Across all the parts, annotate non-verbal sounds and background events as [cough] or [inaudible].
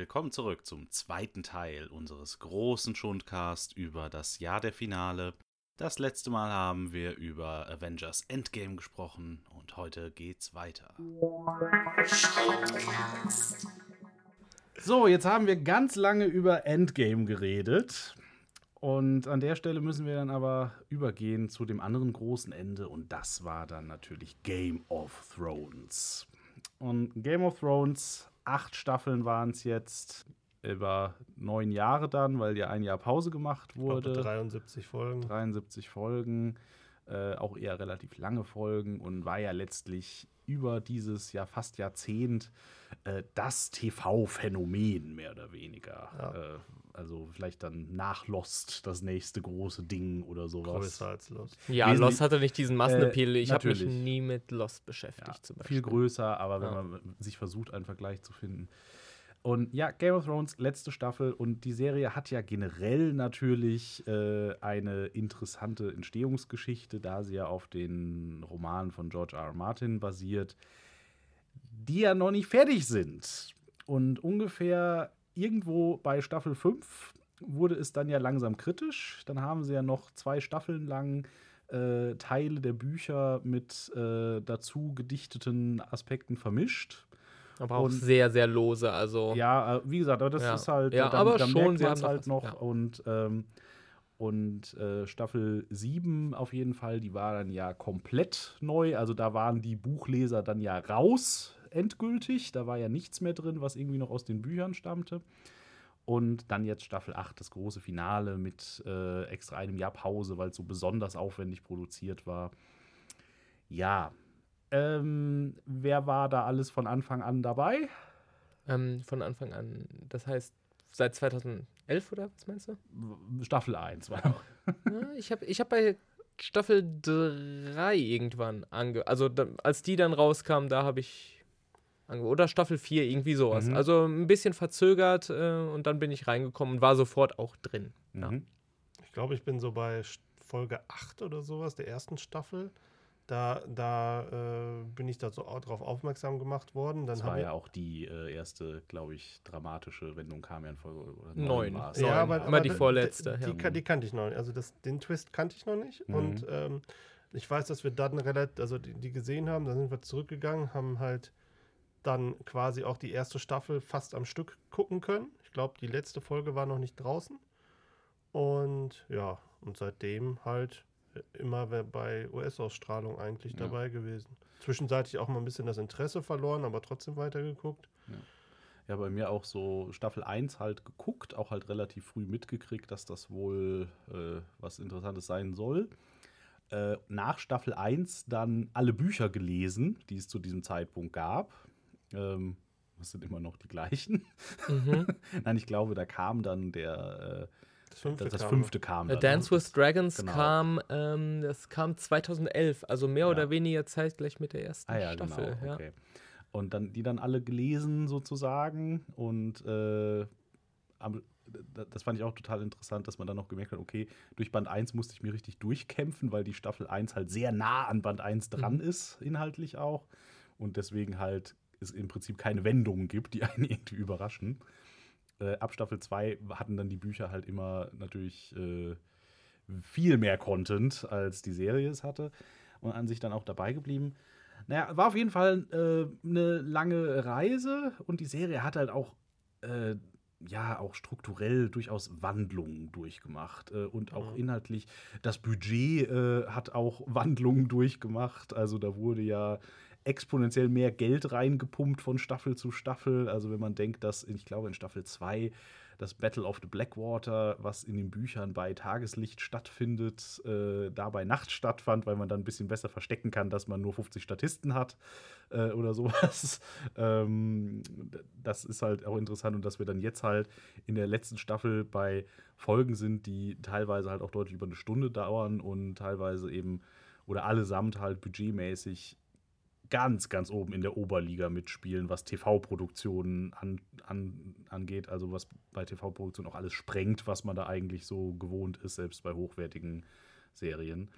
willkommen zurück zum zweiten Teil unseres großen Schundcast über das Jahr der Finale. Das letzte Mal haben wir über Avengers Endgame gesprochen und heute geht's weiter. So, jetzt haben wir ganz lange über Endgame geredet. Und an der Stelle müssen wir dann aber übergehen zu dem anderen großen Ende und das war dann natürlich Game of Thrones. Und Game of Thrones, acht Staffeln waren es jetzt, über neun Jahre dann, weil ja ein Jahr Pause gemacht wurde. Glaube, 73 Folgen. 73 Folgen, äh, auch eher relativ lange Folgen und war ja letztlich über dieses ja fast Jahrzehnt äh, das TV-Phänomen mehr oder weniger. Ja. Äh, also vielleicht dann nach Lost das nächste große Ding oder sowas. Größer als Lost. Ja, Wesentlich- Lost hatte nicht diesen Massenappeal. Äh, ich habe mich nie mit Lost beschäftigt, Ja, zum Beispiel. viel größer, aber wenn Ja. man sich versucht, einen Vergleich zu finden. Und ja, Game of Thrones, letzte Staffel. Und die Serie hat ja generell natürlich äh, eine interessante Entstehungsgeschichte, da sie ja auf den Romanen von George R. R. Martin basiert, die ja noch nicht fertig sind. Und ungefähr irgendwo bei Staffel 5 wurde es dann ja langsam kritisch. Dann haben sie ja noch zwei Staffeln lang äh, Teile der Bücher mit äh, dazu gedichteten Aspekten vermischt. Aber auch Und- sehr, sehr lose. Also, Ja, äh, wie gesagt, aber das Ja. ist halt, Ja, dann, aber dann schon, sie haben noch halt noch. ja. Und, ähm, und äh, Staffel 7 auf jeden Fall, die war dann ja komplett neu. Also da waren die Buchleser dann ja raus, endgültig. Da war ja nichts mehr drin, was irgendwie noch aus den Büchern stammte. Und dann jetzt Staffel 8, das große Finale mit äh, extra einem Jahr Pause, weil es so besonders aufwendig produziert war. Ja. Ähm, wer war da alles von Anfang an dabei? ähm, von Anfang an. Das heißt, seit 2011 oder was meinst du? Staffel 1 war noch. ja, ich habe ich hab bei Staffel 3 irgendwann ange... Also, da, als die dann rauskam, da habe ich... Ange oder Staffel 4, irgendwie sowas. Mhm. Also ein bisschen verzögert äh, und dann bin ich reingekommen und war sofort auch drin. Ja. Mhm. Ich glaube, ich bin so bei Folge 8 oder sowas, der ersten Staffel. Da, da äh, bin ich da so au- drauf aufmerksam gemacht worden. Dann Das war ja auch die äh, erste, glaube ich, dramatische Wendung, kam ja in Folge oder Neun. Neun. Ja, aber, Immer aber die vorletzte, Die, ja. die, die kannte ich noch nicht. Also das, den Twist kannte ich noch nicht. Mhm. Und ähm, ich weiß, dass wir dann relativ, also die, die gesehen haben, da sind wir zurückgegangen, haben halt dann quasi auch die erste Staffel fast am Stück gucken können. Ich glaube, die letzte Folge war noch nicht draußen. Und ja, und seitdem halt immer bei US-Ausstrahlung eigentlich Ja. dabei gewesen. Zwischenzeitlich auch mal ein bisschen das Interesse verloren, aber trotzdem weitergeguckt. Ja, bei mir auch so Staffel 1 halt geguckt, auch halt relativ früh mitgekriegt, dass das wohl äh, was Interessantes sein soll. Äh, nach Staffel 1 dann alle Bücher gelesen, die es zu diesem Zeitpunkt gab. Ähm, das sind immer noch die gleichen. Mhm. [laughs] Nein, ich glaube, da kam dann der, Das äh, fünfte das, das kam fünfte kam. A dann Dance with Dragons Genau. kam, ähm, das kam 2011, also mehr Ja. oder weniger zeitgleich mit der ersten Ah ja, Staffel. genau. Okay. Und dann die dann alle gelesen sozusagen und äh, das fand ich auch total interessant, dass man dann noch gemerkt hat, okay, durch Band 1 musste ich mir richtig durchkämpfen, weil die Staffel 1 halt sehr nah an Band 1 dran Mhm. ist, inhaltlich auch. Und deswegen halt es im Prinzip keine Wendungen gibt, die einen [laughs] irgendwie überraschen. Äh, ab Staffel 2 hatten dann die Bücher halt immer natürlich äh, viel mehr Content, als die Serie es hatte. Und an sich dann auch dabei geblieben. Naja, war auf jeden Fall äh, eine lange Reise und die Serie hat halt auch, äh, ja, auch strukturell durchaus Wandlungen durchgemacht äh, und auch inhaltlich. Das Budget äh, hat auch Wandlungen [laughs] durchgemacht. Also da wurde ja exponentiell mehr Geld reingepumpt von Staffel zu Staffel. Also wenn man denkt, dass, ich glaube, in Staffel 2 das Battle of the Blackwater, was in den Büchern bei Tageslicht stattfindet, äh, da bei Nacht stattfand, weil man dann ein bisschen besser verstecken kann, dass man nur 50 Statisten hat äh, oder sowas. [laughs] ähm, das ist halt auch interessant und dass wir dann jetzt halt in der letzten Staffel bei Folgen sind, die teilweise halt auch deutlich über eine Stunde dauern und teilweise eben oder allesamt halt budgetmäßig ganz, ganz oben in der Oberliga mitspielen, was TV-Produktionen an, an, angeht. Also was bei TV-Produktionen auch alles sprengt, was man da eigentlich so gewohnt ist, selbst bei hochwertigen Serien.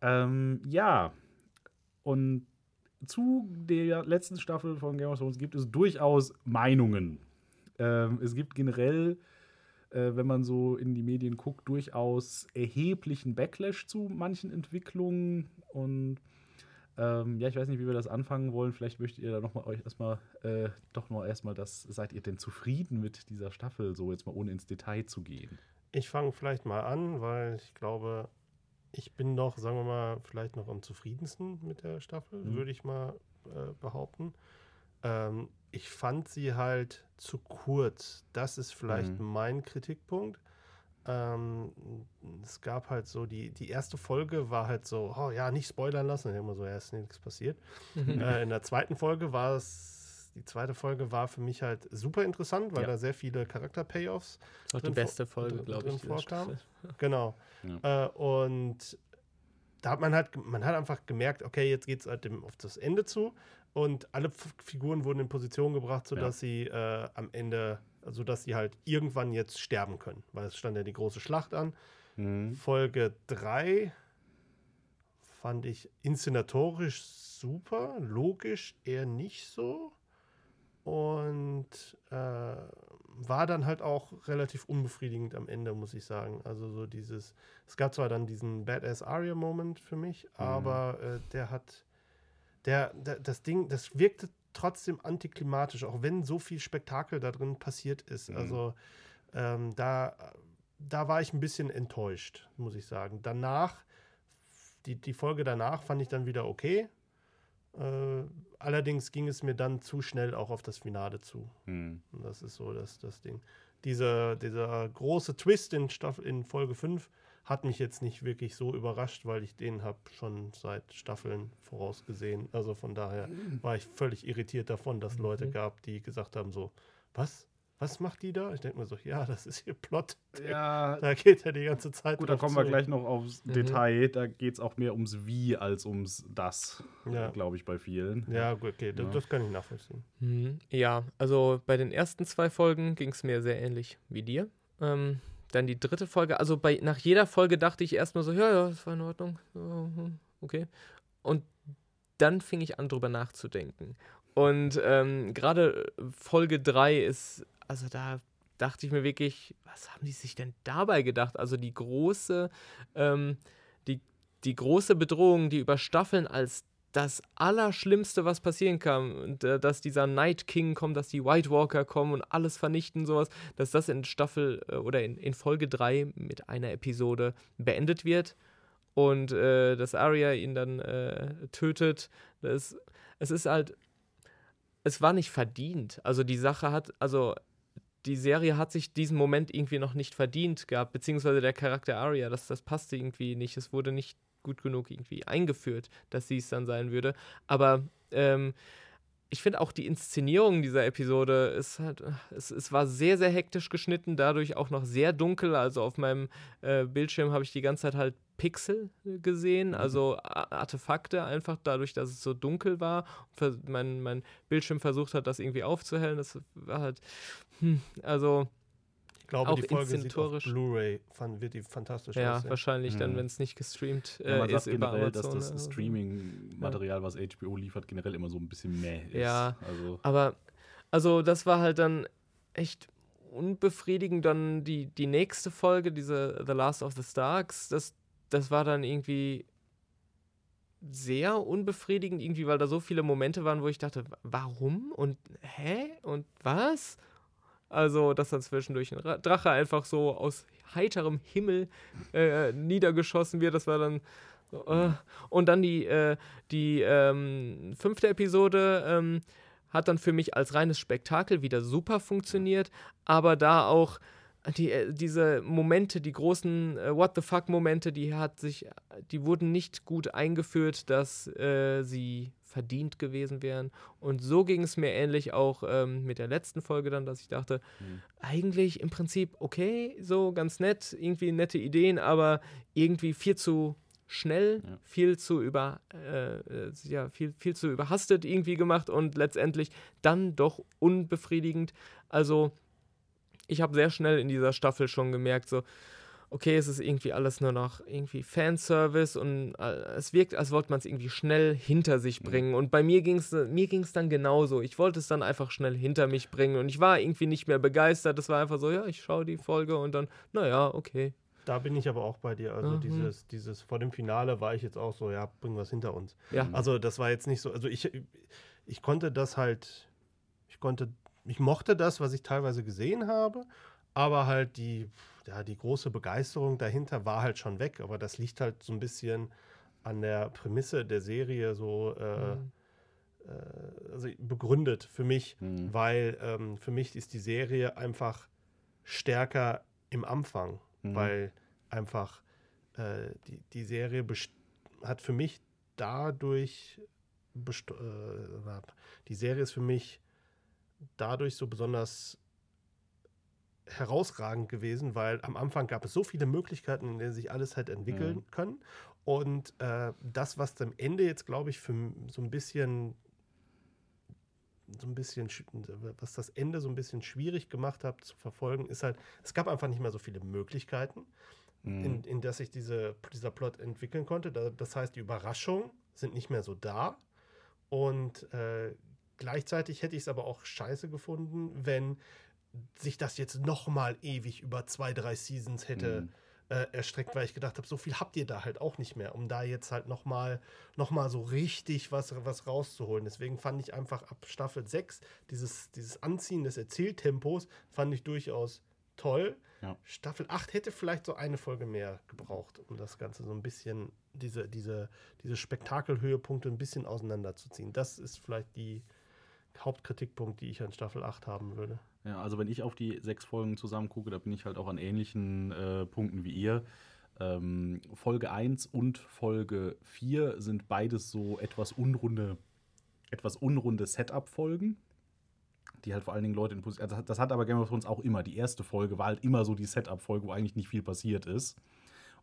Ähm, ja, und zu der letzten Staffel von Game of Thrones gibt es durchaus Meinungen. Ähm, es gibt generell, äh, wenn man so in die Medien guckt, durchaus erheblichen Backlash zu manchen Entwicklungen. Und ähm, ja, ich weiß nicht, wie wir das anfangen wollen. Vielleicht möchtet ihr da noch mal euch erstmal äh, doch noch erstmal das, seid ihr denn zufrieden mit dieser Staffel, so jetzt mal ohne ins Detail zu gehen? Ich fange vielleicht mal an, weil ich glaube, ich bin noch, sagen wir mal, vielleicht noch am zufriedensten mit der Staffel, Mhm. würde ich mal äh, behaupten. Ähm, ich fand sie halt zu kurz. Das ist vielleicht Mhm. mein Kritikpunkt. Ähm, es gab halt so, die, die erste Folge war halt so, oh ja, nicht spoilern lassen. Immer so, ja, ist nichts passiert. äh, in der zweiten Folge war es, die zweite Folge war für mich halt super interessant, weil Ja. da sehr viele Charakter-Payoffs auch die beste Folge, glaube ich. vorkam. Genau. Ja. Äh, und da hat man halt, man hat einfach gemerkt, okay, jetzt geht es halt dem, auf das Ende zu. Und alle F Figuren wurden in Position gebracht, sodass sie äh, am Ende, sodass sie halt irgendwann jetzt sterben können. Weil es stand ja die große Schlacht an. Mhm. Folge 3 fand ich inszenatorisch super, logisch eher nicht so. Und äh, war dann halt auch relativ unbefriedigend am Ende, muss ich sagen. Also so dieses, es gab zwar dann diesen Badass Aria-Moment für mich, aber äh, der hat, der, der, das Ding, das wirkte trotzdem antiklimatisch, auch wenn so viel Spektakel da drin passiert ist. Mhm. Also ähm, da, da war ich ein bisschen enttäuscht, muss ich sagen. Danach, die, die Folge danach fand ich dann wieder okay. Äh, allerdings ging es mir dann zu schnell auch auf das Finale zu. Hm. Und das ist so das, das Ding. Diese, dieser große Twist in, Staffel, in Folge 5 hat mich jetzt nicht wirklich so überrascht, weil ich den habe schon seit Staffeln vorausgesehen. Also von daher war ich völlig irritiert davon, dass Leute Mhm. gab, die gesagt haben so, was? Was macht die da? Ich denke mir so, ja, das ist ihr Plot. Ja, [laughs] Da geht er die ganze Zeit gut, da kommen wir zu. gleich noch aufs Mhm. Detail. Da geht es auch mehr ums Wie als ums Das, Ja. glaube ich, bei vielen. Ja, gut, okay, das, Ja. das kann ich nachvollziehen. Mhm. Ja, also bei den ersten zwei Folgen ging es mir sehr ähnlich wie dir. Ähm, dann die dritte Folge, also bei, nach jeder Folge dachte ich erstmal so, ja, ja, das war in Ordnung. Hm, okay. Und dann fing ich an, drüber nachzudenken. Und ähm, gerade Folge 3 ist, also da dachte ich mir wirklich, was haben die sich denn dabei gedacht? Also die große, ähm, die, die große Bedrohung, die über Staffeln als das Allerschlimmste, was passieren kann, äh, dass dieser Night King kommt, dass die White Walker kommen und alles vernichten, sowas, dass das in Staffel äh, oder in, in Folge 3 mit einer Episode beendet wird und äh, dass Arya ihn dann äh, tötet. Das, es ist halt, es war nicht verdient. Also die Sache hat, also die Serie hat sich diesen Moment irgendwie noch nicht verdient gehabt, beziehungsweise der Charakter Arya, das, das passte irgendwie nicht. Es wurde nicht gut genug irgendwie eingeführt, dass sie es dann sein würde. Aber ähm, ich finde auch die Inszenierung dieser Episode ist halt, es, es war sehr, sehr hektisch geschnitten, dadurch auch noch sehr dunkel. Also auf meinem äh, Bildschirm habe ich die ganze Zeit halt Pixel gesehen, also A- Artefakte, einfach dadurch, dass es so dunkel war. Vers- Mein, mein Bildschirm versucht hat, das irgendwie aufzuhellen. Das war halt, hm, also Ich glaube, Auch die Folge sieht auf. Bluray, wird die fantastisch ja, aussehen. wahrscheinlich dann, Mhm. wenn es nicht gestreamt Ja, man äh, ist sagt über generell, dass das. Streaming-Material, was HBO liefert, generell immer so ein bisschen mäh ist. Ja. Also, Aber, also das war halt dann echt unbefriedigend. Dann die, die nächste Folge, diese The Last of the Starks, das, das war dann irgendwie sehr unbefriedigend, irgendwie, weil da so viele Momente waren, wo ich dachte, wa- warum und hä und was? Also, dass dann zwischendurch ein Ra- Drache einfach so aus heiterem Himmel äh, niedergeschossen wird, das war dann. Äh. Und dann die, äh, die ähm, fünfte Episode ähm, hat dann für mich als reines Spektakel wieder super funktioniert, aber da auch die, äh, diese Momente, die großen äh, What the fuck-Momente, die hat sich, die wurden nicht gut eingeführt, dass äh, sie verdient gewesen wären. Und so ging es mir ähnlich auch ähm, mit der letzten Folge dann, dass ich dachte, Mhm. eigentlich im Prinzip okay, so ganz nett, irgendwie nette Ideen, aber irgendwie viel zu schnell, Ja. viel zu über, äh, äh, ja, viel, viel zu überhastet irgendwie gemacht und letztendlich dann doch unbefriedigend. Also ich habe sehr schnell in dieser Staffel schon gemerkt, so, okay, es ist irgendwie alles nur noch irgendwie Fanservice und äh, es wirkt, als wollte man es irgendwie schnell hinter sich Mhm. bringen. Und bei mir ging es mir ging's dann genauso. Ich wollte es dann einfach schnell hinter mich bringen und ich war irgendwie nicht mehr begeistert. Es war einfach so, ja, ich schaue die Folge und dann, naja, okay. Da bin ich aber auch bei dir. Also Mhm. dieses, dieses vor dem Finale war ich jetzt auch so, ja, bringen wir es hinter uns. Ja. Also das war jetzt nicht so, also ich, ich konnte das halt, ich konnte, ich mochte das, was ich teilweise gesehen habe, aber halt die, ja, die große Begeisterung dahinter war halt schon weg. Aber das liegt halt so ein bisschen an der Prämisse der Serie so äh, Mhm. äh, also begründet für mich, Mhm. weil ähm, für mich ist die Serie einfach stärker im Anfang, Mhm. weil einfach äh, die, die Serie hat für mich dadurch äh, die Serie ist für mich dadurch so besonders herausragend gewesen, weil am Anfang gab es so viele Möglichkeiten, in denen sich alles halt entwickeln Mhm. können. Und äh, das, was am Ende jetzt, glaube ich, für so ein bisschen so ein bisschen, sch- was das Ende so ein bisschen schwierig gemacht hat zu verfolgen, ist halt, es gab einfach nicht mehr so viele Möglichkeiten, Mhm. in, in das sich diese, dieser Plot entwickeln konnte. Da, das heißt, die Überraschungen sind nicht mehr so da. Und äh, gleichzeitig hätte ich es aber auch scheiße gefunden, wenn sich das jetzt noch mal ewig über zwei, drei Seasons hätte Mhm. äh, erstreckt, weil ich gedacht habe, so viel habt ihr da halt auch nicht mehr, um da jetzt halt noch mal, noch mal so richtig was, was rauszuholen. Deswegen fand ich einfach ab Staffel 6 dieses, dieses Anziehen des Erzähltempos fand ich durchaus toll. Ja. Staffel 8 hätte vielleicht so eine Folge mehr gebraucht, um das Ganze so ein bisschen, diese, diese, diese Spektakelhöhepunkte ein bisschen auseinanderzuziehen. Das ist vielleicht die Hauptkritikpunkt, die ich an Staffel 8 haben würde. Ja, also wenn ich auf die sechs Folgen zusammen gucke, da bin ich halt auch an ähnlichen äh, Punkten wie ihr. Ähm, Folge 1 und Folge 4 sind beides so etwas unrunde, etwas unrunde Setup-Folgen, die halt vor allen Dingen Leute in Posi- also das hat aber Game of Thrones auch immer. Die erste Folge war halt immer so die Setup-Folge, wo eigentlich nicht viel passiert ist.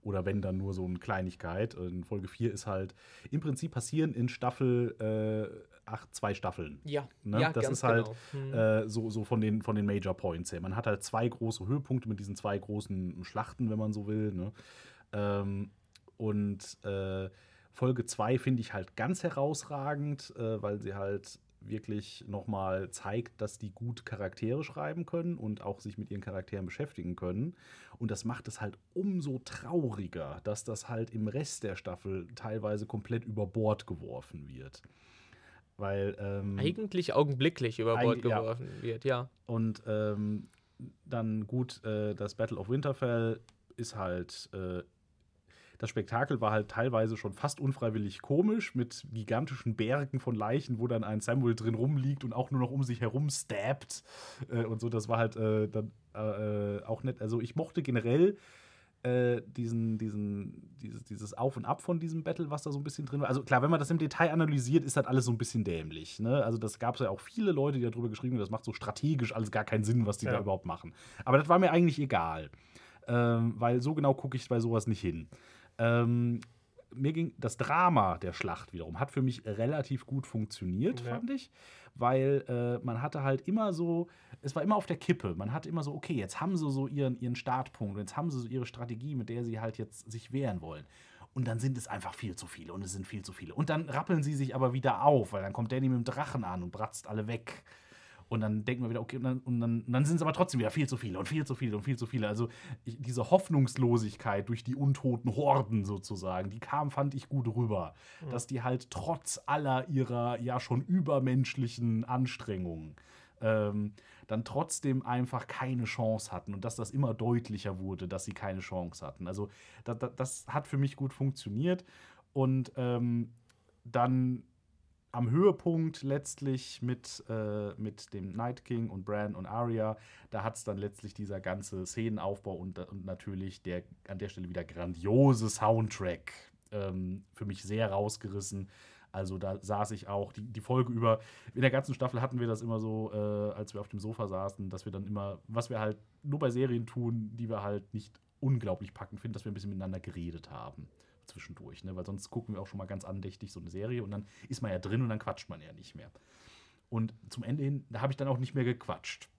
Oder wenn dann nur so eine Kleinigkeit. In Folge 4 ist halt, im Prinzip passieren in Staffel äh, 8 zwei Staffeln. Ja, Ne? ja das ist halt genau. Mhm. äh, so, so von, den, von den Major Points her. Man hat halt zwei große Höhepunkte mit diesen zwei großen Schlachten, wenn man so will. Ne? Ähm, und äh, Folge 2 finde ich halt ganz herausragend, äh, weil sie halt wirklich nochmal zeigt, dass die gut Charaktere schreiben können und auch sich mit ihren Charakteren beschäftigen können. Und das macht es halt umso trauriger, dass das halt im Rest der Staffel teilweise komplett über Bord geworfen wird. Weil ähm, Eigentlich augenblicklich über Bord Eig- ja. geworfen wird, ja. und ähm, dann gut, äh, das Battle of Winterfell ist halt. Äh, das Spektakel war halt teilweise schon fast unfreiwillig komisch mit gigantischen Bergen von Leichen, wo dann ein Samuel drin rumliegt und auch nur noch um sich herum stabbt äh, und so. Das war halt äh, dann äh, auch nett. Also ich mochte generell äh, diesen, diesen, dieses, dieses Auf und Ab von diesem Battle, was da so ein bisschen drin war. Also klar, wenn man das im Detail analysiert, ist das alles so ein bisschen dämlich. Ne? Also das gab es ja auch viele Leute, die darüber geschrieben haben, das macht so strategisch alles gar keinen Sinn, was die Ja. da überhaupt machen. Aber das war mir eigentlich egal. Ähm, weil so genau gucke ich bei sowas nicht hin. Ähm, mir ging das Drama der Schlacht wiederum, hat für mich relativ gut funktioniert, Ja. fand ich. Weil äh, man hatte halt immer so, es war immer auf der Kippe. Man hatte immer so, okay, jetzt haben sie so ihren, ihren Startpunkt, jetzt haben sie so ihre Strategie, mit der sie halt jetzt sich wehren wollen. Und dann sind es einfach viel zu viele und es sind viel zu viele. Und dann rappeln sie sich aber wieder auf, weil dann kommt Danny mit dem Drachen an und bratzt alle weg. Und dann denken wir wieder, okay, und dann, und dann, und dann sind es aber trotzdem wieder viel zu viele und viel zu viele und viel zu viele. Also ich, diese Hoffnungslosigkeit durch die untoten Horden sozusagen, die kam, fand ich gut rüber. Dass die halt trotz aller ihrer ja schon übermenschlichen Anstrengungen ähm, dann trotzdem einfach keine Chance hatten und dass das immer deutlicher wurde, dass sie keine Chance hatten. Also da, da, das hat für mich gut funktioniert. Und ähm, dann am Höhepunkt letztlich mit, äh, mit dem Night King und Bran und Arya, da hat es dann letztlich dieser ganze Szenenaufbau und, und natürlich der an der Stelle wieder grandiose Soundtrack ähm, für mich sehr rausgerissen. Also da saß ich auch die, die Folge über. In der ganzen Staffel hatten wir das immer so, äh, als wir auf dem Sofa saßen, dass wir dann immer, was wir halt nur bei Serien tun, die wir halt nicht unglaublich packen finden, dass wir ein bisschen miteinander geredet haben zwischendurch, ne? weil sonst gucken wir auch schon mal ganz andächtig so eine Serie und dann ist man ja drin und dann quatscht man ja nicht mehr. Und zum Ende hin, da habe ich dann auch nicht mehr gequatscht.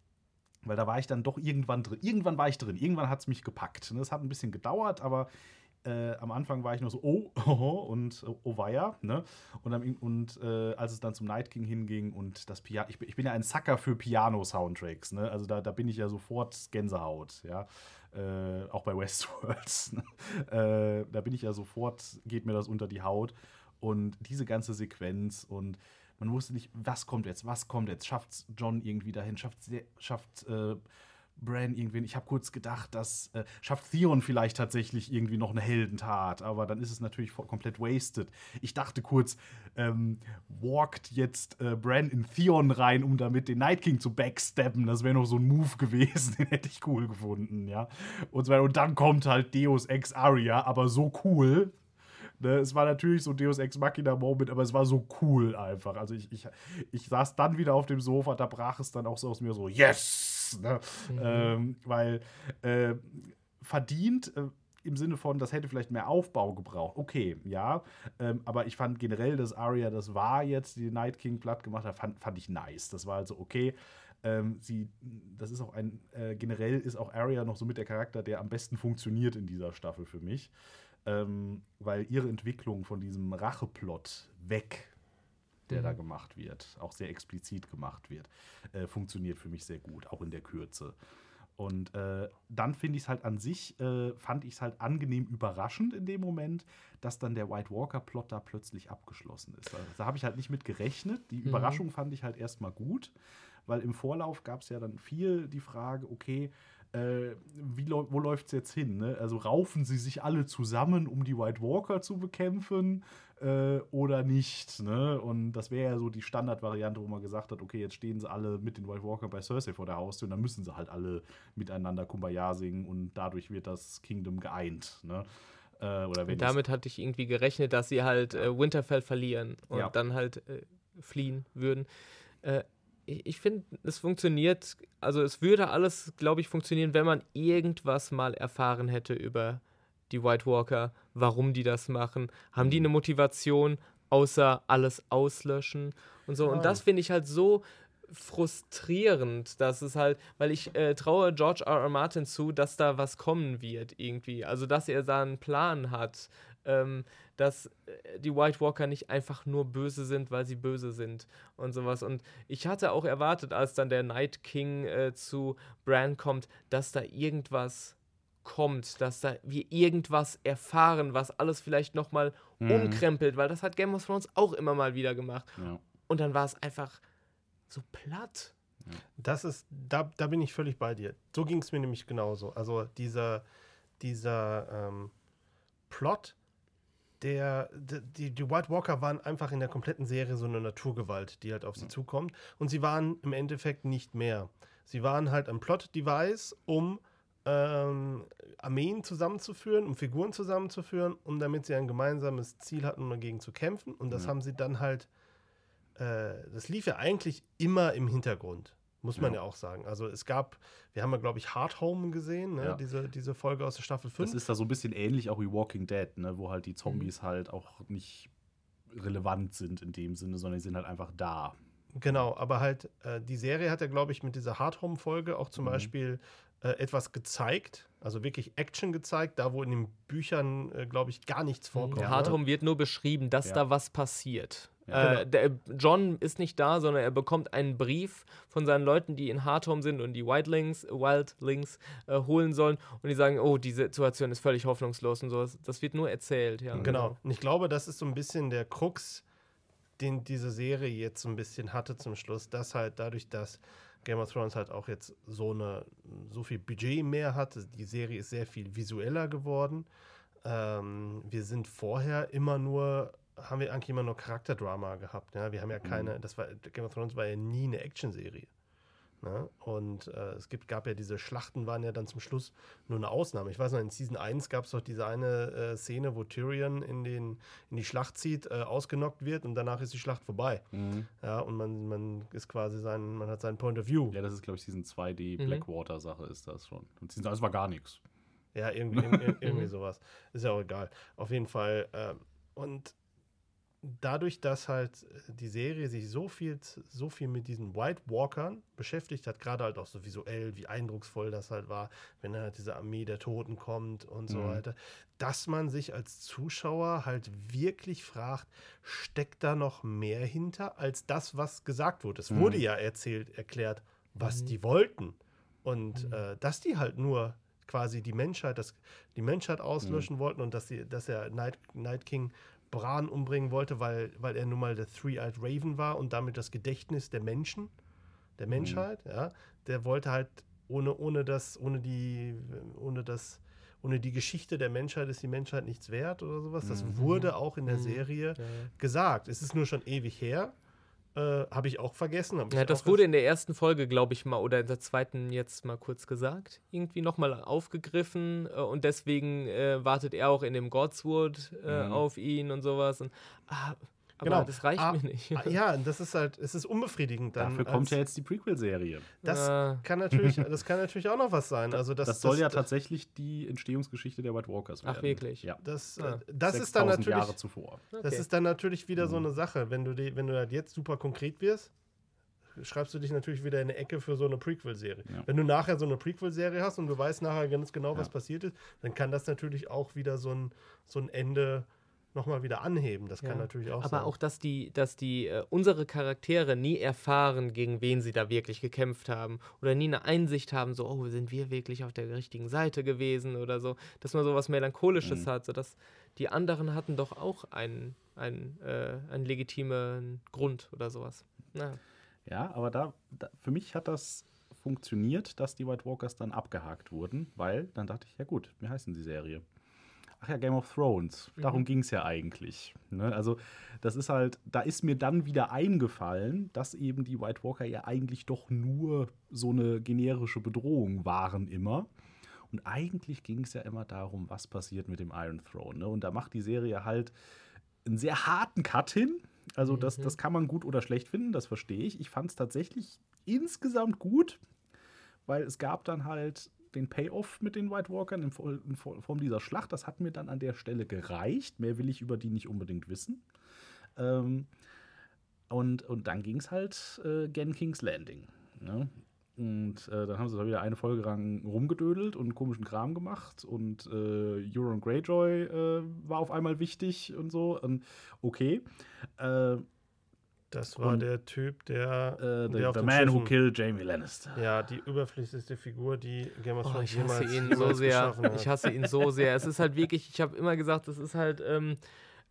weil da war ich dann doch irgendwann drin. Irgendwann war ich drin. Irgendwann hat es mich gepackt. Ne? Das hat ein bisschen gedauert, aber äh, am Anfang war ich nur so, oh, oh [laughs] und oh, oh weia, ne? Und, dann, und äh, als es dann zum Night King hinging und das Piano, ich, ich, bin ja ein Sucker für Piano-Soundtracks, ne? Also da, da bin ich ja sofort Gänsehaut, ja. Äh, auch bei Westworld. [laughs] Ne? da bin ich ja sofort, geht mir das unter die Haut. Und diese ganze Sequenz und man wusste nicht, was kommt jetzt, was kommt jetzt. Schafft John irgendwie dahin, schafft, schafft äh, Bran irgendwen. Ich habe kurz gedacht, dass äh, schafft Theon vielleicht tatsächlich irgendwie noch eine Heldentat, aber dann ist es natürlich komplett wasted. Ich dachte kurz, ähm, walkt jetzt äh, Bran in Theon rein, um damit den Night King zu backstabben. Das wäre noch so ein Move [laughs] gewesen, den hätte ich cool gefunden, ja. Und, und dann kommt halt Deus Ex Aria, aber so cool, Ne, es war natürlich so Deus Ex Machina Moment, aber es war so cool einfach. Also ich, ich, ich saß dann wieder auf dem Sofa, da brach es dann auch so aus mir so, yes! Ne? Mhm. Ähm, weil äh, verdient. Äh, im Sinne von, das hätte vielleicht mehr Aufbau gebraucht. Okay, ja. Ähm, aber ich fand generell, dass Arya das war jetzt, die Night King platt gemacht hat, fand, fand ich nice. Das war also okay. Ähm, sie, das ist auch ein, äh, generell ist auch Arya noch so mit der Charakter, der am besten funktioniert in dieser Staffel für mich ähm, weil ihre Entwicklung von diesem Racheplot weg, der mhm. da gemacht wird, auch sehr explizit gemacht wird, äh, funktioniert für mich sehr gut, auch in der Kürze. Und äh, dann finde ich es halt an sich, äh, fand ich es halt angenehm überraschend in dem Moment, dass dann der White Walker-Plot da plötzlich abgeschlossen ist. Also, da habe ich halt nicht mit gerechnet. Die mhm. Überraschung fand ich halt erstmal gut, weil im Vorlauf gab es ja dann viel die Frage, okay, äh, wie, wo läuft es jetzt hin? Ne? Also raufen sie sich alle zusammen, um die White Walker zu bekämpfen äh, oder nicht? Ne? Und das wäre ja so die Standardvariante, wo man gesagt hat, okay, jetzt stehen sie alle mit den White Walker bei Cersei vor der Haustür und dann müssen sie halt alle miteinander Kumbaya singen und dadurch wird das Kingdom geeint. Ne? Äh, oder wenn damit hatte ich irgendwie gerechnet, dass sie halt äh, Winterfell verlieren und ja. dann halt äh, fliehen würden. Äh, ich, ich finde, es funktioniert, also es würde alles, glaube ich, funktionieren, wenn man irgendwas mal erfahren hätte über die White Walker, warum die das machen. Haben die mhm. eine Motivation, außer alles auslöschen und so. Und das finde ich halt so frustrierend, dass es halt, weil ich äh, traue George R. R. Martin zu, dass da was kommen wird irgendwie. Also, dass er da einen Plan hat, ähm, dass äh, die White Walker nicht einfach nur böse sind, weil sie böse sind und sowas. Und ich hatte auch erwartet, als dann der Night King äh, zu Bran kommt, dass da irgendwas kommt, dass da wir irgendwas erfahren, was alles vielleicht nochmal mhm. umkrempelt, weil das hat Game of Thrones auch immer mal wieder gemacht. Ja. Und dann war es einfach so platt. Das ist, da, da bin ich völlig bei dir. So ging es mir nämlich genauso. Also dieser, dieser ähm, Plot, der, die, die White Walker waren einfach in der kompletten Serie so eine Naturgewalt, die halt auf sie zukommt. Und sie waren im Endeffekt nicht mehr. Sie waren halt ein Plot-Device, um ähm, Armeen zusammenzuführen, um Figuren zusammenzuführen, um damit sie ein gemeinsames Ziel hatten, um dagegen zu kämpfen. Und das ja. haben sie dann halt, äh, das lief ja eigentlich immer im Hintergrund. Muss man ja. ja. auch sagen. Also es gab, wir haben ja, glaube ich, Hard Home gesehen, ne? ja. diese, diese Folge aus der Staffel 5. Das ist da so ein bisschen ähnlich auch wie Walking Dead, ne? wo halt die Zombies mhm. halt auch nicht relevant sind in dem Sinne, sondern die sind halt einfach da. Genau, aber halt, äh, die Serie hat ja, glaube ich, mit dieser Hard Home-Folge auch zum mhm. Beispiel äh, etwas gezeigt, also wirklich Action gezeigt, da wo in den Büchern, äh, glaube ich, gar nichts mhm. vorkommt. Der Hard ne? Home wird nur beschrieben, dass ja. da was passiert. Ja, äh, der, John ist nicht da, sondern er bekommt einen Brief von seinen Leuten, die in Hardhome sind und die Wildlings, Wildlings äh, holen sollen. Und die sagen, oh, die Situation ist völlig hoffnungslos und so. Das wird nur erzählt, ja. Genau. Und ich glaube, das ist so ein bisschen der Krux, den diese Serie jetzt so ein bisschen hatte zum Schluss, dass halt dadurch, dass Game of Thrones halt auch jetzt so eine so viel Budget mehr hat, die Serie ist sehr viel visueller geworden. Ähm, wir sind vorher immer nur haben wir eigentlich immer nur Charakterdrama gehabt. Ja? Wir haben ja mhm. keine, das war, Game of Thrones war ja nie eine Actionserie. Ne? Und äh, es gibt, gab ja diese Schlachten, waren ja dann zum Schluss nur eine Ausnahme. Ich weiß noch, in Season 1 gab es doch diese eine äh, Szene, wo Tyrion in, den, in die Schlacht zieht, äh, ausgenockt wird und danach ist die Schlacht vorbei. Mhm. Ja, und man, man ist quasi sein, man hat seinen Point of View. Ja, das ist, glaube ich, Season 2, die mhm. Blackwater-Sache ist das schon. Und Season 1 war gar nichts. Ja, irgendwie, [laughs] irgendwie, irgendwie sowas. Ist ja auch egal. Auf jeden Fall. Ähm, und dadurch, dass halt äh, die Serie sich so viel, so viel mit diesen White Walkern beschäftigt hat, gerade halt auch so visuell, wie eindrucksvoll das halt war, wenn halt diese Armee der Toten kommt und so Mhm. weiter, dass man sich als Zuschauer halt wirklich fragt, steckt da noch mehr hinter als das, was gesagt wurde? Es Mhm. wurde ja erzählt, erklärt, was Mhm. die wollten. Und Mhm. äh, dass die halt nur quasi die Menschheit, das, die Menschheit auslöschen wollten und dass, sie, dass er Night, Night King Bran umbringen wollte, weil, weil er nun mal der Three-Eyed Raven war und damit das Gedächtnis der Menschen, der Menschheit, ja. Der wollte halt ohne, ohne das, ohne die, ohne das, ohne die Geschichte der Menschheit ist die Menschheit nichts wert oder sowas. Das Mhm. wurde auch in der Mhm. Serie ja. gesagt. Es ist nur schon ewig her. Äh, Habe ich auch vergessen. hab ich Ja, das auch wurde in der ersten Folge, glaube ich, mal oder in der zweiten jetzt mal kurz gesagt. Irgendwie nochmal aufgegriffen äh, und deswegen äh, wartet er auch in dem Godswood äh, Mhm. auf ihn und sowas. Und, ah, aber Genau. das reicht Ah, mir nicht. Ah, ja, das ist halt, es ist unbefriedigend dann. Dafür kommt ja jetzt die Prequel-Serie. Das Ah. kann natürlich, das kann natürlich auch noch was sein. Also das, Das, soll ja tatsächlich die Entstehungsgeschichte der White Walkers werden. Ach, wirklich? Ja. Das, Ah. äh, das ist dann 6000 natürlich, Jahre zuvor. das Okay. ist dann natürlich wieder so Mhm. eine Sache. Wenn du die, wenn du halt jetzt super konkret wirst, schreibst du dich natürlich wieder in eine Ecke für so eine Prequel-Serie. Ja. Wenn du nachher so eine Prequel-Serie hast und du weißt nachher ganz genau, was Ja. passiert ist, dann kann das natürlich auch wieder so ein, so ein Ende nochmal wieder anheben. Das Ja. kann natürlich auch Aber sein. auch, dass die, dass die äh, unsere Charaktere nie erfahren, gegen wen sie da wirklich gekämpft haben. Oder nie eine Einsicht haben, so, oh, sind wir wirklich auf der richtigen Seite gewesen oder so. Dass man so was Melancholisches Mhm. hat, sodass die anderen hatten doch auch einen, einen, äh, einen legitimen Grund oder sowas. Na, Ja, aber da, da, für mich hat das funktioniert, dass die White Walkers dann abgehakt wurden, weil dann dachte ich, ja gut, wie heißt denn die Serie? Ach ja, Game of Thrones. Darum Mhm. ging es ja eigentlich. Ne? Also, das ist halt, da ist mir dann wieder eingefallen, dass eben die White Walker ja eigentlich doch nur so eine generische Bedrohung waren immer. Und eigentlich ging es ja immer darum, was passiert mit dem Iron Throne. Ne? Und da macht die Serie halt einen sehr harten Cut hin. Also, das, Mhm. das kann man gut oder schlecht finden, das verstehe ich. Ich fand es tatsächlich insgesamt gut, weil es gab dann halt den Payoff mit den White Walkern in Fo- in Fo- Form dieser Schlacht. Das hat mir dann an der Stelle gereicht. Mehr will ich über die nicht unbedingt wissen. Ähm, und, und dann ging es halt äh, gen King's Landing. Ne? Und äh, dann haben sie da wieder eine Folge lang rumgedödelt und komischen Kram gemacht. Und äh, Euron Greyjoy äh, war auf einmal wichtig und so. Und okay. Das war und- der Typ, der, äh, the der the Man Who Schiffen- Killed Jamie Lannister. Ja, die überflüssigste Figur, die Game of Oh, Thrones ich hasse jemals, ihn so sehr. Ich hasse ihn so sehr. Es ist halt wirklich, ich habe immer gesagt, es ist halt ähm,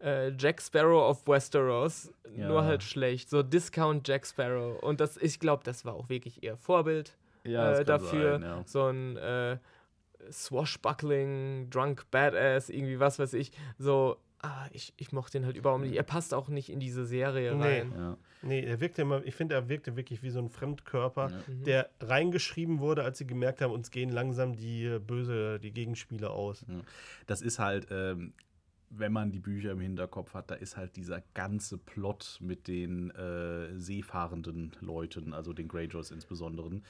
äh, Jack Sparrow of Westeros, Ja. nur halt schlecht. So Discount Jack Sparrow. Und das, ich glaube, das war auch wirklich ihr Vorbild das äh, dafür. sein, ja. So ein äh, Swashbuckling, Drunk Badass, irgendwie was weiß ich. So, ah, ich, ich mochte ihn halt überhaupt nicht. Er passt auch nicht in diese Serie Nee. rein. Ja. Nee, er wirkte immer, ich finde, er wirkte wirklich wie so ein Fremdkörper, Ja. Mhm. der reingeschrieben wurde, als sie gemerkt haben, uns gehen langsam die äh, böse, die Gegenspieler aus. Das ist halt, ähm, wenn man die Bücher im Hinterkopf hat, da ist halt dieser ganze Plot mit den äh, seefahrenden Leuten, also den Greyjoys insbesondere,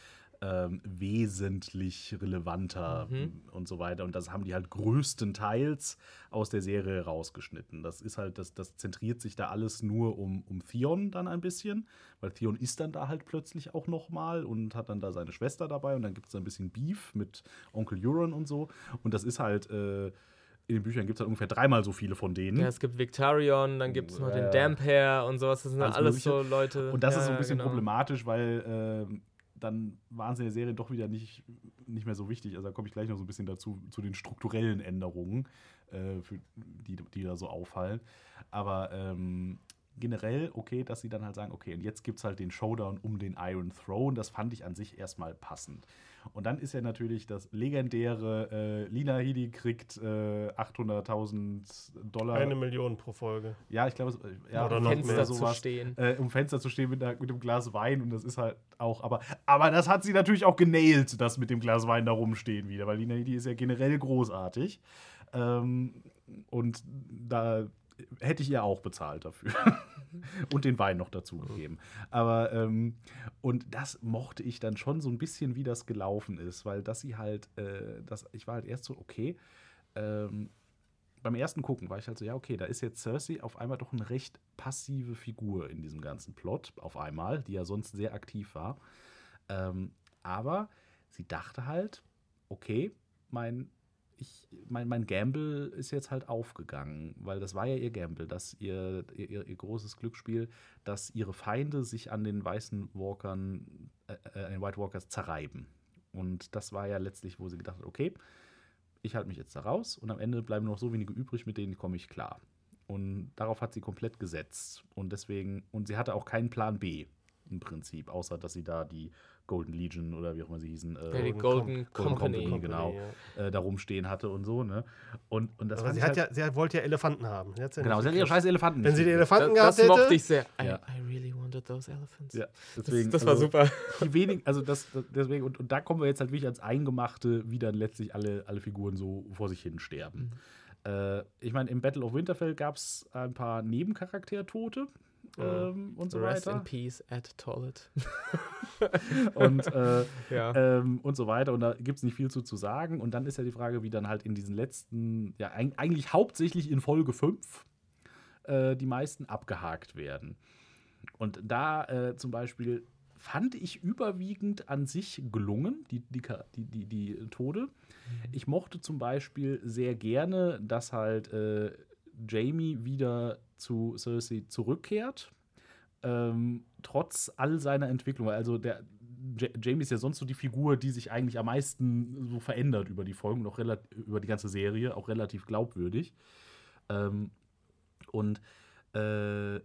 ähm, wesentlich relevanter Mhm. und so weiter. Und das haben die halt größtenteils aus der Serie rausgeschnitten. Das ist halt, das, das zentriert sich da alles nur um, um Theon dann ein bisschen, weil Theon ist dann da halt plötzlich auch noch mal und hat dann da seine Schwester dabei und dann gibt es ein bisschen Beef mit Onkel Euron und so. Und das ist halt, äh, in den Büchern gibt es halt ungefähr dreimal so viele von denen. Ja, es gibt Victarion, dann gibt es noch Ja, den. Damphair und sowas. Das sind Alles alles, so Leute. Und das ja, ist so ein bisschen genau. problematisch, weil ähm, dann waren sie in der Serie doch wieder nicht, nicht mehr so wichtig. Also da komme ich gleich noch so ein bisschen dazu, zu den strukturellen Änderungen, äh, für, die, die da so auffallen. Aber ähm, generell okay, dass sie dann halt sagen, okay, und jetzt gibt es halt den Showdown um den Iron Throne. Das fand ich an sich erstmal passend. Und dann ist ja natürlich das legendäre, äh, Lina Headey kriegt äh, 800.000 Dollar. Eine Million pro Folge. ja, ich glaube, es- äh, ja, Oder um Fenster mehr zu sowas stehen. äh, um Fenster zu stehen mit, einer, mit einem Glas Wein und das ist halt auch, aber, aber das hat sie natürlich auch genailt, das mit dem Glas Wein da rumstehen wieder, weil Lina Headey ist ja generell großartig. Ähm, und da hätte ich ihr auch bezahlt dafür. [laughs] [laughs] und den Wein noch dazu gegeben. Aber, ähm, und das mochte ich dann schon so ein bisschen, wie das gelaufen ist, weil dass sie halt, äh, das, ich war halt erst so, okay, ähm, beim ersten Gucken war ich halt so, ja, okay, da ist jetzt Cersei auf einmal doch eine recht passive Figur in diesem ganzen Plot, auf einmal, die ja sonst sehr aktiv war. Ähm, aber sie dachte halt, okay, mein, ich, mein, mein Gamble ist jetzt halt aufgegangen, weil das war ja ihr Gamble, dass ihr, ihr, ihr großes Glücksspiel, dass ihre Feinde sich an den weißen Walkern, äh, äh, den White Walkers zerreiben. Und das war ja letztlich, wo sie gedacht hat, okay, ich halte mich jetzt da raus und am Ende bleiben noch so wenige übrig, mit denen komme ich klar. Und darauf hat sie komplett gesetzt. Und deswegen, und sie hatte auch keinen Plan B im Prinzip, außer dass sie da die Golden Legion oder wie auch immer sie hießen, äh, Ja, die Golden Golden, Company, Company. genau. ja. äh, da rumstehen hatte und so, ne? Und, und das Aber fand sie, hat halt, ja, sie wollte ja Elefanten haben. Sie ja Genau, sie hat ihre scheiß Elefanten. Wenn sie die Elefanten Das, gehabt das mochte hätte, ich sehr. I, Ja. I really wanted those elephants. Ja, Das, deswegen, das war also, super. Die wenig, also das, das- deswegen, und, und da kommen wir jetzt halt wirklich ans Eingemachte, wie dann letztlich alle, alle Figuren so vor sich hin sterben. Äh, ich meine, im Battle of Winterfell gab es ein paar Nebencharaktertote ähm, und so Rest weiter. in peace at Toilet. [laughs] Und, äh, [laughs] Ja. ähm, und so weiter. Und da gibt es nicht viel zu, zu sagen. Und dann ist ja die Frage, wie dann halt in diesen letzten, ja, eig- eigentlich hauptsächlich in Folge 5 äh, die meisten abgehakt werden. Und da äh, zum Beispiel fand ich überwiegend an sich gelungen, die, die, die, die, Tode. Ich mochte zum Beispiel sehr gerne, dass halt äh, Jamie wieder zu Cersei zurückkehrt. Ähm, trotz all seiner Entwicklung. Also der Jamie ist ja sonst so die Figur, die sich eigentlich am meisten so verändert über die Folgen, noch über die ganze Serie, auch relativ glaubwürdig. Ähm, und äh,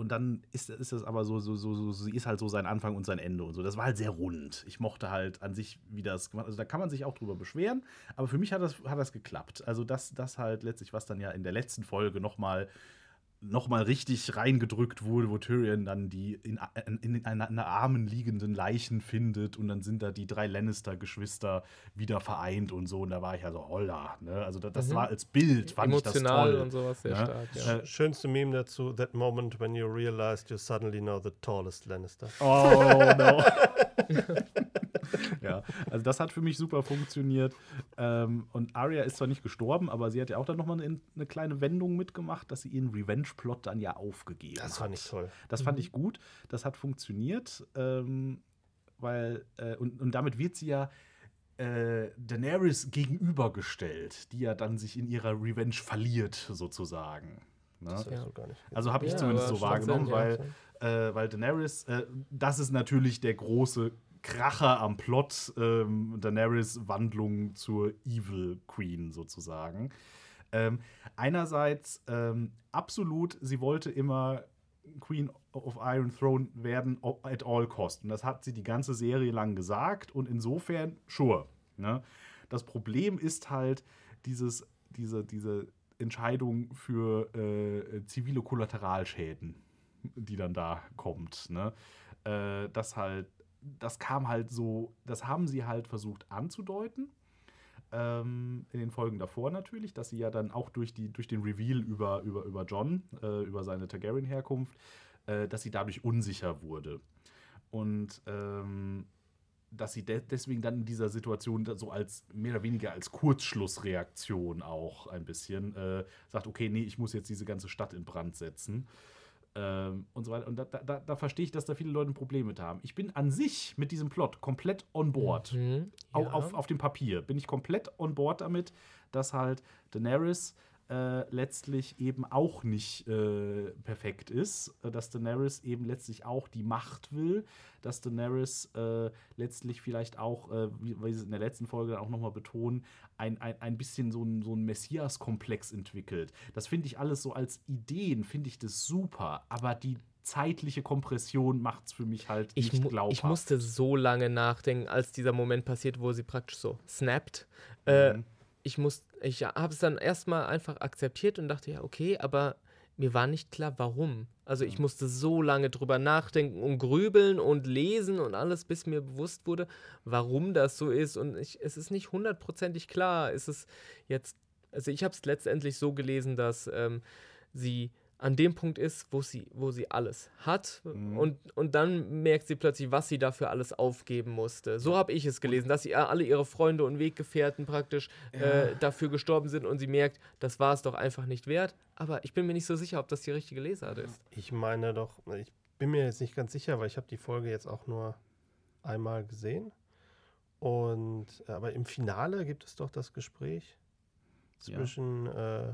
und dann ist, ist das aber so, so, so, so, sie ist halt so sein Anfang und sein Ende und so. Das war halt sehr rund. Ich mochte halt an sich, wie das gemacht Also da kann man sich auch drüber beschweren, aber für mich hat das, hat das geklappt. Also das, das halt letztlich, was dann ja in der letzten Folge nochmal noch mal richtig reingedrückt wurde, wo Tyrion dann die in, in, in einer, einer armen liegenden Leichen findet und dann sind da die drei Lannister-Geschwister wieder vereint und so. Und da war ich ja so, holla. Ne? Also das, das Mhm. war als Bild, fand ich das Emotional toll. und sowas sehr Ja. stark. Ja. Äh, Schönste Meme dazu, that moment when you realized you're suddenly now the tallest Lannister. Oh no. [laughs] ja, also das hat für mich super funktioniert. Ähm, und Arya ist zwar nicht gestorben, aber sie hat ja auch dann nochmal eine, eine kleine Wendung mitgemacht, dass sie ihren Revenge-Plot dann ja aufgegeben Das hat. fand ich toll. Das fand ich gut. Das hat funktioniert, ähm, weil, äh, und, und damit wird sie ja äh, Daenerys gegenübergestellt, die ja dann sich in ihrer Revenge verliert, sozusagen. Ne? Das Ja. ja. so gar nicht. Also habe ich Ja, zumindest so wahrgenommen, ja, weil, äh, weil Daenerys, äh, das ist natürlich der große Kracher am Plot, ähm, Daenerys Wandlung zur Evil Queen sozusagen. Ähm, einerseits ähm, absolut, sie wollte immer Queen of Iron Throne werden at all cost. Und das hat sie die ganze Serie lang gesagt und insofern, sure. Ne? Das Problem ist halt dieses, diese, diese Entscheidung für äh, zivile Kollateralschäden, die dann da kommt. Ne? Äh, das halt, das kam halt so, das haben sie halt versucht anzudeuten. Ähm, in den Folgen davor natürlich, dass sie ja dann auch durch, die, durch den Reveal über, über, über John, äh, über seine Targaryen-Herkunft, äh, dass sie dadurch unsicher wurde. Und ähm, dass sie de deswegen dann in dieser Situation so als mehr oder weniger als Kurzschlussreaktion auch ein bisschen äh, sagt, okay, nee, ich muss jetzt diese ganze Stadt in Brand setzen. Ähm, und so weiter. Und da, da, da verstehe ich, dass da viele Leute ein Problem mit haben. Ich bin an sich mit diesem Plot komplett on board. Mhm, ja. Auf, auf dem Papier bin ich komplett on board damit, dass halt Daenerys äh, letztlich eben auch nicht äh, perfekt ist, äh, dass Daenerys eben letztlich auch die Macht will, dass Daenerys äh, letztlich vielleicht auch, äh, wie, wie sie es in der letzten Folge dann auch nochmal betonen, ein, ein, ein bisschen so ein, so ein Messias-Komplex entwickelt. Das finde ich alles so als Ideen, finde ich das super, aber die zeitliche Kompression macht es für mich halt Ich, nicht glaubhaft. ich musste so lange nachdenken, als dieser Moment passiert, wo sie praktisch so snappt. Mhm. ich muss, ich habe es dann erstmal einfach akzeptiert und dachte, ja, okay, aber mir war nicht klar, warum. Also ich musste so lange drüber nachdenken und grübeln und lesen und alles, bis mir bewusst wurde, warum das so ist. Und ich, es ist nicht hundertprozentig klar. Ist es jetzt, also ich habe es letztendlich so gelesen, dass ähm, sie an dem Punkt ist, wo sie, wo sie alles hat. Mhm. Und, und dann merkt sie plötzlich, was sie dafür alles aufgeben musste. So habe ich es gelesen, dass sie alle ihre Freunde und Weggefährten praktisch äh, dafür gestorben sind und sie merkt, das war es doch einfach nicht wert. Aber ich bin mir nicht so sicher, ob das die richtige Lesart ist. Ich meine doch, ich bin mir jetzt nicht ganz sicher, weil ich habe die Folge jetzt auch nur einmal gesehen. Und aber im Finale gibt es doch das Gespräch Ja. zwischen. Äh,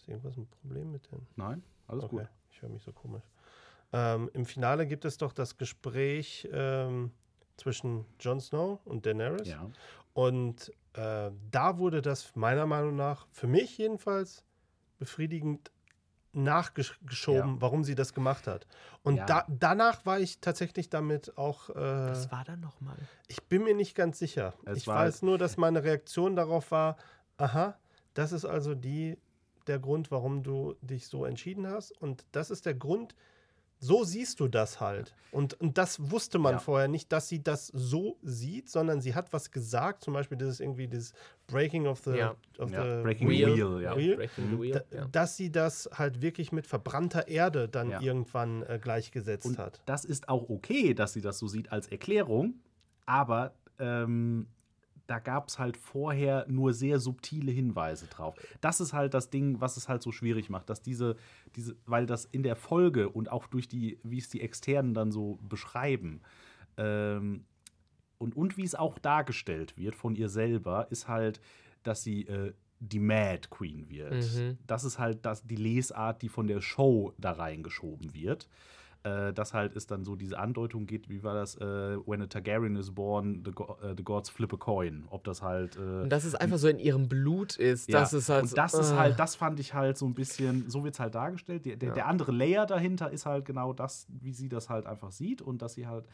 ist irgendwas ein Problem mit den? Nein, alles okay, gut. ich höre mich so komisch. Ähm, Im Finale gibt es doch das Gespräch ähm, zwischen Jon Snow und Daenerys. Ja. Und äh, da wurde das meiner Meinung nach, für mich jedenfalls, befriedigend nachgeschoben, Ja. warum sie das gemacht hat. Und Ja. da, danach war ich tatsächlich damit auch, äh, Was war dann nochmal? ich bin mir nicht ganz sicher. Es ich weiß nur, dass meine Reaktion darauf war, aha, das ist also die, der Grund, warum du dich so entschieden hast. Und das ist der Grund, so siehst du das halt. Und, und das wusste man Ja. vorher nicht, dass sie das so sieht, sondern sie hat was gesagt, zum Beispiel dieses irgendwie dieses Breaking of the, Ja. of Ja, the Breaking Wheel. Wheel, ja. Wheel. Breaking the Wheel. da, dass sie das halt wirklich mit verbrannter Erde dann Ja. irgendwann äh, gleichgesetzt Und hat. das ist auch okay, dass sie das so sieht als Erklärung, aber ähm, da gab es halt vorher nur sehr subtile Hinweise drauf. Das ist halt das Ding, was es halt so schwierig macht, dass diese, diese, weil das in der Folge und auch durch die, wie es die Externen dann so beschreiben, ähm, und, und wie es auch dargestellt wird von ihr selber, ist halt, dass sie äh, die Mad Queen wird. Mhm. Das ist halt das, die Lesart, die von der Show da reingeschoben wird. Äh, dass halt es dann so diese Andeutung geht, wie war das, äh, when a Targaryen is born, the, go äh, the gods flip a coin. Ob das halt. Äh, Und dass es einfach so in ihrem Blut ist. ja, Das ist halt. und das ist halt, das fand ich halt so ein bisschen, so wird es halt dargestellt. Der, der, Ja. der andere Layer dahinter ist halt genau das, wie sie das halt einfach sieht und dass sie halt,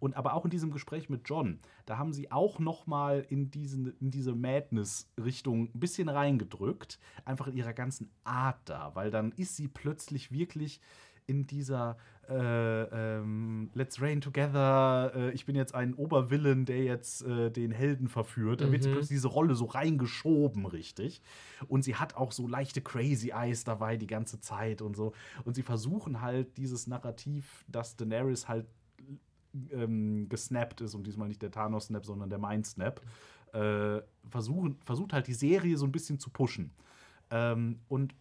und aber auch in diesem Gespräch mit John, da haben sie auch noch mal in, diesen, in diese Madness-Richtung ein bisschen reingedrückt, einfach in ihrer ganzen Art da, weil dann ist sie plötzlich wirklich in dieser äh, ähm, Let's Reign Together, äh, ich bin jetzt ein Obervillain, der jetzt äh, den Helden verführt. Da wird sie Mhm. plötzlich diese Rolle so reingeschoben, richtig. Und sie hat auch so leichte Crazy Eyes dabei die ganze Zeit und so. Und sie versuchen halt dieses Narrativ, dass Daenerys halt ähm, gesnappt ist und diesmal nicht der Thanos-Snap, sondern der Mind-Snap, äh, versuchen, versucht halt die Serie so ein bisschen zu pushen. Ähm, und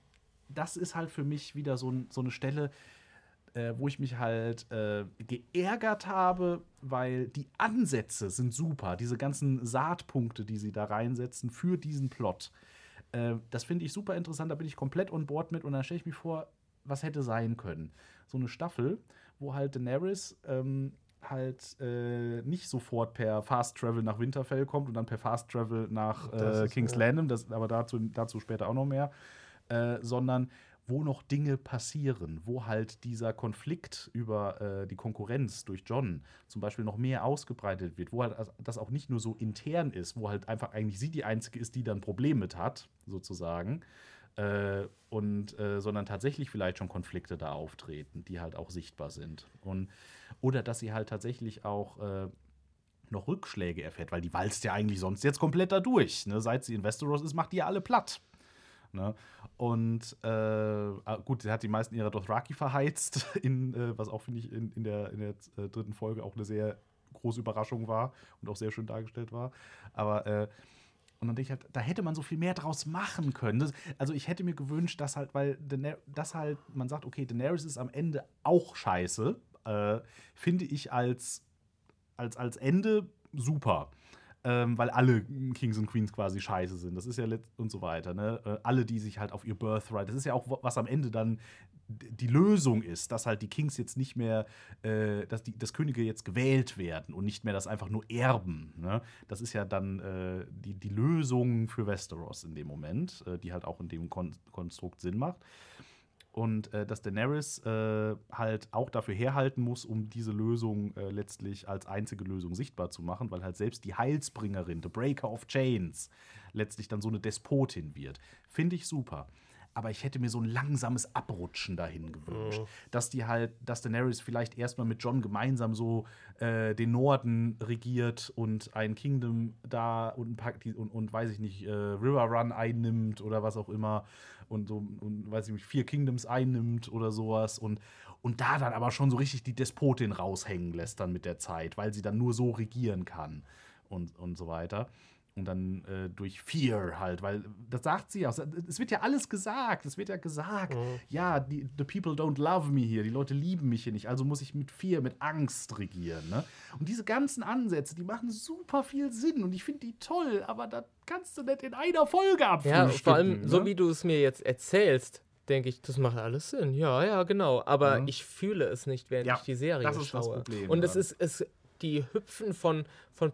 das ist halt für mich wieder so, so eine Stelle, äh, wo ich mich halt äh, geärgert habe, weil die Ansätze sind super. Diese ganzen Saatpunkte, die sie da reinsetzen für diesen Plot. Äh, das finde ich super interessant, da bin ich komplett on board mit und dann stelle ich mir vor, was hätte sein können. So eine Staffel, wo halt Daenerys ähm, halt äh, nicht sofort per Fast Travel nach Winterfell kommt und dann per Fast Travel nach äh, King's ja. Landing, das, aber dazu, dazu später auch noch mehr, äh, sondern wo noch Dinge passieren, wo halt dieser Konflikt über äh, die Konkurrenz durch John zum Beispiel noch mehr ausgebreitet wird, wo halt das- auch nicht nur so intern ist, wo halt einfach eigentlich sie die Einzige ist, die dann ein Problem mit hat, sozusagen, äh, und äh, sondern tatsächlich vielleicht schon Konflikte da auftreten, die halt auch sichtbar sind. Und, oder dass sie halt tatsächlich auch äh, noch Rückschläge erfährt, weil die walzt ja eigentlich sonst jetzt komplett da durch. Ne? Seit sie in Westeros ist, macht die ja alle platt. Ne? Und äh, ah, gut, sie hat die meisten ihrer Dothraki verheizt, [laughs] in, äh, was auch, finde ich, in, in der, in der äh, dritten Folge auch eine sehr große Überraschung war und auch sehr schön dargestellt war. Aber äh, und dann denke ich halt, da hätte man so viel mehr draus machen können. Das, also ich hätte mir gewünscht, dass halt, weil Daener das halt, man sagt, okay, Daenerys ist am Ende auch scheiße, äh, finde ich als, als, als Ende super. Ähm, weil alle Kings und Queens quasi scheiße sind. Das ist ja und so weiter. Ne? Äh, alle, die sich halt auf ihr Birthright, das ist ja auch, was am Ende dann die Lösung ist, dass halt die Kings jetzt nicht mehr, äh, dass die dass Könige jetzt gewählt werden und nicht mehr das einfach nur erben. Ne? Das ist ja dann äh, die, die Lösung für Westeros in dem Moment, äh, die halt auch in dem Kon Konstrukt Sinn macht. Und äh, dass Daenerys äh, halt auch dafür herhalten muss, um diese Lösung äh, letztlich als einzige Lösung sichtbar zu machen, weil halt selbst die Heilsbringerin, The Breaker of Chains, letztlich dann so eine Despotin wird. Finde ich super. Aber ich hätte mir so ein langsames Abrutschen dahin gewünscht. Mhm. Dass die halt, dass Daenerys vielleicht erstmal mit John gemeinsam so äh, den Norden regiert und ein Kingdom da und, ein paar- und, und weiß ich nicht, äh, River Run einnimmt oder was auch immer und so, und weiß ich nicht, vier Kingdoms einnimmt oder sowas und, und da dann aber schon so richtig die Despotin raushängen lässt dann mit der Zeit, weil sie dann nur so regieren kann und, und so weiter. Und dann äh, durch Fear halt, weil das sagt sie auch. Es wird ja alles gesagt. Es wird ja gesagt, ja, die, the people don't love me hier. Die Leute lieben mich hier nicht. Also muss ich mit Fear, mit Angst regieren. Ne? Und diese ganzen Ansätze, die machen super viel Sinn. Und ich finde die toll, aber das kannst du nicht in einer Folge Ja, abfrühstücken. vor allem, ne? so wie du es mir jetzt erzählst, denke ich, das macht alles Sinn. Ja, ja, genau. Aber Mhm. ich fühle es nicht, während Ja, ich die Serie das ist das schaue. Problem und es daran. ist, es, die hüpfen von, von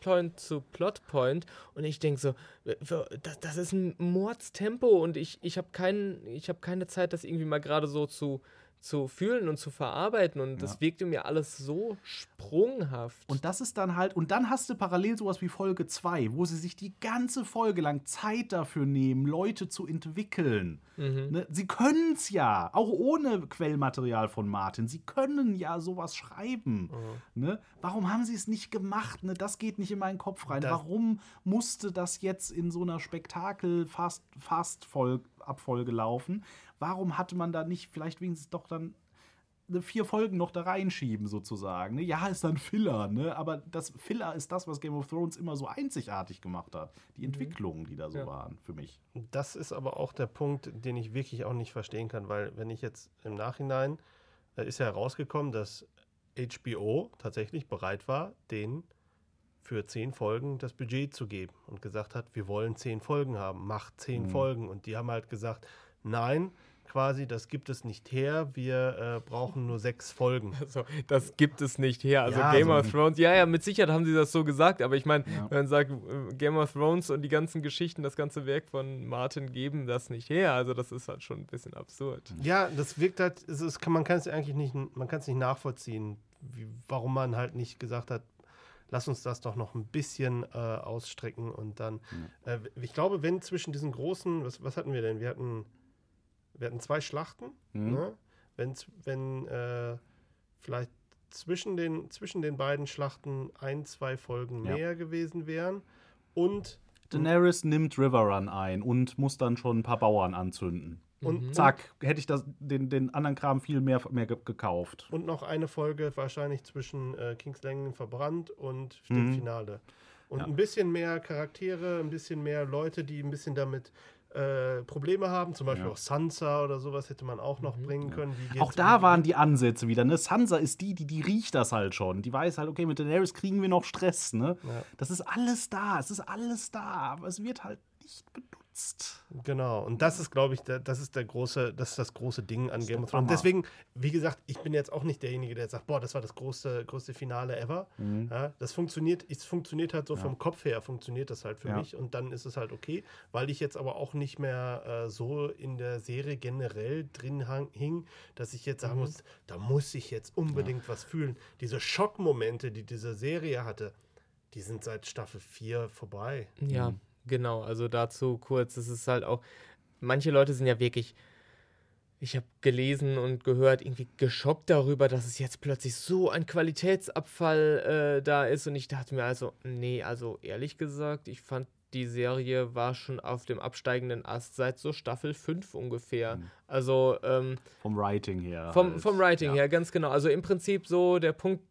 Plotpoint zu Plotpoint und ich denke so, das, das ist ein Mordstempo und ich, ich habe kein, ich hab keine Zeit, das irgendwie mal gerade so zu, zu fühlen und zu verarbeiten und das Ja. wirkte mir alles so sprunghaft. Und das ist dann halt, und dann hast du parallel sowas wie Folge 2, wo sie sich die ganze Folge lang Zeit dafür nehmen, Leute zu entwickeln. Mhm. Ne? Sie können es ja, auch ohne Quellmaterial von Martin. Sie können ja sowas schreiben. Ne? Warum haben sie es nicht gemacht? Ne? Das geht nicht in meinen Kopf rein. Das- Warum musste das jetzt in so einer Spektakel-Fast-Abfolge laufen? Warum hatte man da nicht vielleicht wenigstens doch dann ne, vier Folgen noch da reinschieben, sozusagen. Ne? Ja, ist dann Filler, ne? aber das Filler ist das, was Game of Thrones immer so einzigartig gemacht hat. Die Entwicklungen, die da so Ja. waren, für mich. Das ist aber auch der Punkt, den ich wirklich auch nicht verstehen kann, weil wenn ich jetzt im Nachhinein, äh, ist ja herausgekommen, dass HBO tatsächlich bereit war, den für zehn Folgen das Budget zu geben und gesagt hat, wir wollen zehn Folgen haben, macht zehn Mhm. Folgen. Und die haben halt gesagt, nein, quasi, das gibt es nicht her, wir äh, brauchen nur sechs Folgen. [laughs] Also, das gibt es nicht her. Also Ja, Game so of ein- Thrones, ja, ja, mit Sicherheit haben sie das so gesagt, aber ich meine, Ja. wenn man sagt, äh, Game of Thrones und die ganzen Geschichten, das ganze Werk von Martin geben das nicht her. Also das ist halt schon ein bisschen absurd. Ja, das wirkt halt, es ist, man kann es eigentlich nicht, man kann es nicht nachvollziehen, wie, warum man halt nicht gesagt hat, lass uns das doch noch ein bisschen äh, ausstrecken und dann, äh, ich glaube, wenn zwischen diesen großen, was, was hatten wir denn? Wir hatten, wir hatten zwei Schlachten, Mhm. ne? wenn, wenn äh, vielleicht zwischen den, zwischen den beiden Schlachten ein, zwei Folgen Ja. mehr gewesen wären und Daenerys nimmt River Run ein und muss dann schon ein paar Bauern anzünden. Und- Mhm. Zack, hätte ich das, den, den anderen Kram viel mehr, mehr ge gekauft. Und noch eine Folge wahrscheinlich zwischen äh, Kings Landing verbrannt und dem Mhm. Finale. Und Ja. ein bisschen mehr Charaktere, ein bisschen mehr Leute, die ein bisschen damit äh, Probleme haben. Zum Beispiel Ja. auch Sansa oder sowas hätte man auch noch bringen können. Auch da waren die Ansätze wieder. Ne? Sansa ist die, die, die riecht das halt schon. Die weiß halt, okay, mit Daenerys kriegen wir noch Stress. Ne? Ja. Das ist alles da. Es ist alles da. Aber es wird halt nicht benutzt. Genau, und das ist, glaube ich, der, das ist der große, das ist das große Ding an Game of Thrones. Deswegen, wie gesagt, ich bin jetzt auch nicht derjenige, der sagt, boah, das war das größte, größte Finale ever. Ja, das funktioniert, es funktioniert halt so vom Kopf her, funktioniert das halt für Ja. mich und dann ist es halt okay, weil ich jetzt aber auch nicht mehr äh, so in der Serie generell drin hang, hing, dass ich jetzt sagen muss, da muss ich jetzt unbedingt was fühlen. Diese Schockmomente, die diese Serie hatte, die sind seit Staffel 4 vorbei. Ja, Mhm. Genau. Also dazu kurz, es ist halt auch, manche Leute sind ja wirklich, ich habe gelesen und gehört, irgendwie geschockt darüber, dass es jetzt plötzlich so ein Qualitätsabfall äh, da ist. Und ich dachte mir also, nee, also ehrlich gesagt, ich fand, die Serie war schon auf dem absteigenden Ast seit so Staffel 5 ungefähr. Also ähm, Vom Writing her. vom, halt. vom Writing Ja. her, ganz genau. Also im Prinzip so der Punkt,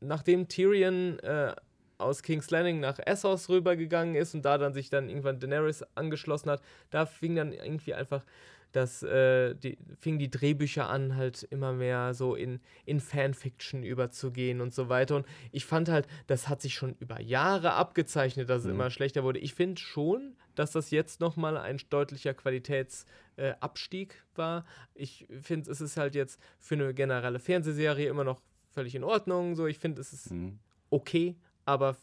nachdem Tyrion äh, aus King's Landing nach Essos rübergegangen ist und da dann sich dann irgendwann Daenerys angeschlossen hat, da fing dann irgendwie einfach das, äh, die, fingen die Drehbücher an, halt immer mehr so in, in Fanfiction überzugehen und so weiter. Und ich fand halt, das hat sich schon über Jahre abgezeichnet, dass es Mhm. immer schlechter wurde. Ich finde schon, dass das jetzt nochmal ein deutlicher Qualitätsabstieg äh, war. Ich finde, es ist halt jetzt für eine generelle Fernsehserie immer noch völlig in Ordnung. So, ich finde, es ist Mhm. okay, aber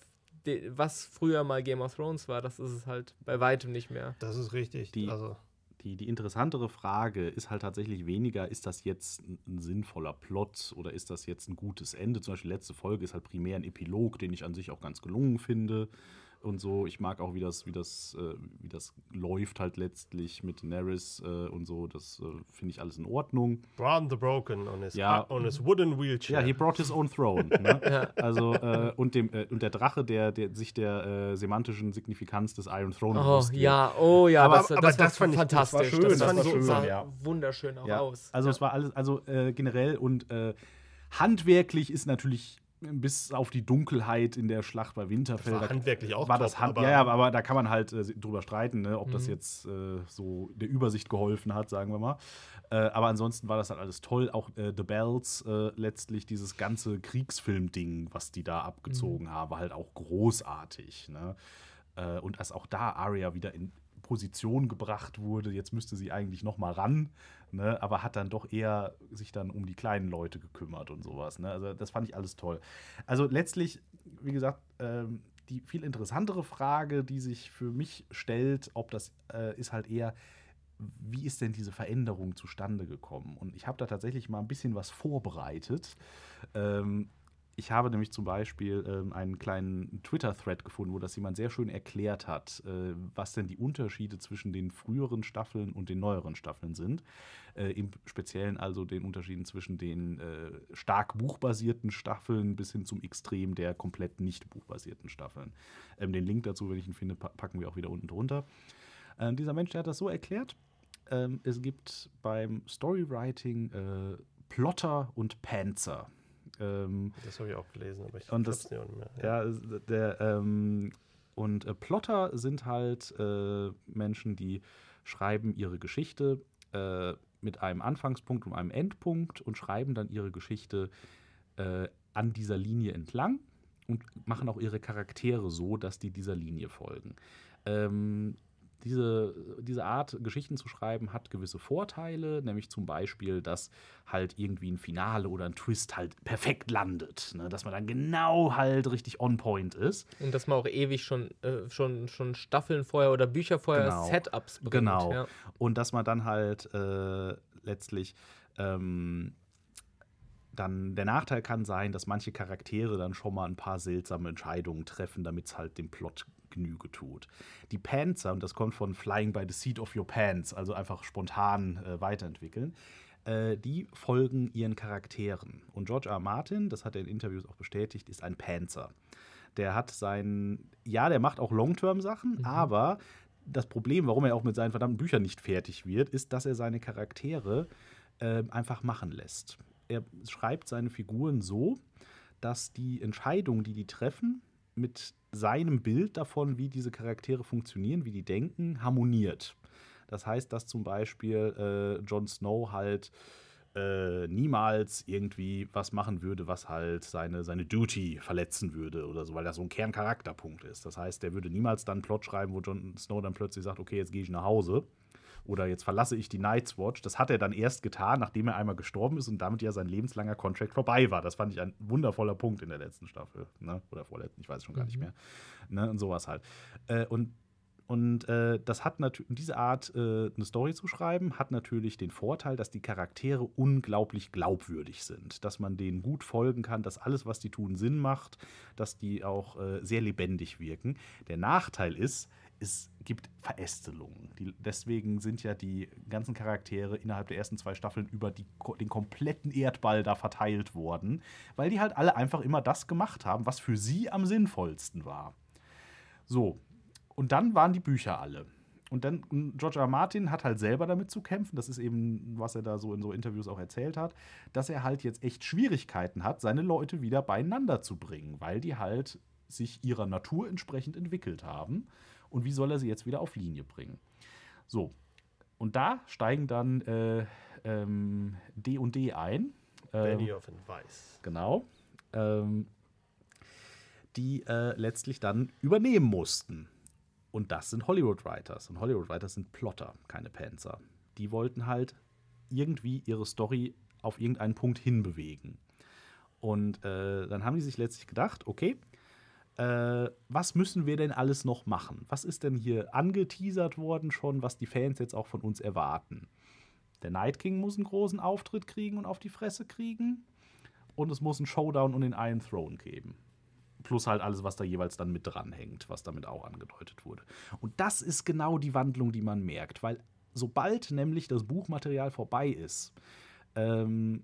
was früher mal Game of Thrones war, das ist es halt bei weitem nicht mehr. Das ist richtig. Die- also, Die, die interessantere Frage ist halt tatsächlich weniger, ist das jetzt ein, ein sinnvoller Plot oder ist das jetzt ein gutes Ende? Zum Beispiel letzte Folge ist halt primär ein Epilog, den ich an sich auch ganz gelungen finde. Und so. Ich mag auch, wie das, wie das, äh, wie das läuft halt letztlich mit Daenerys äh, und so. Das äh, finde ich alles in Ordnung. Bran the Broken on his, Ja. on his wooden wheelchair. Ja, he brought his own throne. Ne? [laughs] Also, äh, und, dem, äh, und der Drache, der, der sich der äh, semantischen Signifikanz des Iron Throne Oh ja, oh ja, Aber- das, aber das, das war fand ich- das war fantastisch. schön, das, das war war so, schön, sah ja. wunderschön auch Ja, aus. Also ja. es war alles, also äh, generell und äh, handwerklich ist natürlich bis auf die Dunkelheit in der Schlacht bei Winterfell. war da- handwerklich auch war top, das Hand, aber- ja, aber da kann man halt äh, drüber streiten, ne, ob das Mhm. jetzt äh, so der Übersicht geholfen hat, sagen wir mal. Äh, aber ansonsten war das halt alles toll. Auch äh, The Bells, äh, letztlich dieses ganze Kriegsfilm-Ding, was die da abgezogen haben, war halt auch großartig. Ne? Äh, und als auch da Arya wieder in Position gebracht wurde, jetzt müsste sie eigentlich noch mal ran, ne? aber hat dann doch eher sich dann um die kleinen Leute gekümmert und sowas. Ne? Also das fand ich alles toll. Also letztlich, wie gesagt, ähm, die viel interessantere Frage, die sich für mich stellt, ob das äh, ist halt eher, wie ist denn diese Veränderung zustande gekommen? Und ich habe da tatsächlich mal ein bisschen was vorbereitet. Ähm, ich habe nämlich zum Beispiel ähm, einen kleinen Twitter-Thread gefunden, wo das jemand sehr schön erklärt hat, äh, was denn die Unterschiede zwischen den früheren Staffeln und den neueren Staffeln sind. Äh, Im Speziellen also den Unterschieden zwischen den äh, stark buchbasierten Staffeln bis hin zum Extrem der komplett nicht buchbasierten Staffeln. Ähm, den Link dazu, wenn ich ihn finde, pa packen wir auch wieder unten drunter. Ähm, dieser Mensch, der hat das so erklärt, ähm, es gibt beim Storywriting äh, Plotter und Panzer. Ähm, Das habe ich auch gelesen, aber ich Und das- nicht mehr. ja, es- der, ähm, und äh, Plotter sind halt äh, Menschen, die schreiben ihre Geschichte äh, mit einem Anfangspunkt und einem Endpunkt und schreiben dann ihre Geschichte äh, an dieser Linie entlang und machen auch ihre Charaktere so, dass die dieser Linie folgen. Ähm, diese, diese Art, Geschichten zu schreiben, hat gewisse Vorteile, nämlich zum Beispiel, dass halt irgendwie ein Finale oder ein Twist halt perfekt landet. Ne? Dass man dann genau halt richtig on point ist. Und dass man auch ewig schon, äh, schon, schon Staffeln vorher oder Bücher vorher Genau. Setups bringt. Genau. Ja. Und dass man dann halt äh, letztlich ähm, dann der Nachteil kann sein, dass manche Charaktere dann schon mal ein paar seltsame Entscheidungen treffen, damit es halt dem Plot Genüge tut. Die Panzer, und das kommt von Flying by the Seat of Your Pants, also einfach spontan äh, weiterentwickeln, äh, die folgen ihren Charakteren. Und George R. R. Martin, das hat er in Interviews auch bestätigt, ist ein Panzer. Der hat seinen, ja, der macht auch Long-Term-Sachen, aber das Problem, warum er auch mit seinen verdammten Büchern nicht fertig wird, ist, dass er seine Charaktere äh, einfach machen lässt. Er schreibt seine Figuren so, dass die Entscheidungen, die die treffen, mit seinem Bild davon, wie diese Charaktere funktionieren, wie die denken, harmoniert. Das heißt, dass zum Beispiel äh, Jon Snow halt äh, niemals irgendwie was machen würde, was halt seine, seine Duty verletzen würde oder so, weil das so ein Kerncharakterpunkt ist. Das heißt, der würde niemals dann einen Plot schreiben, wo Jon Snow dann plötzlich sagt, okay, jetzt gehe ich nach Hause oder jetzt verlasse ich die Night's Watch. Das hat er dann erst getan, nachdem er einmal gestorben ist und damit ja sein lebenslanger Contract vorbei war. Das fand ich ein wundervoller Punkt in der letzten Staffel. Ne? Oder vorletzten, ich weiß schon gar nicht mehr. Ne? Und sowas halt. Äh, und und äh, das hat natürlich, diese Art, äh, eine Story zu schreiben, hat natürlich den Vorteil, dass die Charaktere unglaublich glaubwürdig sind. Dass man denen gut folgen kann, dass alles, was die tun, Sinn macht, dass die auch äh, sehr lebendig wirken. Der Nachteil ist, es gibt Verästelungen. Die, deswegen sind ja die ganzen Charaktere innerhalb der ersten zwei Staffeln über die, den kompletten Erdball da verteilt worden, weil die halt alle einfach immer das gemacht haben, was für sie am sinnvollsten war. So, und dann waren die Bücher alle. Und dann, George R. Martin hat halt selber damit zu kämpfen, das ist eben, was er da so in so Interviews auch erzählt hat, dass er halt jetzt echt Schwierigkeiten hat, seine Leute wieder beieinander zu bringen, weil die halt sich ihrer Natur entsprechend entwickelt haben. Und wie soll er sie jetzt wieder auf Linie bringen? So, und da steigen dann äh, ähm, D und D ein. Ähm, Benioff and Weiss. Genau. Ähm, die äh, letztlich dann übernehmen mussten. Und das sind Hollywood-Writers. Und Hollywood-Writers sind Plotter, keine Panzer. Die wollten halt irgendwie ihre Story auf irgendeinen Punkt hinbewegen. Und äh, dann haben die sich letztlich gedacht, okay, äh, was müssen wir denn alles noch machen? Was ist denn hier angeteasert worden schon, was die Fans jetzt auch von uns erwarten? Der Night King muss einen großen Auftritt kriegen und auf die Fresse kriegen. Und es muss einen Showdown und den Iron Throne geben. plus halt alles, was da jeweils dann mit dranhängt, was damit auch angedeutet wurde. Und das ist genau die Wandlung, die man merkt, weil sobald nämlich das Buchmaterial vorbei ist, ähm,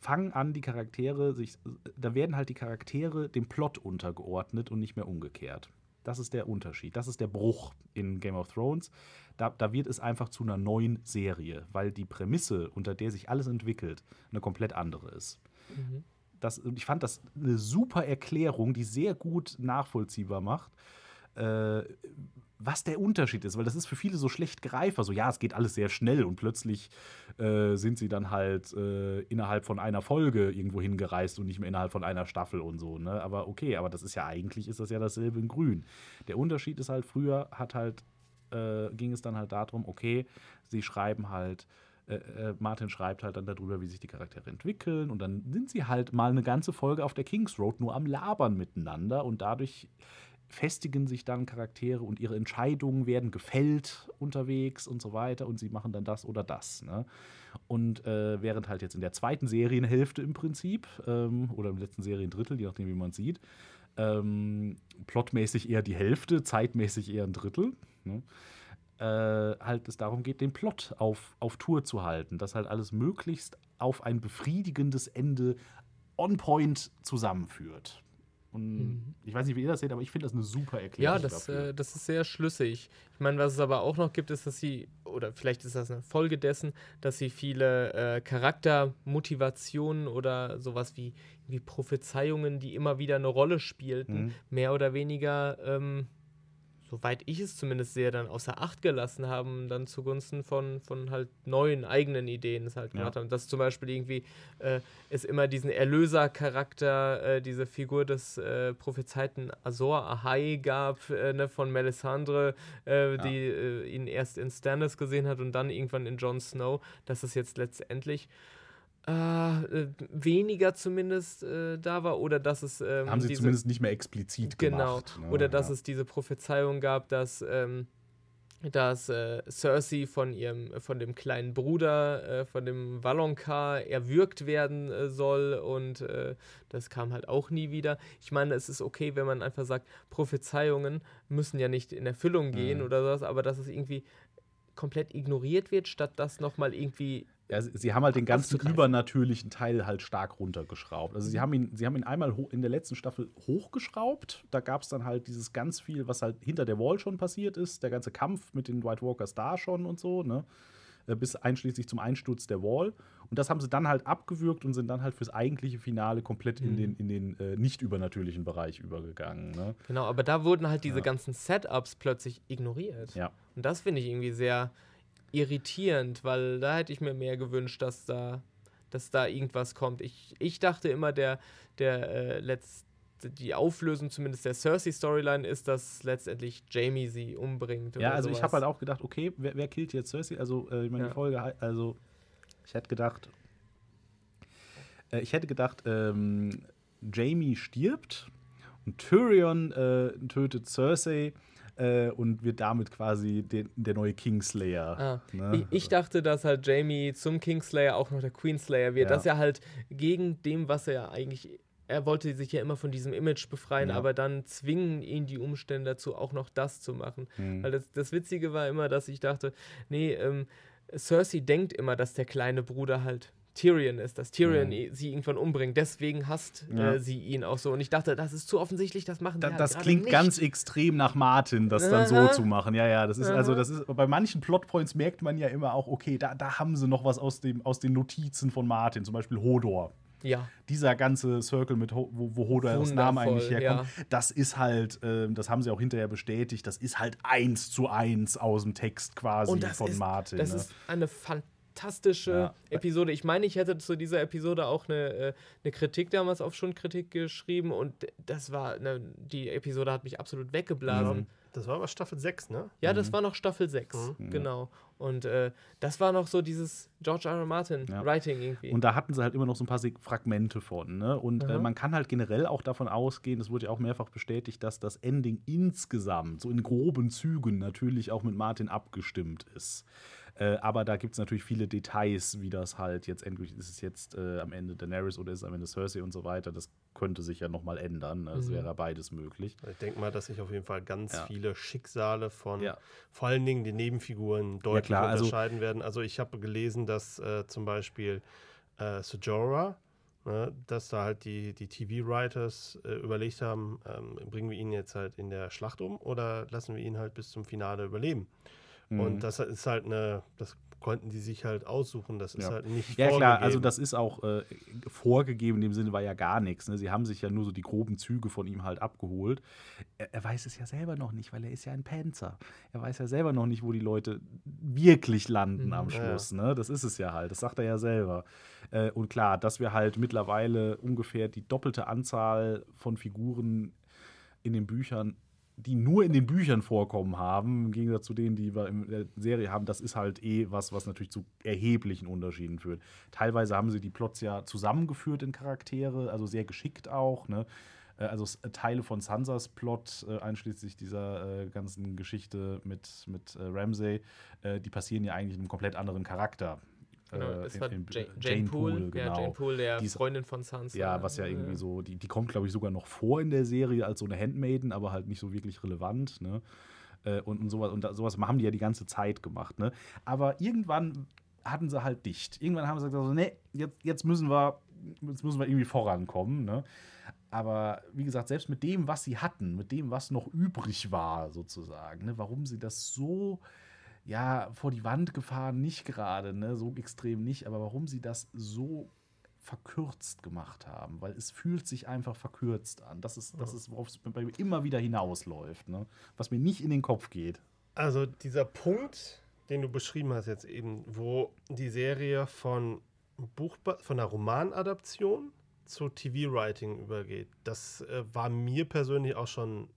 fangen an, die Charaktere sich, da werden halt die Charaktere dem Plot untergeordnet und nicht mehr umgekehrt. Das ist der Unterschied. Das ist der Bruch in Game of Thrones. Da, da wird es einfach zu einer neuen Serie, weil die Prämisse, unter der sich alles entwickelt, eine komplett andere ist. Mhm. Das, ich fand das eine super Erklärung, die sehr gut nachvollziehbar macht, äh, was der Unterschied ist, weil das ist für viele so schlecht greifbar. So, ja, es geht alles sehr schnell und plötzlich äh, sind sie dann halt äh, innerhalb von einer Folge irgendwo hingereist und nicht mehr innerhalb von einer Staffel und so. Ne? Aber okay, aber das ist ja eigentlich ist das ja dasselbe in Grün. Der Unterschied ist halt, früher hat halt, äh, ging es dann halt darum, okay, sie schreiben halt. äh, äh, Martin schreibt halt dann darüber, wie sich die Charaktere entwickeln und dann sind sie halt mal eine ganze Folge auf der Kings Road nur am Labern miteinander und dadurch festigen sich dann Charaktere und ihre Entscheidungen werden gefällt unterwegs und so weiter und sie machen dann das oder das. Ne? Und äh, während halt jetzt in der zweiten Serienhälfte im Prinzip ähm, oder im letzten Seriendrittel, je nachdem, wie man sieht, ähm, plotmäßig eher die Hälfte, zeitmäßig eher ein Drittel. Ne? Äh, halt es darum geht, den Plot auf, auf Tour zu halten, dass halt alles möglichst auf ein befriedigendes Ende on point zusammenführt. Und Mhm. ich weiß nicht, wie ihr das seht, aber ich finde das eine super Erklärung. Ja, das, dafür. äh, das ist sehr schlüssig. Ich meine, was es aber auch noch gibt, ist, dass sie, oder vielleicht ist das eine Folge dessen, dass sie viele äh, Charaktermotivationen oder sowas wie, wie Prophezeiungen, die immer wieder eine Rolle spielten, Mhm. mehr oder weniger, ähm, soweit ich es zumindest sehe, dann außer Acht gelassen haben, dann zugunsten von, von halt neuen eigenen Ideen es halt Ja. gemacht haben. Dass zum Beispiel irgendwie äh, es immer diesen Erlöser-Charakter, äh, diese Figur des äh, prophezeiten Azor Ahai gab, äh, ne, von Melisandre, äh, die äh, ihn erst in Stannis gesehen hat und dann irgendwann in Jon Snow, dass es jetzt letztendlich äh, äh, weniger zumindest äh, da war oder dass es ähm, Haben sie diese- zumindest nicht mehr explizit Genau. gemacht. ne? Oder dass ja. es diese Prophezeiung gab, dass, ähm, dass äh, Cersei von ihrem, von dem kleinen Bruder, äh, von dem Valonqar erwürgt werden äh, soll und das kam halt auch nie wieder. Ich meine, es ist okay, wenn man einfach sagt, Prophezeiungen müssen ja nicht in Erfüllung gehen Mhm. oder sowas, aber dass es irgendwie komplett ignoriert wird, statt das nochmal irgendwie Ja, sie, sie haben halt den ganzen übernatürlichen Teil halt stark runtergeschraubt. Also sie haben ihn, sie haben ihn einmal in der letzten Staffel hochgeschraubt. Da gab es dann halt dieses ganz viel, was halt hinter der Wall schon passiert ist. Der ganze Kampf mit den White Walkers da schon und so, ne? Äh, Bis einschließlich zum Einsturz der Wall. Und das haben sie dann halt abgewürgt und sind dann halt fürs eigentliche Finale komplett in Mhm. den, in den äh, nicht übernatürlichen Bereich übergegangen. Ne? Genau, aber da wurden halt diese Ja. ganzen Setups plötzlich ignoriert. Ja. Und das finde ich irgendwie sehr irritierend, weil da hätte ich mir mehr gewünscht, dass da, dass da irgendwas kommt. Ich, ich dachte immer, der, der äh, letzt, die Auflösung zumindest der Cersei-Storyline ist, dass letztendlich Jamie sie umbringt. Ja, also ich sowas. habe halt auch gedacht, okay, wer, wer killt jetzt Cersei? Also, äh, ich meine, Ja. die Folge, also ich hätte gedacht, äh, ich hätte gedacht, ähm, Jamie stirbt und Tyrion äh, tötet Cersei äh, und wird damit quasi den, der neue Kingslayer. Ah, ne? ich, ich dachte, dass halt Jamie zum Kingslayer auch noch der Queenslayer wird, Ja. dass er halt gegen dem, was er eigentlich. Er wollte sich ja immer von diesem Image befreien, Ja. aber dann zwingen ihn die Umstände dazu, auch noch das zu machen. Hm. Weil das, das Witzige war immer, dass ich dachte, nee, ähm, Cersei denkt immer, dass der kleine Bruder halt Tyrion ist, dass Tyrion Mhm. i- sie irgendwann umbringt. Deswegen hasst Ja. äh, sie ihn auch so. Und ich dachte, das ist zu offensichtlich, das machen Da, sie halt das klingt nicht. ganz extrem nach Martin, das dann so Aha. zu machen. Ja, ja, das ist also, Aha. das ist bei manchen Plotpoints merkt man ja immer auch, okay, da, da haben sie noch was aus, dem, aus den Notizen von Martin, zum Beispiel Hodor. Ja, dieser ganze Circle mit Ho wo, wo Hodor das Name eigentlich herkommt, das ist halt, ähm, das haben sie auch hinterher bestätigt, das ist halt eins zu eins aus dem Text quasi von ist, Martin. Das ne? ist eine fantastische Ja. Episode. Ich meine, ich hätte zu dieser Episode auch eine, äh, eine Kritik damals auf Schundkritik geschrieben und das war, ne, die Episode hat mich absolut weggeblasen. Mhm. Das war aber Staffel 6, ne? Ja, das war noch Staffel 6, Mhm. genau. Und äh, das war noch so dieses George R. R. Martin Ja. Writing irgendwie. Und da hatten sie halt immer noch so ein paar Fragmente von. Ne? Und äh, man kann halt generell auch davon ausgehen, das wurde ja auch mehrfach bestätigt, dass das Ending insgesamt so in groben Zügen natürlich auch mit Martin abgestimmt ist. Äh, aber da gibt es natürlich viele Details, wie das halt jetzt endlich ist es jetzt äh, am Ende Daenerys oder ist es am Ende Cersei und so weiter. Das könnte sich ja nochmal ändern. Es Mhm. wäre beides möglich. Ich denke mal, dass sich auf jeden Fall ganz Ja. viele Schicksale von Ja. vor allen Dingen den Nebenfiguren deutlich klar, also- unterscheiden werden. Also ich habe gelesen, dass äh, zum Beispiel äh, Sojora, ne, dass da halt die, die TV-Writers äh, überlegt haben, ähm, bringen wir ihn jetzt halt in der Schlacht um oder lassen wir ihn halt bis zum Finale überleben. Mhm. Und das ist halt eine, das konnten die sich halt aussuchen, das ist Ja. halt nicht Ja, klar, also vorgegeben. das ist auch äh, vorgegeben, in dem Sinne war ja gar nichts. Ne? Sie haben sich ja nur so die groben Züge von ihm halt abgeholt. Er, er weiß es ja selber noch nicht, weil er ist ja ein Panzer. Er weiß ja selber noch nicht, wo die Leute wirklich landen Mhm, am ja. Schluss. Ne? Das ist es ja halt, das sagt er ja selber. Äh, und klar, dass wir halt mittlerweile ungefähr die doppelte Anzahl von Figuren in den Büchern die nur in den Büchern vorkommen haben, im Gegensatz zu denen, die wir in der Serie haben, das ist halt eh was, was natürlich zu erheblichen Unterschieden führt. Teilweise haben sie die Plots ja zusammengeführt in Charaktere, also sehr geschickt auch. Ne? Äh, Also Teile von Sansas Plot, äh, einschließlich dieser äh, ganzen Geschichte mit, mit Ramsay, die passieren ja eigentlich in einem komplett anderen Charakter. Genau, Äh, es war in- Jane, Jane, Poole, ja, genau. Jane Poole, der Die ist- Freundin von Sansa. Ja, was ja irgendwie so, die, die kommt, glaube ich, sogar noch vor in der Serie als so eine Handmaiden, aber halt nicht so wirklich relevant, ne? Äh, Und, und sowas, und sowas haben die ja die ganze Zeit gemacht, ne? Aber irgendwann hatten sie halt dicht. Irgendwann haben sie gesagt, so, nee, jetzt, jetzt müssen wir, jetzt müssen wir irgendwie vorankommen, ne? Aber wie gesagt, selbst mit dem, was sie hatten, mit dem, was noch übrig war, sozusagen, ne, warum sie das so ja, vor die Wand gefahren, nicht gerade, ne, so extrem nicht, aber warum sie das so verkürzt gemacht haben, weil es fühlt sich einfach verkürzt an. Das ist, das ist worauf es bei mir immer wieder hinausläuft, ne? was mir nicht in den Kopf geht. Also dieser Punkt, den du beschrieben hast jetzt eben, wo die Serie von Buch von der Romanadaption zu TV-Writing übergeht, das äh, war mir persönlich auch schon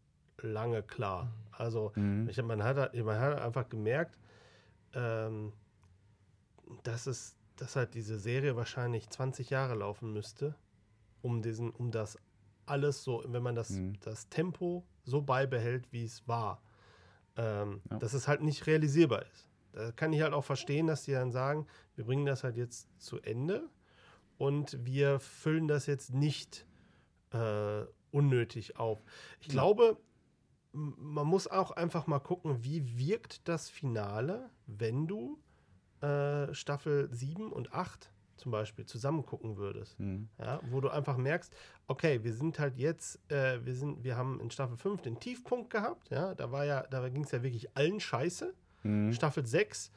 lange klar. Also Mhm. ich, man, hat, man hat einfach gemerkt, ähm, dass es, dass halt diese Serie wahrscheinlich 20 Jahre laufen müsste, um diesen, um das alles so, wenn man das, Mhm. das Tempo so beibehält, wie es war, ähm, Ja. dass es halt nicht realisierbar ist. Da kann ich halt auch verstehen, dass die dann sagen, wir bringen das halt jetzt zu Ende und wir füllen das jetzt nicht äh, unnötig auf. Ich Ja. glaube, man muss auch einfach mal gucken, wie wirkt das Finale, wenn du äh, Staffel 7 und 8 zum Beispiel zusammen gucken würdest. Mhm. Ja, wo du einfach merkst, okay, wir sind halt jetzt, äh, wir sind, wir haben in Staffel 5 den Tiefpunkt gehabt, ja, da war ja, da ging es ja wirklich allen scheiße. Mhm. Staffel 6,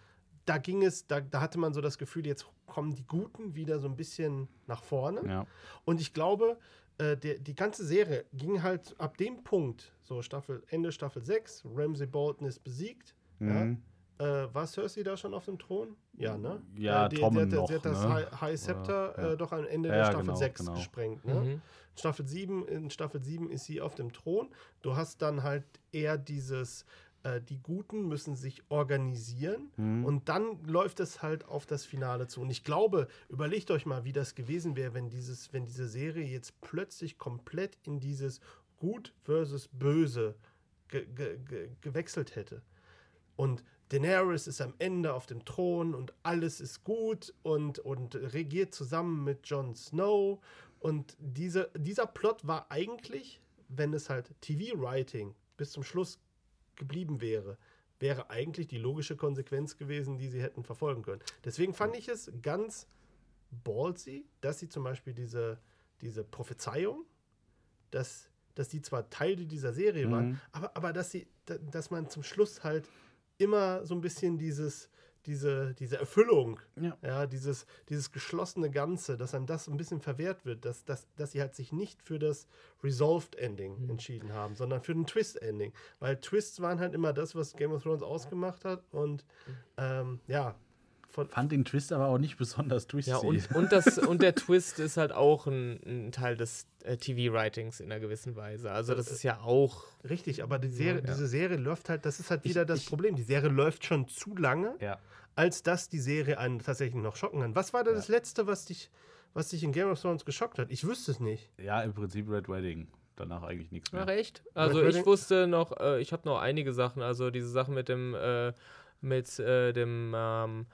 da ging es, da, da hatte man so das Gefühl, jetzt kommen die Guten wieder so ein bisschen nach vorne. Ja. Und ich glaube, äh, der, die ganze Serie ging halt ab dem Punkt, so Staffel, Ende Staffel 6, Ramsey Bolton ist besiegt. Mhm. Ja. Äh, war Cersei da schon auf dem Thron? Ja, ne? Ja, äh, die, Tommen die, hat- noch, sie hat das ne? High, Scepter ja. äh, doch am Ende Ja, der Staffel genau, 6 genau. gesprengt. Ne? Mhm. Staffel 7, in Staffel 7 ist sie auf dem Thron. Du hast dann halt eher dieses, äh, die Guten müssen sich organisieren Mhm. und dann läuft es halt auf das Finale zu. Und ich glaube, überlegt euch mal, wie das gewesen wäre, wenn, dieses, wenn diese Serie jetzt plötzlich komplett in dieses Gut versus Böse ge ge ge gewechselt hätte. Und Daenerys ist am Ende auf dem Thron und alles ist gut und, und regiert zusammen mit Jon Snow. Und diese, dieser Plot war eigentlich, wenn es halt TV-Writing bis zum Schluss geblieben wäre, wäre eigentlich die logische Konsequenz gewesen, die sie hätten verfolgen können. Deswegen fand ich es ganz ballsy, dass sie zum Beispiel diese, diese Prophezeiung, dass, dass die zwar Teile dieser Serie waren, Mhm. aber, aber dass sie, da- dass man zum Schluss halt immer so ein bisschen dieses, diese, diese Erfüllung, Ja. ja, dieses, dieses geschlossene Ganze, dass einem das ein bisschen verwehrt wird, dass, dass, dass sie halt sich nicht für das Resolved Ending Mhm. entschieden haben, sondern für ein Twist Ending. Weil Twists waren halt immer das, was Game of Thrones ausgemacht hat und ähm, ja, Fand den Twist aber auch nicht besonders twisty. Ja, und, und, das, und der Twist ist halt auch ein, ein Teil des äh, TV-Writings in einer gewissen Weise. Also das ist ja auch. richtig, aber die Serie, Ja. diese Serie läuft halt, das ist halt Ich- wieder das ich- Problem. Die Serie läuft schon zu lange, ja. als dass die Serie einen tatsächlich noch schocken kann. Was war da Ja. das Letzte, was dich, was dich in Game of Thrones geschockt hat? Ich wüsste es nicht. ja, im Prinzip Red Wedding. Danach eigentlich nichts mehr. Ach echt? Also Red ich Wedding? wusste noch, äh, ich habe noch einige Sachen, also diese Sache mit dem, äh, mit äh, dem, ähm,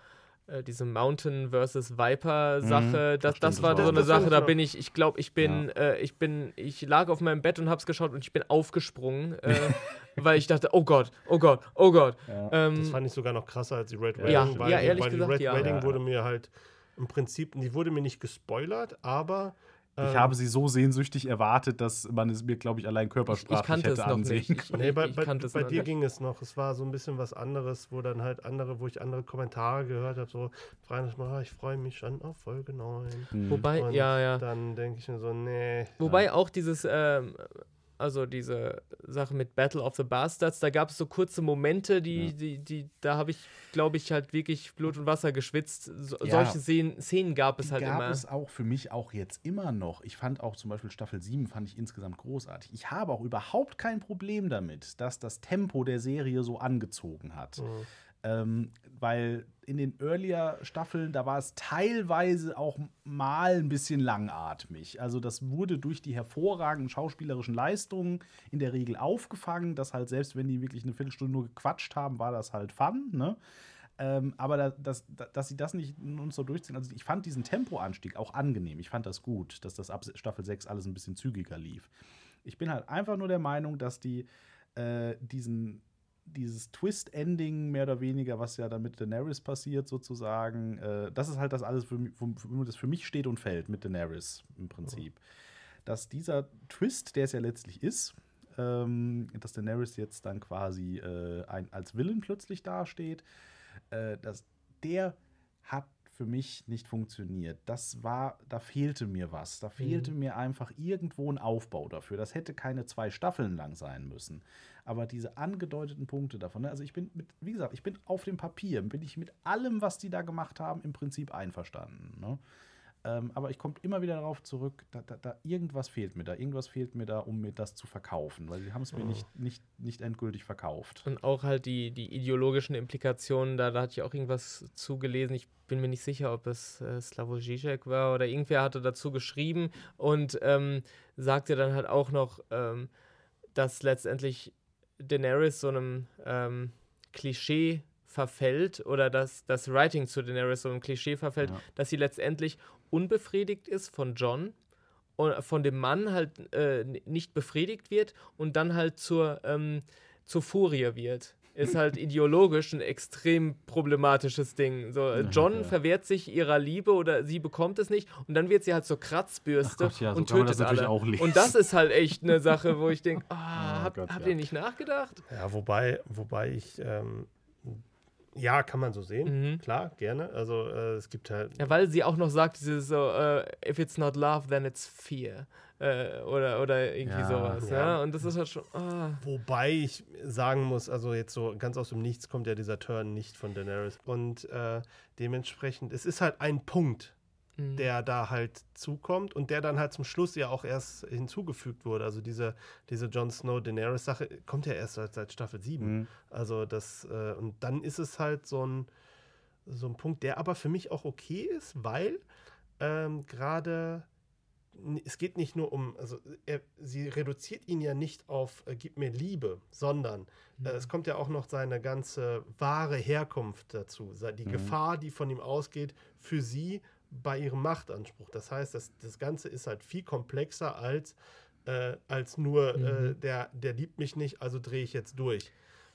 äh, diese Mountain versus Viper Sache, Mhm, das, das das war das so eine das Sache, da bin ich, ich glaube, ich bin, äh, ich bin, ich lag auf meinem Bett und hab's geschaut und ich bin aufgesprungen, [laughs] äh, weil ich dachte, oh Gott, oh Gott, oh Gott. Ja. Ähm, Das fand ich sogar noch krasser als die Red Ja, Wedding. ja, weil, ja, ehrlich weil gesagt, die Red ja. Wedding Ja. wurde mir halt im Prinzip, die wurde mir nicht gespoilert, aber Ich ähm, habe sie so sehnsüchtig erwartet, dass man es mir, glaube ich, allein ich, körpersprachlich ich kannte es hätte noch ansehen nicht. Ich, können. Nee, bei, ich bei, kannte es bei dir nicht. ging es noch. Es war so ein bisschen was anderes, wo dann halt andere, wo ich andere Kommentare gehört habe, so fragen mal, ich freue mich schon auf Folge 9. Hm. Wobei, Und ja, ja. Dann denke ich mir so, nee. Wobei auch dieses, ähm, also diese Sache mit Battle of the Bastards, da gab es so kurze Momente, die, Ja. die, die, da habe ich, glaube ich, halt wirklich Blut und Wasser geschwitzt. So, Ja. Solche Szenen, Szenen gab es Die halt gab immer. es auch für mich auch jetzt immer noch. Ich fand auch zum Beispiel Staffel 7 fand ich insgesamt großartig. Ich habe auch überhaupt kein Problem damit, dass das Tempo der Serie so angezogen hat. Mhm. Ähm, weil in den earlier Staffeln, da war es teilweise auch mal ein bisschen langatmig. Also das wurde durch die hervorragenden schauspielerischen Leistungen in der Regel aufgefangen, dass halt selbst wenn die wirklich eine Viertelstunde nur gequatscht haben, war das halt Fun, ne? Ähm, aber da, dass, da- dass sie das nicht uns so durchziehen. Also ich fand diesen Tempoanstieg auch angenehm. Ich fand das gut, dass das ab Staffel 6 alles ein bisschen zügiger lief. Ich bin halt einfach nur der Meinung, dass die äh, diesen, dieses Twist-Ending mehr oder weniger, was ja dann mit Daenerys passiert, sozusagen, äh, das ist halt das alles, womit das für mich steht und fällt mit Daenerys im Prinzip. Dass dieser Twist, der es ja letztlich ist, ähm, dass Daenerys jetzt dann quasi äh, ein, als Villain plötzlich dasteht, äh, dass der hat für mich nicht funktioniert. Das war, da fehlte mir was. Da fehlte mir einfach irgendwo ein Aufbau dafür. Das hätte keine zwei Staffeln lang sein müssen. Aber diese angedeuteten Punkte davon, ne, also ich bin mit, wie gesagt, ich bin auf dem Papier, bin ich mit allem, was die da gemacht haben, im Prinzip einverstanden. Ne? Ähm, aber ich komme immer wieder darauf zurück, da, da, da irgendwas fehlt mir da. Irgendwas fehlt mir da, um mir das zu verkaufen, weil sie haben es mir nicht, nicht, nicht endgültig verkauft. Und auch halt die, die ideologischen Implikationen, da, da hatte ich auch irgendwas zugelesen. Ich bin mir nicht sicher, ob es äh, Slavoj Žižek war oder irgendwer hatte dazu geschrieben und ähm, sagte dann halt auch noch, ähm, dass letztendlich Daenerys so einem ähm, Klischee verfällt oder dass das Writing zu Daenerys so einem Klischee verfällt, Ja. dass sie letztendlich unbefriedigt ist von John und von dem Mann halt äh, nicht befriedigt wird und dann halt zur, ähm, zur Furie wird. Ist halt [laughs] ideologisch ein extrem problematisches Ding. So, äh, Ja, John ja. verwehrt sich ihrer Liebe oder sie bekommt es nicht und dann wird sie halt zur Kratzbürste Gott, ja, so und tötet alle. Und das ist halt echt eine Sache, wo ich denke, [laughs] ah, Oh hab, Gott, habt ja. ihr nicht nachgedacht? Ja, wobei, wobei ich, ähm, ja, kann man so sehen. Mhm. Klar, gerne. Also äh, es gibt halt. Ja, weil sie auch noch sagt, dieses so, äh, if it's not love, then it's fear. Äh, oder, oder irgendwie Ja, sowas. Ja. ja. Und das ist halt schon. Ah. Wobei ich sagen muss, also jetzt so ganz aus dem Nichts kommt ja dieser Turn nicht von Daenerys. Und äh, dementsprechend, es ist halt ein Punkt, Mhm. der da halt zukommt und der dann halt zum Schluss ja auch erst hinzugefügt wurde. Also diese, diese Jon Snow-Daenerys-Sache kommt ja erst seit, seit Staffel 7. Mhm. Also das, äh, und dann ist es halt so ein, so ein Punkt, der aber für mich auch okay ist, weil ähm, gerade es geht nicht nur um, also er, sie reduziert ihn ja nicht auf äh, gib mir Liebe, sondern äh, es kommt ja auch noch seine ganze wahre Herkunft dazu, die Mhm. Gefahr, die von ihm ausgeht, für sie bei ihrem Machtanspruch. Das heißt, das, das Ganze ist halt viel komplexer als, äh, als nur äh, Mhm. der, der liebt mich nicht, also drehe ich jetzt durch.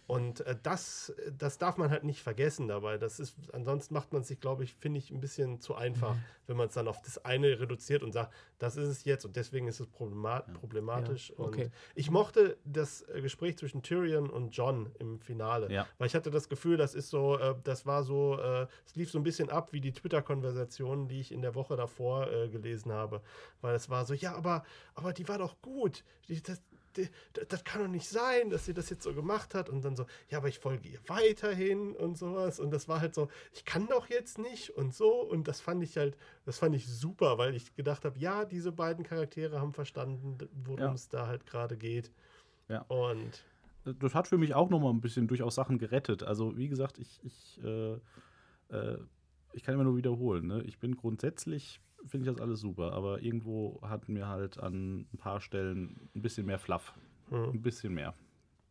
Und äh, das, das darf man halt nicht vergessen dabei. Das ist, ansonsten macht man sich, glaube ich, finde ich, ein bisschen zu einfach, Mhm. wenn man es dann auf das eine reduziert und sagt, das ist es jetzt und deswegen ist es problema problematisch. Ja, okay. Und ich mochte das äh, Gespräch zwischen Tyrion und John im Finale, Ja. weil ich hatte das Gefühl, das ist so, äh, das war so, äh, es lief so ein bisschen ab wie die Twitter-Konversationen, die ich in der Woche davor äh, gelesen habe, weil es war so, ja, aber, aber die war doch gut. Die, das, das, kann doch nicht sein, dass sie das jetzt so gemacht hat und dann so, ja, aber ich folge ihr weiterhin und sowas und das war halt so, ich kann doch jetzt nicht und so und das fand ich halt, das fand ich super, weil ich gedacht habe, ja, diese beiden Charaktere haben verstanden, worum Ja. es da halt gerade geht. Ja. Und das hat für mich auch noch mal ein bisschen durchaus Sachen gerettet. Also, wie gesagt, ich, ich, äh, äh, ich kann immer nur wiederholen. Ne? Ich bin grundsätzlich, finde ich das alles super, aber irgendwo hatten mir halt an ein paar Stellen ein bisschen mehr Fluff. hm. Ein bisschen mehr.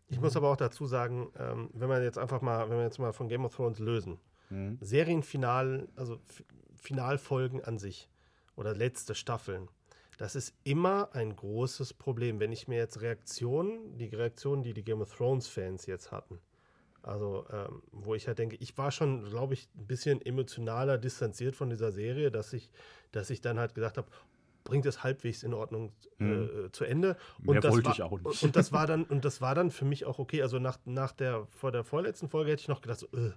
Ich muss aber auch dazu sagen, ähm, wenn man jetzt einfach mal, wenn wir jetzt mal von Game of Thrones lösen, mhm. Serienfinal, also F Finalfolgen an sich oder letzte Staffeln. Das ist immer ein großes Problem, wenn ich mir jetzt Reaktionen, die Reaktionen, die die Game of Thrones Fans jetzt hatten, also, ähm, wo ich halt denke, ich war schon, glaube ich, ein bisschen emotionaler distanziert von dieser Serie, dass ich, dass ich dann halt gesagt habe, bringt es halbwegs in Ordnung äh, mhm. zu Ende. Und Mehr das wollte war, ich auch nicht. Und das war [laughs] dann, und das war dann für mich auch okay. Also nach, nach der, vor der vorletzten Folge hätte ich noch gedacht, so, äh,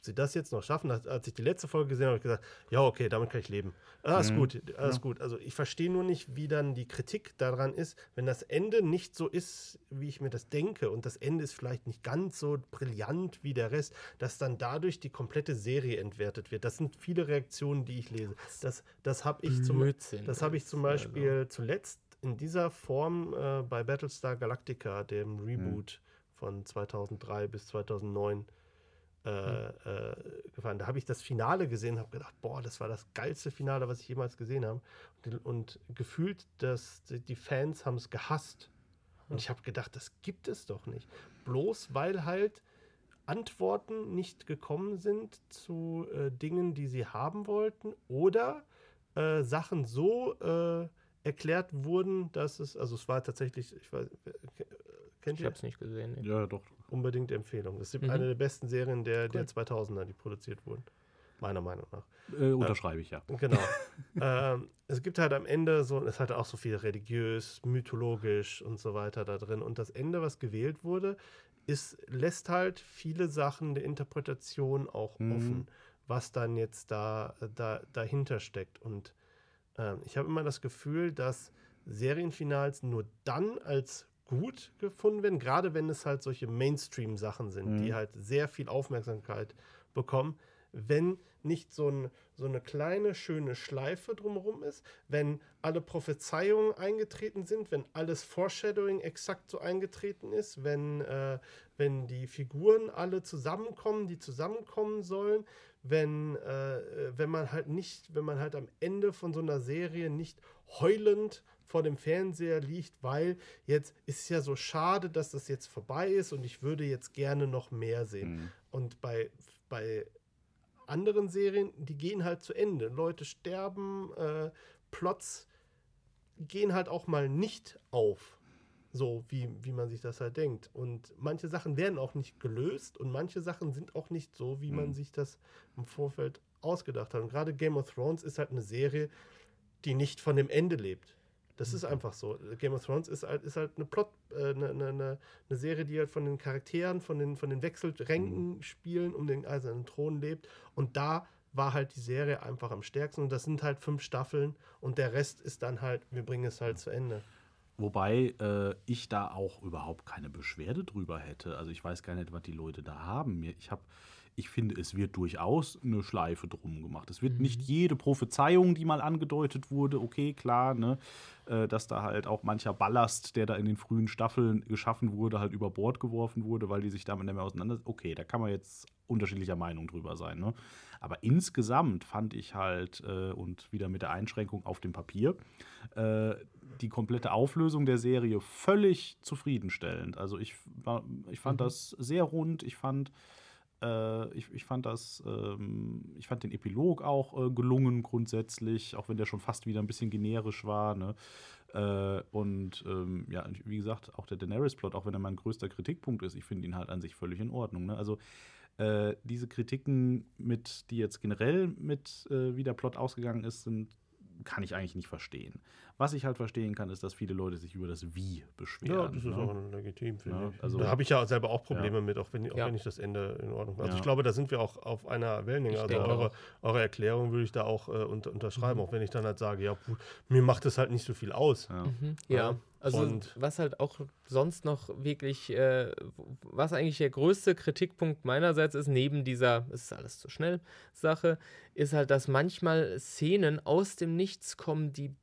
ob sie das jetzt noch schaffen. Als ich die letzte Folge gesehen habe, habe ich gesagt, ja, okay, damit kann ich leben. Alles mhm. gut, alles ja. gut. Also ich verstehe nur nicht, wie dann die Kritik daran ist, wenn das Ende nicht so ist, wie ich mir das denke und das Ende ist vielleicht nicht ganz so brillant wie der Rest, dass dann dadurch die komplette Serie entwertet wird. Das sind viele Reaktionen, die ich lese. Das, das habe ich, zum, hab ich zum Beispiel also. zuletzt in dieser Form äh, bei Battlestar Galactica, dem Reboot mhm. von 2003 bis 2009, äh, äh, gefahren. Da habe ich das Finale gesehen und habe gedacht, boah, das war das geilste Finale, was ich jemals gesehen habe. Und, und gefühlt, dass die Fans haben es gehasst. Und ich habe gedacht, das gibt es doch nicht. Bloß weil halt Antworten nicht gekommen sind zu äh, Dingen, die sie haben wollten oder äh, Sachen so äh, erklärt wurden, dass es, also es war tatsächlich, ich weiß, kennt ich habe es nicht gesehen. Nee. Ja, doch, unbedingt Empfehlung. Das ist mhm. eine der besten Serien der, der 2000er, die produziert wurden. Meiner Meinung nach. Äh, unterschreibe ich, ja. Genau. [laughs] ähm, es gibt halt am Ende so, es hat auch so viel religiös, mythologisch und so weiter da drin. Und das Ende, was gewählt wurde, ist, lässt halt viele Sachen der Interpretation auch mhm. offen, was dann jetzt da, da dahinter steckt. Und äh, ich habe immer das Gefühl, dass Serienfinals nur dann als gut gefunden werden, gerade wenn es halt solche Mainstream-Sachen sind, mhm. die halt sehr viel Aufmerksamkeit bekommen, wenn nicht so, ein, so eine kleine, schöne Schleife drumherum ist, wenn alle Prophezeiungen eingetreten sind, wenn alles Foreshadowing exakt so eingetreten ist, wenn, äh, wenn die Figuren alle zusammenkommen, die zusammenkommen sollen, wenn, äh, wenn man halt nicht, wenn man halt am Ende von so einer Serie nicht heulend vor dem Fernseher liegt, weil jetzt ist es ja so schade, dass das jetzt vorbei ist und ich würde jetzt gerne noch mehr sehen. Mhm. Und bei, bei anderen Serien, die gehen halt zu Ende. Leute sterben, äh, Plots gehen halt auch mal nicht auf. So wie, wie man sich das halt denkt. Und manche Sachen werden auch nicht gelöst und manche Sachen sind auch nicht so, wie mhm. man sich das im Vorfeld ausgedacht hat. Und gerade Game of Thrones ist halt eine Serie, die nicht von dem Ende lebt. Das ist einfach so. Game of Thrones ist halt, ist halt eine Plot, äh, eine, eine, eine, Serie, die halt von den Charakteren, von den, von den Wechselränken mhm. spielen, um den eisernen Thron lebt. Und da war halt die Serie einfach am stärksten. Und das sind halt fünf Staffeln und der Rest ist dann halt, wir bringen es halt zu Ende. Wobei äh, ich da auch überhaupt keine Beschwerde drüber hätte. Also ich weiß gar nicht, was die Leute da haben. Ich habe ich finde, es wird durchaus eine Schleife drum gemacht. Es wird mhm. nicht jede Prophezeiung, die mal angedeutet wurde, okay, klar, ne, äh, dass da halt auch mancher Ballast, der da in den frühen Staffeln geschaffen wurde, halt über Bord geworfen wurde, weil die sich damit nicht mehr auseinander. Okay, da kann man jetzt unterschiedlicher Meinung drüber sein. Ne? Aber insgesamt fand ich halt, äh, und wieder mit der Einschränkung auf dem Papier, äh, die komplette Auflösung der Serie völlig zufriedenstellend. Also ich, war, ich fand mhm. das sehr rund, ich fand äh, ich, ich, fand das, ähm, ich fand den Epilog auch äh, gelungen grundsätzlich, auch wenn der schon fast wieder ein bisschen generisch war. Ne? Äh, und ähm, ja, wie gesagt, auch der Daenerys-Plot, auch wenn er mein größter Kritikpunkt ist, ich finde ihn halt an sich völlig in Ordnung. Ne? Also äh, diese Kritiken, mit, die jetzt generell mit äh, wie der Plot ausgegangen ist, sind kann ich eigentlich nicht verstehen. Was ich halt verstehen kann, ist, dass viele Leute sich über das Wie beschweren. Ja, das ist ne? auch legitim, finde ja, ich. Also, da habe ich ja selber auch Probleme ja. mit, auch wenn, auch ja. wenn ich das Ende in Ordnung habe. Also ich glaube, da sind wir auch auf einer Wellenlänge. Ich also eure, eure, Erklärung würde ich da auch äh, unter, unterschreiben, mhm. auch wenn ich dann halt sage, ja, mir macht das halt nicht so viel aus. Mhm. Ja. Also und was halt auch sonst noch wirklich, äh, was eigentlich der größte Kritikpunkt meinerseits ist, neben dieser, es ist alles zu schnell Sache, ist halt, dass manchmal Szenen aus dem Nichts kommen, die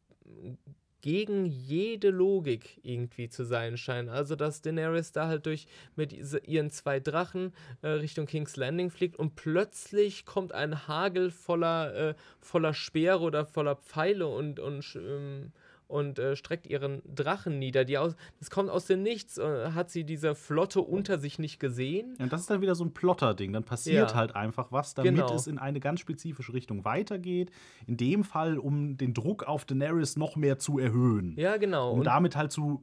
gegen jede Logik irgendwie zu sein scheinen. Also, dass Daenerys da halt durch mit ihren zwei Drachen äh, Richtung King's Landing fliegt und plötzlich kommt ein Hagel voller, äh, voller Speere oder voller Pfeile und, und ähm, und äh, streckt ihren Drachen nieder. Die aus, das kommt aus dem Nichts. Äh, hat sie diese Flotte unter sich nicht gesehen? Ja, und das ist dann wieder so ein Plotter-Ding. Dann passiert Ja. halt einfach was, damit Genau. es in eine ganz spezifische Richtung weitergeht. In dem Fall, um den Druck auf Daenerys noch mehr zu erhöhen. Ja, genau. Um Und- damit halt zu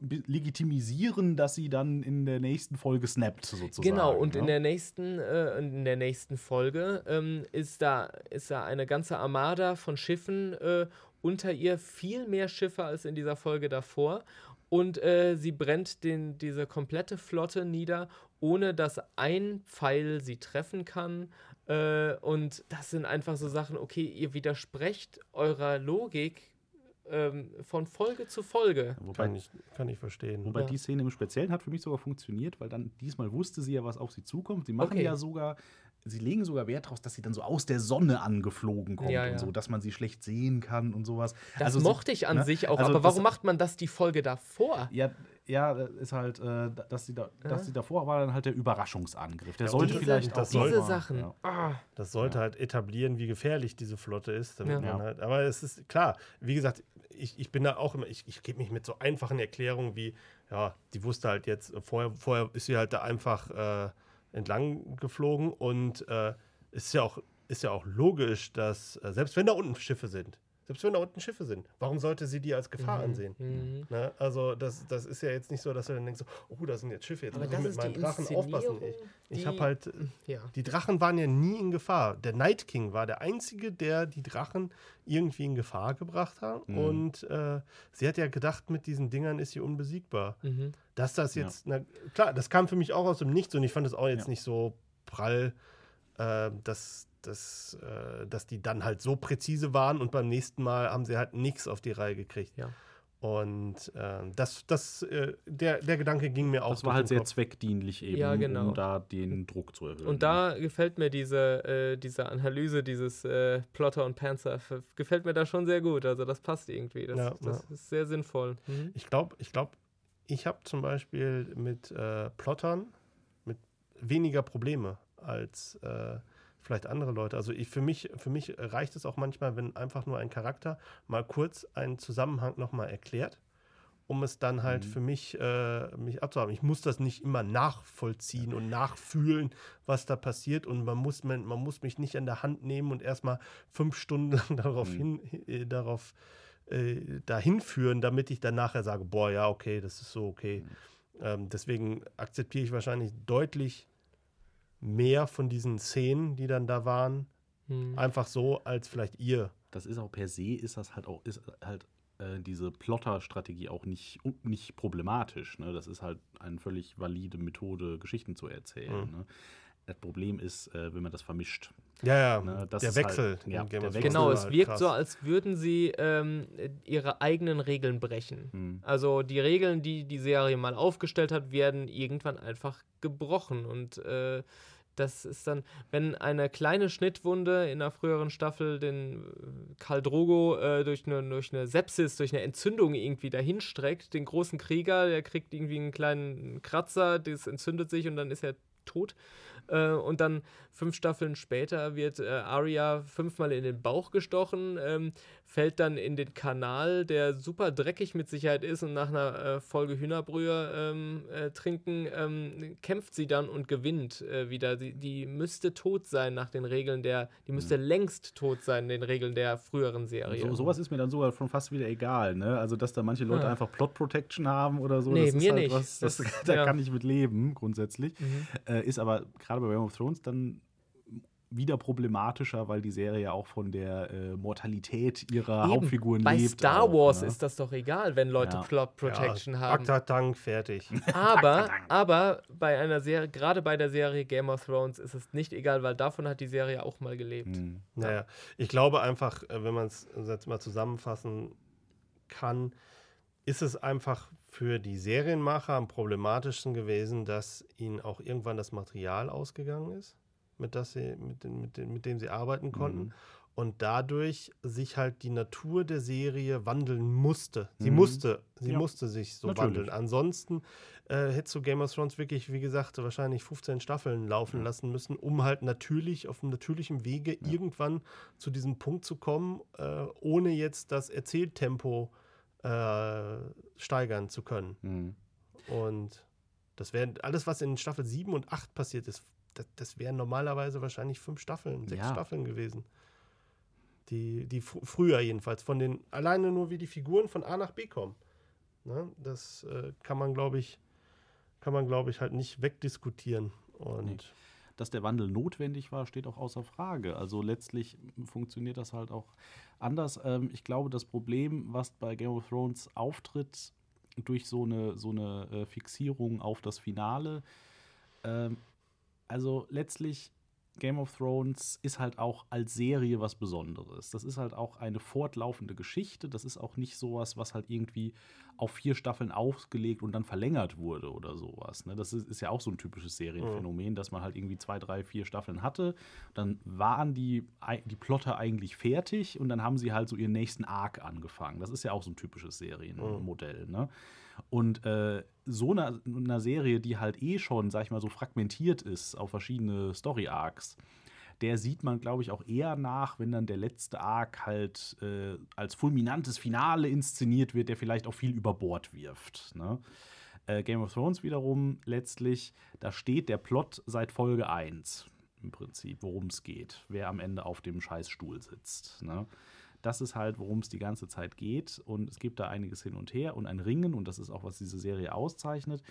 legitimisieren, dass sie dann in der nächsten Folge snappt, sozusagen. Genau, und ja. in der nächsten, äh, in der nächsten Folge ähm, ist, da, ist da eine ganze Armada von Schiffen äh, unter ihr, viel mehr Schiffe als in dieser Folge davor. Und äh, sie brennt den, diese komplette Flotte nieder, ohne dass ein Pfeil sie treffen kann. Äh, und das sind einfach so Sachen, okay, ihr widersprecht eurer Logik ähm, von Folge zu Folge. Wobei, Kann ich, kann ich verstehen. wobei Ja. die Szene im Speziellen hat für mich sogar funktioniert, weil dann diesmal wusste sie ja, was auf sie zukommt. Sie machen Okay. ja sogar, sie legen sogar Wert daraus, dass sie dann so aus der Sonne angeflogen kommt Ja, und ja. so, dass man sie schlecht sehen kann und sowas. Das Also mochte ich an ne? sich auch, Also aber warum macht man das die Folge davor? Ja, ja, ist halt, äh, dass sie da, dass sie davor war dann halt der Überraschungsangriff. Der Ja, sollte und vielleicht das auch diese mal- Sachen. Ja. Ah. Das sollte halt etablieren, wie gefährlich diese Flotte ist. Damit Ja. man Ja. halt, aber es ist klar, wie gesagt, ich, ich bin da auch immer, ich, ich gebe mich mit so einfachen Erklärungen wie, ja, die wusste halt jetzt, vorher, vorher ist sie halt da einfach äh, entlang geflogen und äh, ist ja auch, ist ja auch logisch, dass, äh, selbst wenn da unten Schiffe sind, selbst wenn da unten Schiffe sind, warum sollte sie die als Gefahr ansehen? Mhm. Ne? Also das, das ist ja jetzt nicht so, dass du dann denkst, so, oh, da sind jetzt Schiffe, jetzt Aber muss ich mit meinen Drachen aufpassen. Ich, ich die- habe halt, Ja. die Drachen waren ja nie in Gefahr. Der Night King war der Einzige, der die Drachen irgendwie in Gefahr gebracht hat. Mhm. Und äh, sie hat ja gedacht, mit diesen Dingern ist sie unbesiegbar. Mhm. Dass das jetzt, na, klar, das kam für mich auch aus dem Nichts und ich fand es auch jetzt Ja. nicht so prall, äh, dass, dass, äh, dass die dann halt so präzise waren und beim nächsten Mal haben sie halt nichts auf die Reihe gekriegt. Ja. Und äh, das, das, äh, der, der Gedanke ging mir auch Das war halt sehr Kopf. zweckdienlich eben, Ja, genau. um da den Druck zu erhöhen. Und da gefällt mir diese, äh, diese Analyse, dieses äh, Plotter und Panzer, gefällt mir da schon sehr gut. Also das passt irgendwie. Das, Ja, das ist sehr sinnvoll. Mhm. Ich glaube, ich glaube, ich habe zum Beispiel mit äh, Plottern mit weniger Probleme als äh, vielleicht andere Leute. Also ich, für, mich, für mich reicht es auch manchmal, wenn einfach nur ein Charakter mal kurz einen Zusammenhang nochmal erklärt, um es dann halt Mhm. für mich, äh, mich abzuhaben. Ich muss das nicht immer nachvollziehen und nachfühlen, was da passiert. Und man muss, man, man muss mich nicht an der Hand nehmen und erstmal fünf Stunden [laughs] lang darauf Mhm. hin, äh, darauf äh, dahin führen, damit ich dann nachher sage, boah, ja, okay, das ist so okay. Ähm, deswegen akzeptiere ich wahrscheinlich deutlich mehr von diesen Szenen, die dann da waren, Mhm. einfach so, als vielleicht ihr. das ist auch per se, ist das halt auch, ist halt äh, diese Plotter-Strategie auch nicht, nicht problematisch. Ne? Das ist halt eine völlig valide Methode, Geschichten zu erzählen. Mhm. Ne? Das Problem ist, äh, wenn man das vermischt. Ja, ja, Ne, das der ist halt- Wechsel. ja, in Game der Wechsel Genau, es halt wirkt krass. so, als würden sie ähm, ihre eigenen Regeln brechen. Hm. Also die Regeln, die die Serie mal aufgestellt hat, werden irgendwann einfach gebrochen. Und äh, das ist dann, wenn eine kleine Schnittwunde in einer früheren Staffel den äh, Karl Drogo äh, durch, eine, durch eine Sepsis, durch eine Entzündung irgendwie dahinstreckt, den großen Krieger, der kriegt irgendwie einen kleinen Kratzer, das entzündet sich und dann ist er tot. Äh, und dann fünf Staffeln später wird äh, Arya fünfmal in den Bauch gestochen, ähm, fällt dann in den Kanal, der super dreckig mit Sicherheit ist und nach einer äh, Folge Hühnerbrühe ähm, äh, trinken, ähm, kämpft sie dann und gewinnt äh, wieder. Die, die müsste tot sein nach den Regeln der, die müsste längst tot sein, den Regeln der früheren Serie. So, sowas ist mir dann sogar schon fast wieder egal, ne? Also, dass da manche Leute Ah. einfach Plot Protection haben oder so. Nee, das ist mir halt nicht. Was, das, Das- [laughs] da ja. kann ich mit leben, grundsätzlich. Mhm. Äh, ist aber gerade bei Game of Thrones dann wieder problematischer, weil die Serie ja auch von der äh, Mortalität ihrer Eben, Hauptfiguren Bei lebt. Star auch, Wars ne? ist das doch egal, wenn Leute Ja. Plot Protection ja, haben. Akta-Tank, fertig. [laughs] Aber, aber bei einer Serie, gerade bei der Serie Game of Thrones ist es nicht egal, weil davon hat die Serie auch mal gelebt. Hm. Naja, ich glaube einfach, äh, wenn man es jetzt mal zusammenfassen kann, ist es einfach für die Serienmacher am problematischsten gewesen, dass ihnen auch irgendwann das Material ausgegangen ist, mit, das sie, mit, dem, mit, dem, mit dem sie arbeiten konnten. Mhm. Und dadurch sich halt die Natur der Serie wandeln musste. Sie Mhm. musste, sie Ja. musste sich so Natürlich. wandeln. Ansonsten äh, hättest du Game of Thrones wirklich, wie gesagt, wahrscheinlich 15 Staffeln laufen Ja. lassen müssen, um halt natürlich auf natürlichem Wege irgendwann zu diesem Punkt zu kommen, äh, ohne jetzt das Erzähltempo äh, steigern zu können. Mhm. Und das wäre alles, was in Staffel 7 und 8 passiert ist, das, das wären normalerweise wahrscheinlich fünf Staffeln, sechs Ja. Staffeln gewesen. Die, die fr früher jedenfalls, von den, alleine nur wie die Figuren von A nach B kommen. Ne? Das äh, kann man, glaube ich, kann man, glaube ich, halt nicht wegdiskutieren. Und Nee. Dass der Wandel notwendig war, steht auch außer Frage. Also letztlich funktioniert das halt auch anders. Ähm, ich glaube, das Problem, was bei Game of Thrones auftritt, durch so eine, so eine äh, Fixierung auf das Finale, ähm, also letztlich Game of Thrones ist halt auch als Serie was Besonderes. Das ist halt auch eine fortlaufende Geschichte. Das ist auch nicht sowas, was halt irgendwie auf vier Staffeln ausgelegt und dann verlängert wurde oder sowas. Ne? Das ist, ja auch so ein typisches Serienphänomen, dass man halt irgendwie zwei, drei, vier Staffeln hatte. Dann waren die, die Plotter eigentlich fertig und dann haben sie halt so ihren nächsten Arc angefangen. Das ist ja auch so ein typisches Serienmodell. Ne? Und äh, so einer, einer Serie, die halt eh schon, sag ich mal, so fragmentiert ist auf verschiedene Story-Arcs, der sieht man, glaube ich, auch eher nach, wenn dann der letzte Arc halt äh, als fulminantes Finale inszeniert wird, der vielleicht auch viel über Bord wirft. Ne? Äh, Game of Thrones wiederum letztlich, da steht der Plot seit Folge 1 im Prinzip, worum es geht, wer am Ende auf dem Scheißstuhl sitzt. Ne? Das ist halt, worum es die ganze Zeit geht. Und es gibt da einiges hin und her und ein Ringen. Und das ist auch, was diese Serie auszeichnet.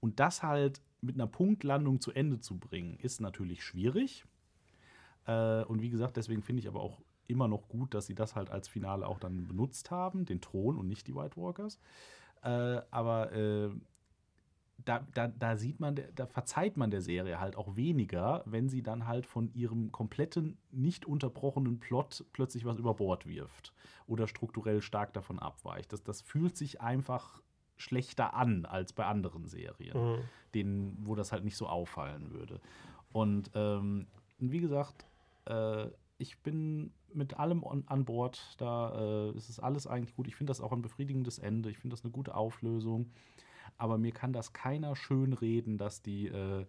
Und das halt mit einer Punktlandung zu Ende zu bringen, ist natürlich schwierig. Äh, und wie gesagt, deswegen finde ich aber auch immer noch gut, dass sie das halt als Finale auch dann benutzt haben, den Thron und nicht die White Walkers. Äh, aber äh, da, da, da sieht man, da verzeiht man der Serie halt auch weniger, wenn sie dann halt von ihrem kompletten, nicht unterbrochenen Plot plötzlich was über Bord wirft oder strukturell stark davon abweicht. Das, das fühlt sich einfach schlechter an als bei anderen Serien Mhm. denen, wo das halt nicht so auffallen würde. Und ähm, wie gesagt, äh, ich bin mit allem on, an Bord. Da äh, ist es alles eigentlich gut. Ich finde das auch ein befriedigendes Ende. Ich finde das eine gute Auflösung. Aber mir kann das keiner schön reden, dass die äh,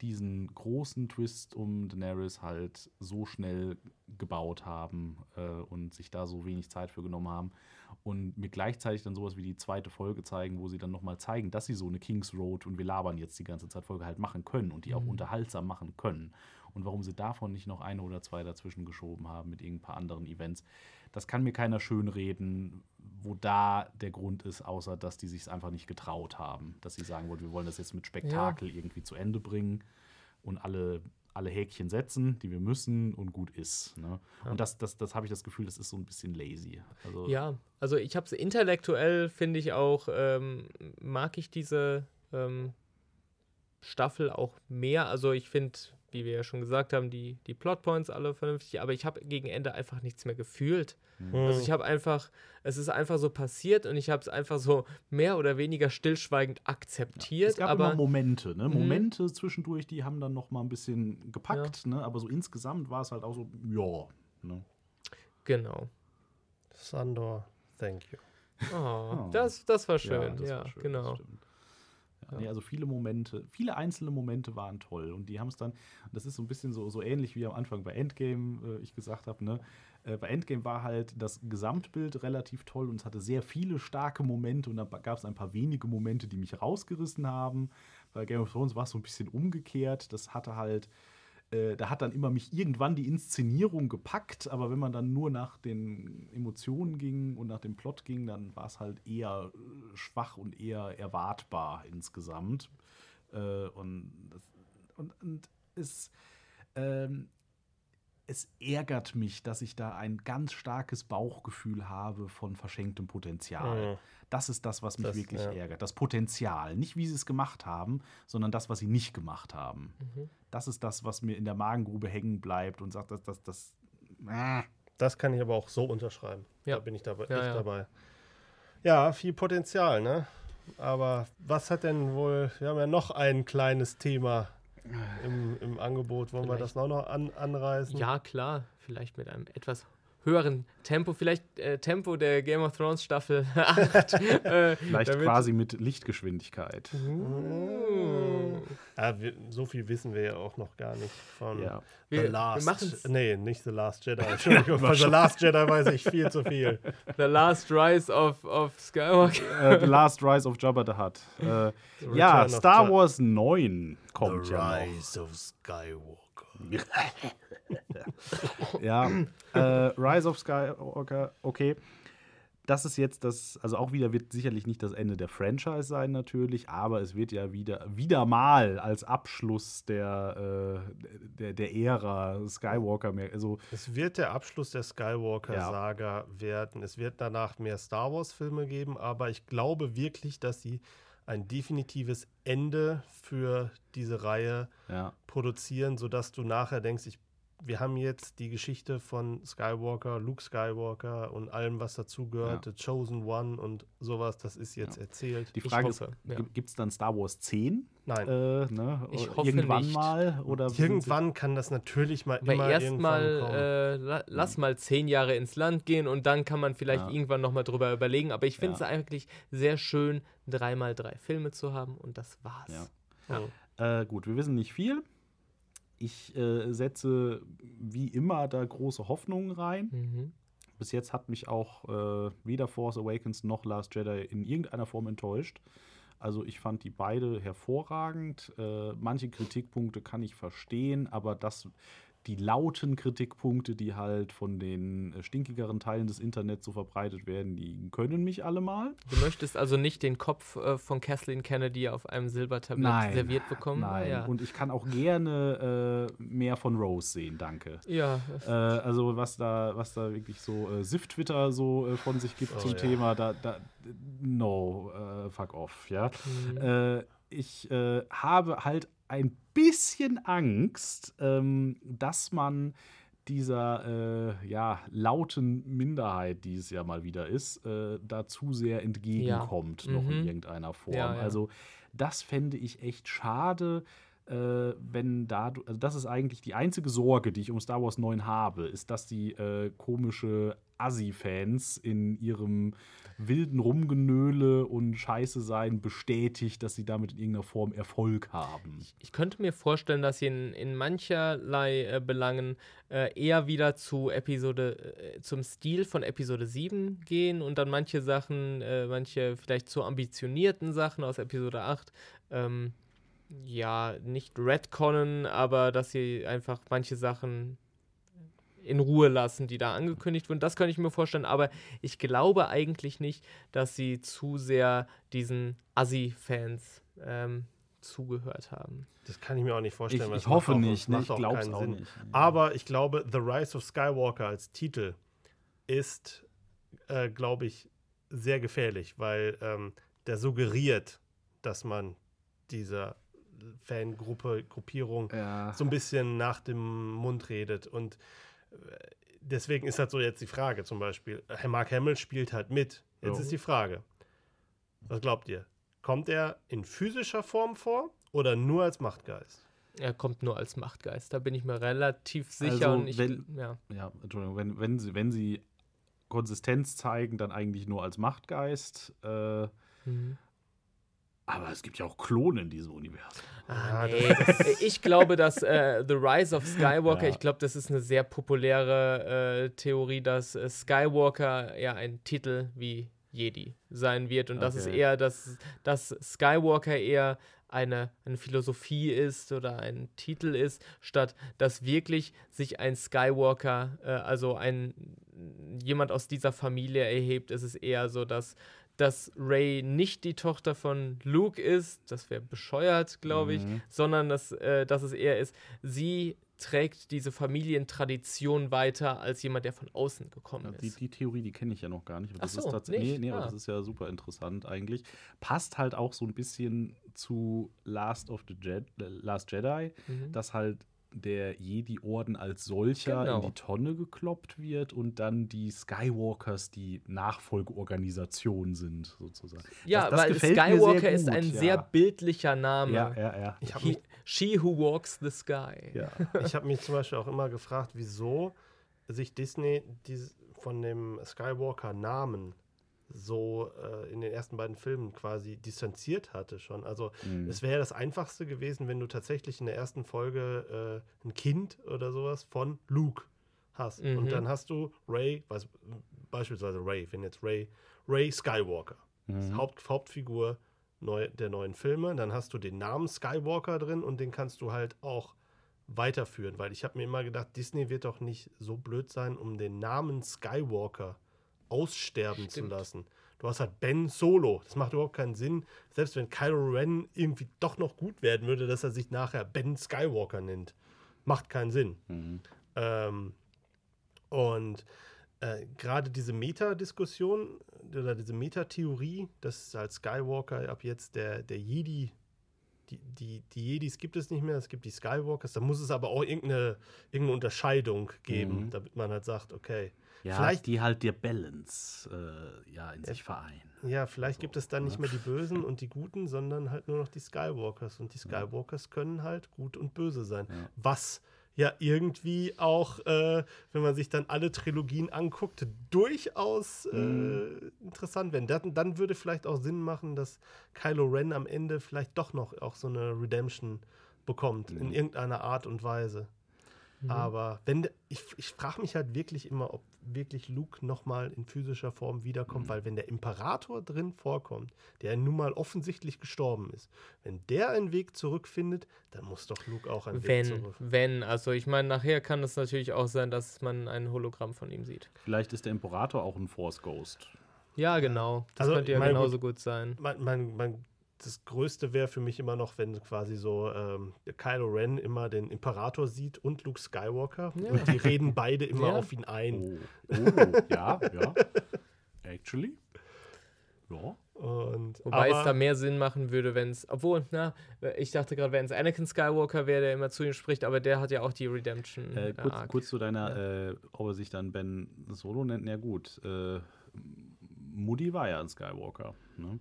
diesen großen Twist um Daenerys halt so schnell gebaut haben äh, und sich da so wenig Zeit für genommen haben und mir gleichzeitig dann sowas wie die zweite Folge zeigen, wo sie dann nochmal zeigen, dass sie so eine Kings Road und wir labern jetzt die ganze Zeit Folge halt machen können und die auch unterhaltsam machen können. Und warum sie davon nicht noch eine oder zwei dazwischen geschoben haben mit irgendein paar anderen Events, das kann mir keiner schönreden, wo da der Grund ist, außer dass die sich einfach nicht getraut haben. Dass sie sagen wollten, wir wollen das jetzt mit Spektakel irgendwie zu Ende bringen und alle, alle Häkchen setzen, die wir müssen und gut ist. Ne? Und das, das, das habe ich das Gefühl, das ist so ein bisschen lazy. Also, Ja, also ich habe es intellektuell, finde ich auch, ähm, mag ich diese ähm, Staffel auch mehr. Also ich finde, wie wir ja schon gesagt haben, die, die Plotpoints alle vernünftig, aber ich habe gegen Ende einfach nichts mehr gefühlt. Also ich habe einfach, es ist einfach so passiert und ich habe es einfach so mehr oder weniger stillschweigend akzeptiert. Es gab aber immer Momente, ne? Mhm. Momente zwischendurch, die haben dann noch mal ein bisschen gepackt, ne? aber so insgesamt war es halt auch so, ja. Ne? genau. Sandor, thank you. Oh, Oh. Das, das war schön, das ja, war schön, genau. das stimmt. Ja, Nee, also viele Momente, viele einzelne Momente waren toll und die haben es dann, das ist so ein bisschen so, so ähnlich wie am Anfang bei Endgame, äh, ich gesagt habe, ne? Äh, bei Endgame war halt das Gesamtbild relativ toll und es hatte sehr viele starke Momente und dann gab es ein paar wenige Momente, die mich rausgerissen haben. Bei Game of Thrones war es so ein bisschen umgekehrt. Das hatte halt, äh, da hat dann immer mich irgendwann die Inszenierung gepackt, aber wenn man dann nur nach den Emotionen ging und nach dem Plot ging, dann war es halt eher äh, schwach und eher erwartbar insgesamt. Äh, und, das, und, und es, ähm, es ärgert mich, dass ich da ein ganz starkes Bauchgefühl habe von verschenktem Potenzial. Mhm. Das ist das, was mich Das, wirklich ja. ärgert. Das Potenzial. Nicht, wie sie es gemacht haben, sondern das, was sie nicht gemacht haben. Mhm. Das ist das, was mir in der Magengrube hängen bleibt und sagt, dass das, das, äh, Das kann ich aber auch so unterschreiben. Ja. Da bin ich dabei, Ja, ja. dabei. Ja, viel Potenzial, ne? Aber was hat denn wohl, wir haben ja noch ein kleines Thema im, im Angebot. Wollen wir Vielleicht- das noch, noch an, anreißen? Ja, klar, vielleicht mit einem etwas höheren Tempo, vielleicht äh, Tempo der Game of Thrones Staffel [laughs] 8. [laughs] äh, Vielleicht damit- quasi mit Lichtgeschwindigkeit. Uh. Ja, wir, so viel wissen wir ja auch noch gar nicht von Ja. The Wir, wir Last. machen's. nee, nicht The Last Jedi. [laughs] Entschuldigung, von The Last Jedi weiß ich viel zu viel. The Last Rise of, of Skywalker. äh, The Last Rise of Jabba the Hutt. The ja, Star Wars 9 kommt ja noch. of Skywalker. [laughs] Ja, äh, Rise of Skywalker, okay. Das ist jetzt das, also auch wieder wird sicherlich nicht das Ende der Franchise sein, natürlich, aber es wird ja wieder, wieder mal als Abschluss der, äh, der, der Ära Skywalker mehr, also Es wird der Abschluss der Skywalker-Saga werden. Es wird danach mehr Star Wars-Filme geben, aber ich glaube wirklich, dass sie ein definitives Ende für diese Reihe ja. produzieren, sodass du nachher denkst, ich, wir haben jetzt die Geschichte von Skywalker, Luke Skywalker und allem, was dazugehört, Ja. The Chosen One und sowas, das ist jetzt Ja. erzählt. Die Frage hoffe, ist, ja. gibt es dann Star Wars 10? Nein. Äh, ne? Ich hoffe Irgendwann nicht. mal? Oder Irgendwann kann das natürlich mal Aber immer erstmal irgendwann kommen. äh, la, lass mal zehn Jahre ins Land gehen und dann kann man vielleicht Ja. irgendwann nochmal drüber überlegen. Aber ich finde es Ja. eigentlich sehr schön, dreimal drei Filme zu haben und das war's. Ja. Ja. Äh, gut, wir wissen nicht viel. Ich äh, setze wie immer da große Hoffnungen rein. Mhm. Bis jetzt hat mich auch äh, weder Force Awakens noch Last Jedi in irgendeiner Form enttäuscht. Also ich fand die beide hervorragend. Äh, manche Kritikpunkte kann ich verstehen, aber das, die lauten Kritikpunkte, die halt von den äh, stinkigeren Teilen des Internets so verbreitet werden, die können mich alle mal. Du möchtest also nicht den Kopf äh, von Kathleen Kennedy auf einem Silbertablett serviert bekommen? Nein. Ja. Und ich kann auch gerne äh, mehr von Rose sehen, danke. ja, Äh, also was da, was da wirklich so äh, Sift-Twitter so äh, von sich gibt Oh, zum ja. Thema, da, da no, äh, fuck off, ja. Mhm. Ich habe halt ein bisschen Angst, ähm, dass man dieser äh, ja, lauten Minderheit, die es ja mal wieder ist, äh, da zu sehr entgegenkommt, noch in Mhm. irgendeiner Form. Ja, ja. Also das fände ich echt schade, äh, wenn da, also das ist eigentlich die einzige Sorge, die ich um Star Wars 9 habe, ist, dass die äh, komische Assi-Fans in ihrem wilden Rumgenöle und Scheiße sein bestätigt, dass sie damit in irgendeiner Form Erfolg haben. Ich könnte mir vorstellen, dass sie in, in mancherlei äh, Belangen äh, eher wieder zu Episode, äh, zum Stil von Episode 7 gehen und dann manche Sachen, äh, manche vielleicht zu ambitionierten Sachen aus Episode 8, ähm, ja, nicht retconnen, aber dass sie einfach manche Sachen in Ruhe lassen, die da angekündigt wurden. Das könnte ich mir vorstellen, aber ich glaube eigentlich nicht, dass sie zu sehr diesen Assi-Fans ähm, zugehört haben. Das kann ich mir auch nicht Ich, vorstellen. ich macht hoffe auch- nicht, ne? macht ich auch glaube es keinen auch Sinn. nicht. Aber ich glaube, The Rise of Skywalker als Titel ist, äh, glaube ich, sehr gefährlich, weil ähm, der suggeriert, dass man dieser Fangruppe, Gruppierung ja. so ein bisschen nach dem Mund redet. Und äh, deswegen ist halt so jetzt die Frage zum Beispiel, Herr Mark Hamill spielt halt mit. Jetzt Jo. ist die Frage, was glaubt ihr? Kommt er in physischer Form vor oder nur als Machtgeist? Er kommt nur als Machtgeist, da bin ich mir relativ sicher. Also, und ich, wenn- ja. ja, Entschuldigung, wenn, wenn, sie, wenn sie Konsistenz zeigen, dann eigentlich nur als Machtgeist. Äh, Mhm. Aber es gibt ja auch Klone in diesem Universum. Ah, Ja, nee. [laughs] ich glaube, dass äh, The Rise of Skywalker, Ja. ich glaube, das ist eine sehr populäre äh, Theorie, dass äh, Skywalker ja ein Titel wie Jedi sein wird und dass es Okay. eher, dass, dass Skywalker eher eine, eine Philosophie ist oder ein Titel ist, statt dass wirklich sich ein Skywalker, äh, also ein jemand aus dieser Familie erhebt, ist es eher so, dass dass Ray nicht die Tochter von Luke ist, das wäre bescheuert, glaube ich, Mhm. sondern dass, äh, dass es eher ist, sie trägt diese Familientradition weiter als jemand, der von außen gekommen Ja, die, ist. die Theorie, die kenne ich ja noch gar nicht. aber Das Ach so, ist nicht? Nee, nee, aber Ah. das ist ja super interessant eigentlich. Passt halt auch so ein bisschen zu Last of the Jed äh, Last Jedi, Mhm. dass halt der Jedi-Orden als solcher Genau. in die Tonne gekloppt wird und dann die Skywalkers die Nachfolgeorganisation sind, sozusagen. ja, das, das weil gefällt mir sehr Skywalker ist ein ja. sehr bildlicher Name. Ja, ja, ja. Ich habe He, mich, she who walks the sky. ja. [laughs] ich hab mich zum Beispiel auch immer gefragt, wieso sich Disney dies, von dem Skywalker-Namen so äh, in den ersten beiden Filmen quasi distanziert hatte schon. Also Mhm. es wäre das Einfachste gewesen, wenn du tatsächlich in der ersten Folge äh, ein Kind oder sowas von Luke hast. Mhm. Und dann hast du Ray, was, beispielsweise Ray, wenn jetzt Ray, Ray Skywalker, das Mhm. Haupt, Hauptfigur neu, der neuen Filme, dann hast du den Namen Skywalker drin und den kannst du halt auch weiterführen, weil ich habe mir immer gedacht, Disney wird doch nicht so blöd sein, um den Namen Skywalker aussterben zu Stimmt. lassen. Du hast halt Ben Solo. Das macht überhaupt keinen Sinn. Selbst wenn Kylo Ren irgendwie doch noch gut werden würde, dass er sich nachher Ben Skywalker nennt. Macht keinen Sinn. Mhm. Ähm, und äh, gerade diese Meta-Diskussion oder diese Meta-Theorie, dass halt Skywalker ab jetzt der, der Jedi, die, die, die Jedis gibt es nicht mehr, es gibt die Skywalkers, da muss es aber auch irgendeine, irgendeine Unterscheidung geben, Mhm. damit man halt sagt, okay, Ja, Vielleicht- die halt der Balance äh, ja, in sich vereinen. ja, vielleicht gibt es dann nicht ne? mehr die Bösen [laughs] und die Guten, sondern halt nur noch die Skywalkers. Und die Skywalkers können halt gut und böse sein. Ja. Was ja irgendwie auch, äh, wenn man sich dann alle Trilogien anguckt, durchaus äh, Mhm. interessant werden. Dann, dann würde vielleicht auch Sinn machen, dass Kylo Ren am Ende vielleicht doch noch auch so eine Redemption bekommt, in Mhm. irgendeiner Art und Weise. Mhm. Aber wenn ich, ich frage mich halt wirklich immer, ob wirklich Luke nochmal in physischer Form wiederkommt, Mhm. weil wenn der Imperator drin vorkommt, der nun mal offensichtlich gestorben ist, wenn der einen Weg zurückfindet, dann muss doch Luke auch einen Weg Wenn, zurück. wenn, also ich meine, nachher kann es natürlich auch sein, dass man ein Hologramm von ihm sieht. Vielleicht ist der Imperator auch ein Force Ghost. Ja, genau. Das Also, könnte ja genauso gut sein. Mein, mein, mein, das Größte wäre für mich immer noch, wenn quasi so ähm, Kylo Ren immer den Imperator sieht und Luke Skywalker Ja. und die reden beide immer Ja. auf ihn ein. Oh, oh ja, ja. Actually. Ja. Und, Wobei aber- es da mehr Sinn machen würde, wenn es, obwohl, na, ich dachte gerade, wenn es Anakin Skywalker wäre, der immer zu ihm spricht, aber der hat ja auch die Redemption. Äh, kurz, Arc. kurz zu deiner, äh, ob er sich dann Ben Solo nennt, na gut. Äh, Moody war ja ein Skywalker. Ne?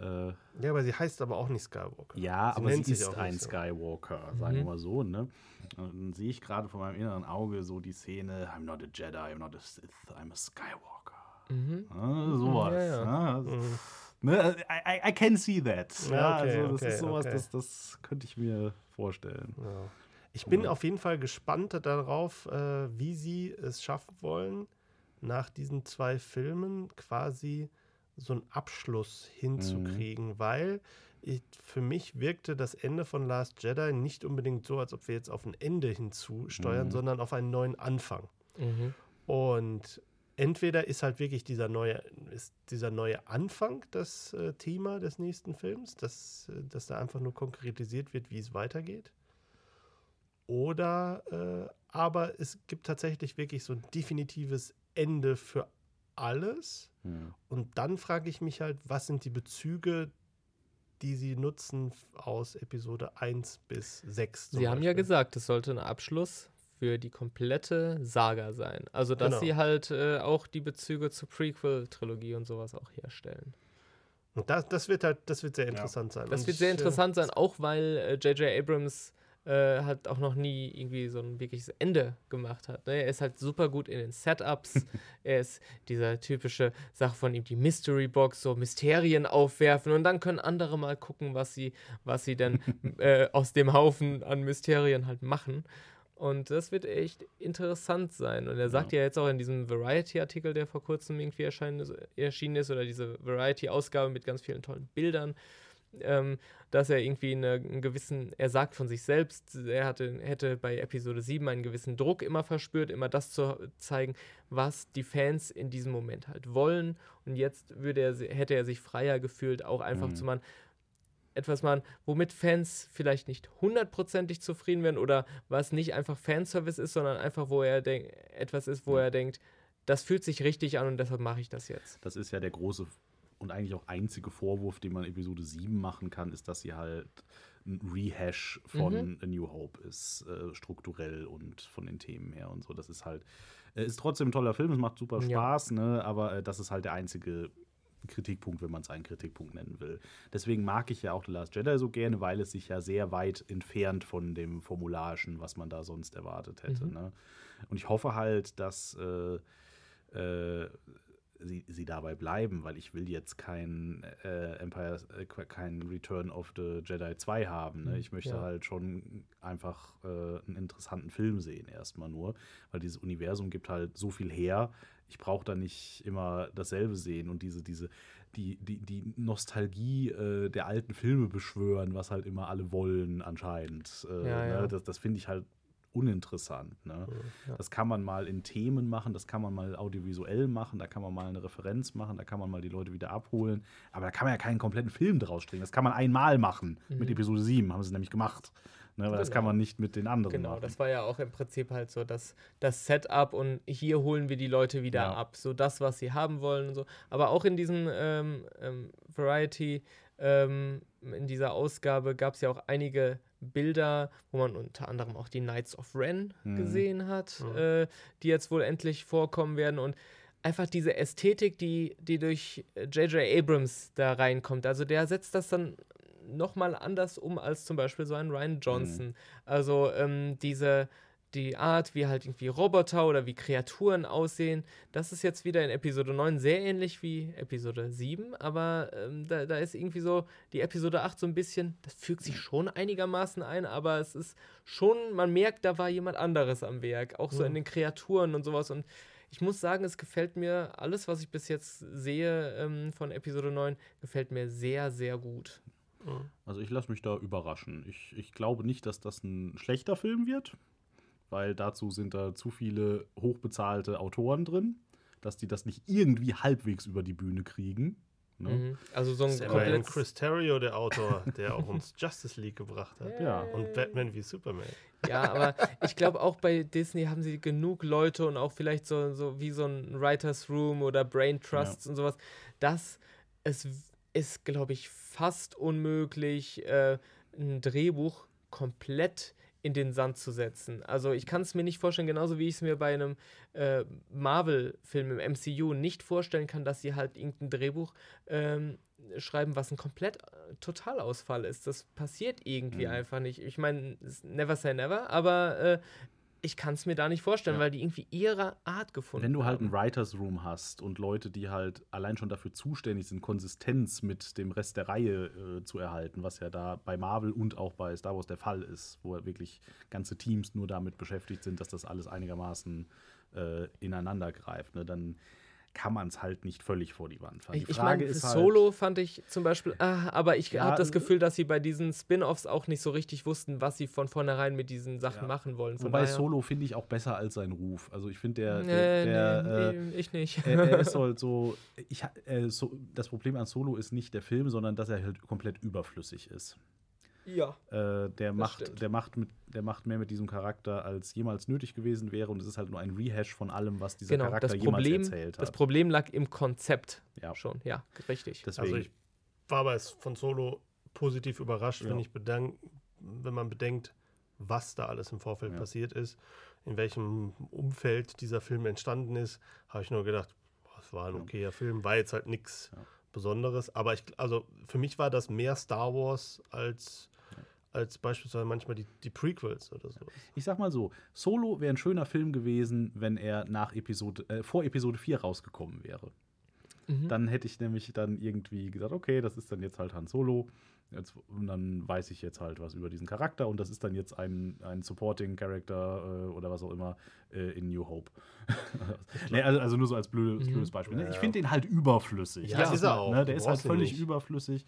Äh, Ja, aber sie heißt aber auch nicht Skywalker. ja, Sie aber sie ist ein so. Skywalker, sagen wir Mhm. mal so. Ne? Und dann sehe ich gerade vor meinem inneren Auge so die Szene: I'm not a Jedi, I'm not a Sith, I'm a Skywalker. Mhm. Ah, sowas. Ja, ja. ne? Mhm. Ne, I, I, I can see that. Ja, okay, also das okay, ist sowas, okay. das, das könnte ich mir vorstellen. Ja. Ich bin auf jeden Fall gespannt darauf, äh, wie sie es schaffen wollen, nach diesen zwei Filmen quasi so einen Abschluss hinzukriegen, weil ich, für mich wirkte das Ende von Last Jedi nicht unbedingt so, als ob wir jetzt auf ein Ende hinzusteuern, Mhm. sondern auf einen neuen Anfang. Mhm. Und entweder ist halt wirklich dieser neue, ist dieser neue Anfang das äh, Thema des nächsten Films, dass, äh, dass da einfach nur konkretisiert wird, wie es weitergeht. Oder äh, aber es gibt tatsächlich wirklich so ein definitives Ende für alles. Hm. Und dann frage ich mich halt, was sind die Bezüge, die sie nutzen aus Episode 1 bis 6? zum Sie haben ja gesagt, es sollte ein Abschluss für die komplette Saga sein. Also, dass Genau. sie halt äh, auch die Bezüge zur Prequel-Trilogie und sowas auch herstellen. Und das, das wird halt, das wird sehr interessant sein. Das Und wird sehr ich, äh, interessant sein, auch weil äh, J.J. Abrams äh, halt auch noch nie irgendwie so ein wirkliches Ende gemacht hat. Ne? Er ist halt super gut in den Setups. [laughs] er ist dieser typische Sache von ihm, die Mystery Box, so Mysterien aufwerfen und dann können andere mal gucken, was sie, was sie denn [laughs] äh, aus dem Haufen an Mysterien halt machen. Und das wird echt interessant sein. Und er sagt ja, jetzt auch in diesem Variety-Artikel, der vor kurzem irgendwie erscheinen ist, erschienen ist, oder diese Variety-Ausgabe mit ganz vielen tollen Bildern, ähm, dass er irgendwie eine, einen gewissen, er sagt von sich selbst, er hatte, hätte bei Episode 7 einen gewissen Druck immer verspürt, immer das zu zeigen, was die Fans in diesem Moment halt wollen. Und jetzt würde er, hätte er sich freier gefühlt, auch einfach Mhm. zu machen, etwas machen, womit Fans vielleicht nicht hundertprozentig zufrieden werden oder was nicht einfach Fanservice ist, sondern einfach, wo er denk, etwas ist, wo er denkt, das fühlt sich richtig an und deshalb mache ich das jetzt. Das ist ja der große und eigentlich auch einzige Vorwurf, den man Episode 7 machen kann, ist, dass sie halt ein Rehash von A New Hope ist, äh, strukturell und von den Themen her und so. Das ist halt, äh, ist trotzdem ein toller Film, es macht super Ja. Spaß, ne? aber äh, das ist halt der einzige Kritikpunkt, wenn man es einen Kritikpunkt nennen will. Deswegen mag ich ja auch The Last Jedi so gerne, weil es sich ja sehr weit entfernt von dem Formularischen, was man da sonst erwartet hätte. Mhm. Ne? Und ich hoffe halt, dass äh, äh, sie, sie dabei bleiben, weil ich will jetzt kein äh, Empire, äh, kein Return of the Jedi 2 haben. Ne? Ich möchte Ja. halt schon einfach äh, einen interessanten Film sehen, erstmal nur, weil dieses Universum gibt halt so viel her. Ich brauche da nicht immer dasselbe sehen und diese, diese, die, die, die Nostalgie äh, der alten Filme beschwören, was halt immer alle wollen, anscheinend. Äh, ja. Ne? Das, das finde ich halt uninteressant. Ne? Ja. Das kann man mal in Themen machen, das kann man mal audiovisuell machen, da kann man mal eine Referenz machen, da kann man mal die Leute wieder abholen. Aber da kann man ja keinen kompletten Film draus drehen. Das kann man einmal machen. Mit Episode 7 haben sie nämlich gemacht. Ne, weil das kann Genau. man nicht mit den anderen Genau, machen. das war ja auch im Prinzip halt so das, das Setup und hier holen wir die Leute wieder Ja. ab. So das, was sie haben wollen und so. Aber auch in diesem ähm, ähm, Variety, ähm, in dieser Ausgabe gab es ja auch einige Bilder, wo man unter anderem auch die Knights of Ren Mhm. gesehen hat, Mhm. äh, die jetzt wohl endlich vorkommen werden und einfach diese Ästhetik, die, die durch J.J. Abrams da reinkommt. Also der setzt das dann nochmal anders um als zum Beispiel so ein Ryan Johnson. Also ähm, diese die Art, wie halt irgendwie Roboter oder wie Kreaturen aussehen, das ist jetzt wieder in Episode 9 sehr ähnlich wie Episode 7, aber ähm, da, da ist irgendwie so die Episode 8 so ein bisschen, das fügt sich schon einigermaßen ein, aber es ist schon, man merkt, da war jemand anderes am Werk, auch so in den Kreaturen und sowas und ich muss sagen, es gefällt mir, alles, was ich bis jetzt sehe ähm, von Episode 9, gefällt mir sehr, sehr gut. Mhm. Also ich lasse mich da überraschen. Ich, ich glaube nicht, dass das ein schlechter Film wird, weil dazu sind da zu viele hochbezahlte Autoren drin, dass die das nicht irgendwie halbwegs über die Bühne kriegen. Ne? Mhm. Also so ein Das komplettes... Chris Terrio, der Autor, der auch uns [laughs] Justice League gebracht hat. Ja. Und Batman wie Superman. Ja, aber ich glaube auch bei Disney haben sie genug Leute und auch vielleicht so, so wie so ein Writers Room oder Brain Trusts und sowas, dass es ist, glaube ich, fast unmöglich, äh, ein Drehbuch komplett in den Sand zu setzen. Also ich kann es mir nicht vorstellen, genauso wie ich es mir bei einem äh, Marvel-Film im MCU nicht vorstellen kann, dass sie halt irgendein Drehbuch ähm, schreiben, was ein komplett äh, Totalausfall ist. Das passiert irgendwie Mhm. einfach nicht. Ich meine, never say never, aber äh, ich kann es mir da nicht vorstellen, Ja. weil die irgendwie ihre Art gefunden Wenn du halt haben. einen Writers Room hast und Leute, die halt allein schon dafür zuständig sind, Konsistenz mit dem Rest der Reihe äh, zu erhalten, was ja da bei Marvel und auch bei Star Wars der Fall ist, wo wirklich ganze Teams nur damit beschäftigt sind, dass das alles einigermaßen äh, ineinander greift, ne, dann kann man es halt nicht völlig vor die Wand fahren. Die ich Frage meine, ist halt, Solo fand ich zum Beispiel, ah, aber ich Ja, habe das Gefühl, dass sie bei diesen Spin-Offs auch nicht so richtig wussten, was sie von vornherein mit diesen Sachen Ja. machen wollen. Von Wobei daher, Solo finde ich auch besser als sein Ruf. Also ich finde der, Nee, der, der nee, äh, ich nicht. er, er ist [laughs] halt so, ich, äh, so. Das Problem an Solo ist nicht der Film, sondern dass er halt komplett überflüssig ist. Ja. Äh, der, macht, stimmt. der, macht mit, der macht mehr mit diesem Charakter, als jemals nötig gewesen wäre. Und es ist halt nur ein Rehash von allem, was dieser Genau, Charakter das jemals Problem, erzählt das hat. Problem lag im Konzept ja, schon, ja, richtig. deswegen. Also ich war bei von Solo positiv überrascht, Ja. wenn ich bedank, wenn man bedenkt, was da alles im Vorfeld Ja. passiert ist, in welchem Umfeld dieser Film entstanden ist, habe ich nur gedacht, es war ein okayer Film, war jetzt halt nichts Ja. Besonderes, aber ich, also für mich war das mehr Star Wars als, als beispielsweise manchmal die, die Prequels oder so. ich sag mal so, Solo wäre ein schöner Film gewesen, wenn er nach Episode, äh, vor Episode 4 rausgekommen wäre. Mhm. Dann hätte ich nämlich dann irgendwie gesagt, okay, das ist dann jetzt halt Han Solo. Jetzt, und dann weiß ich jetzt halt was über diesen Charakter und das ist dann jetzt ein, ein Supporting Character äh, oder was auch immer äh, in New Hope. [laughs] nee, also, also nur so als blödes, Mhm. blödes Beispiel. Ne? Ich finde den halt überflüssig. Ja, Das ist er halt, auch. Ne? Der ist halt völlig nicht. überflüssig.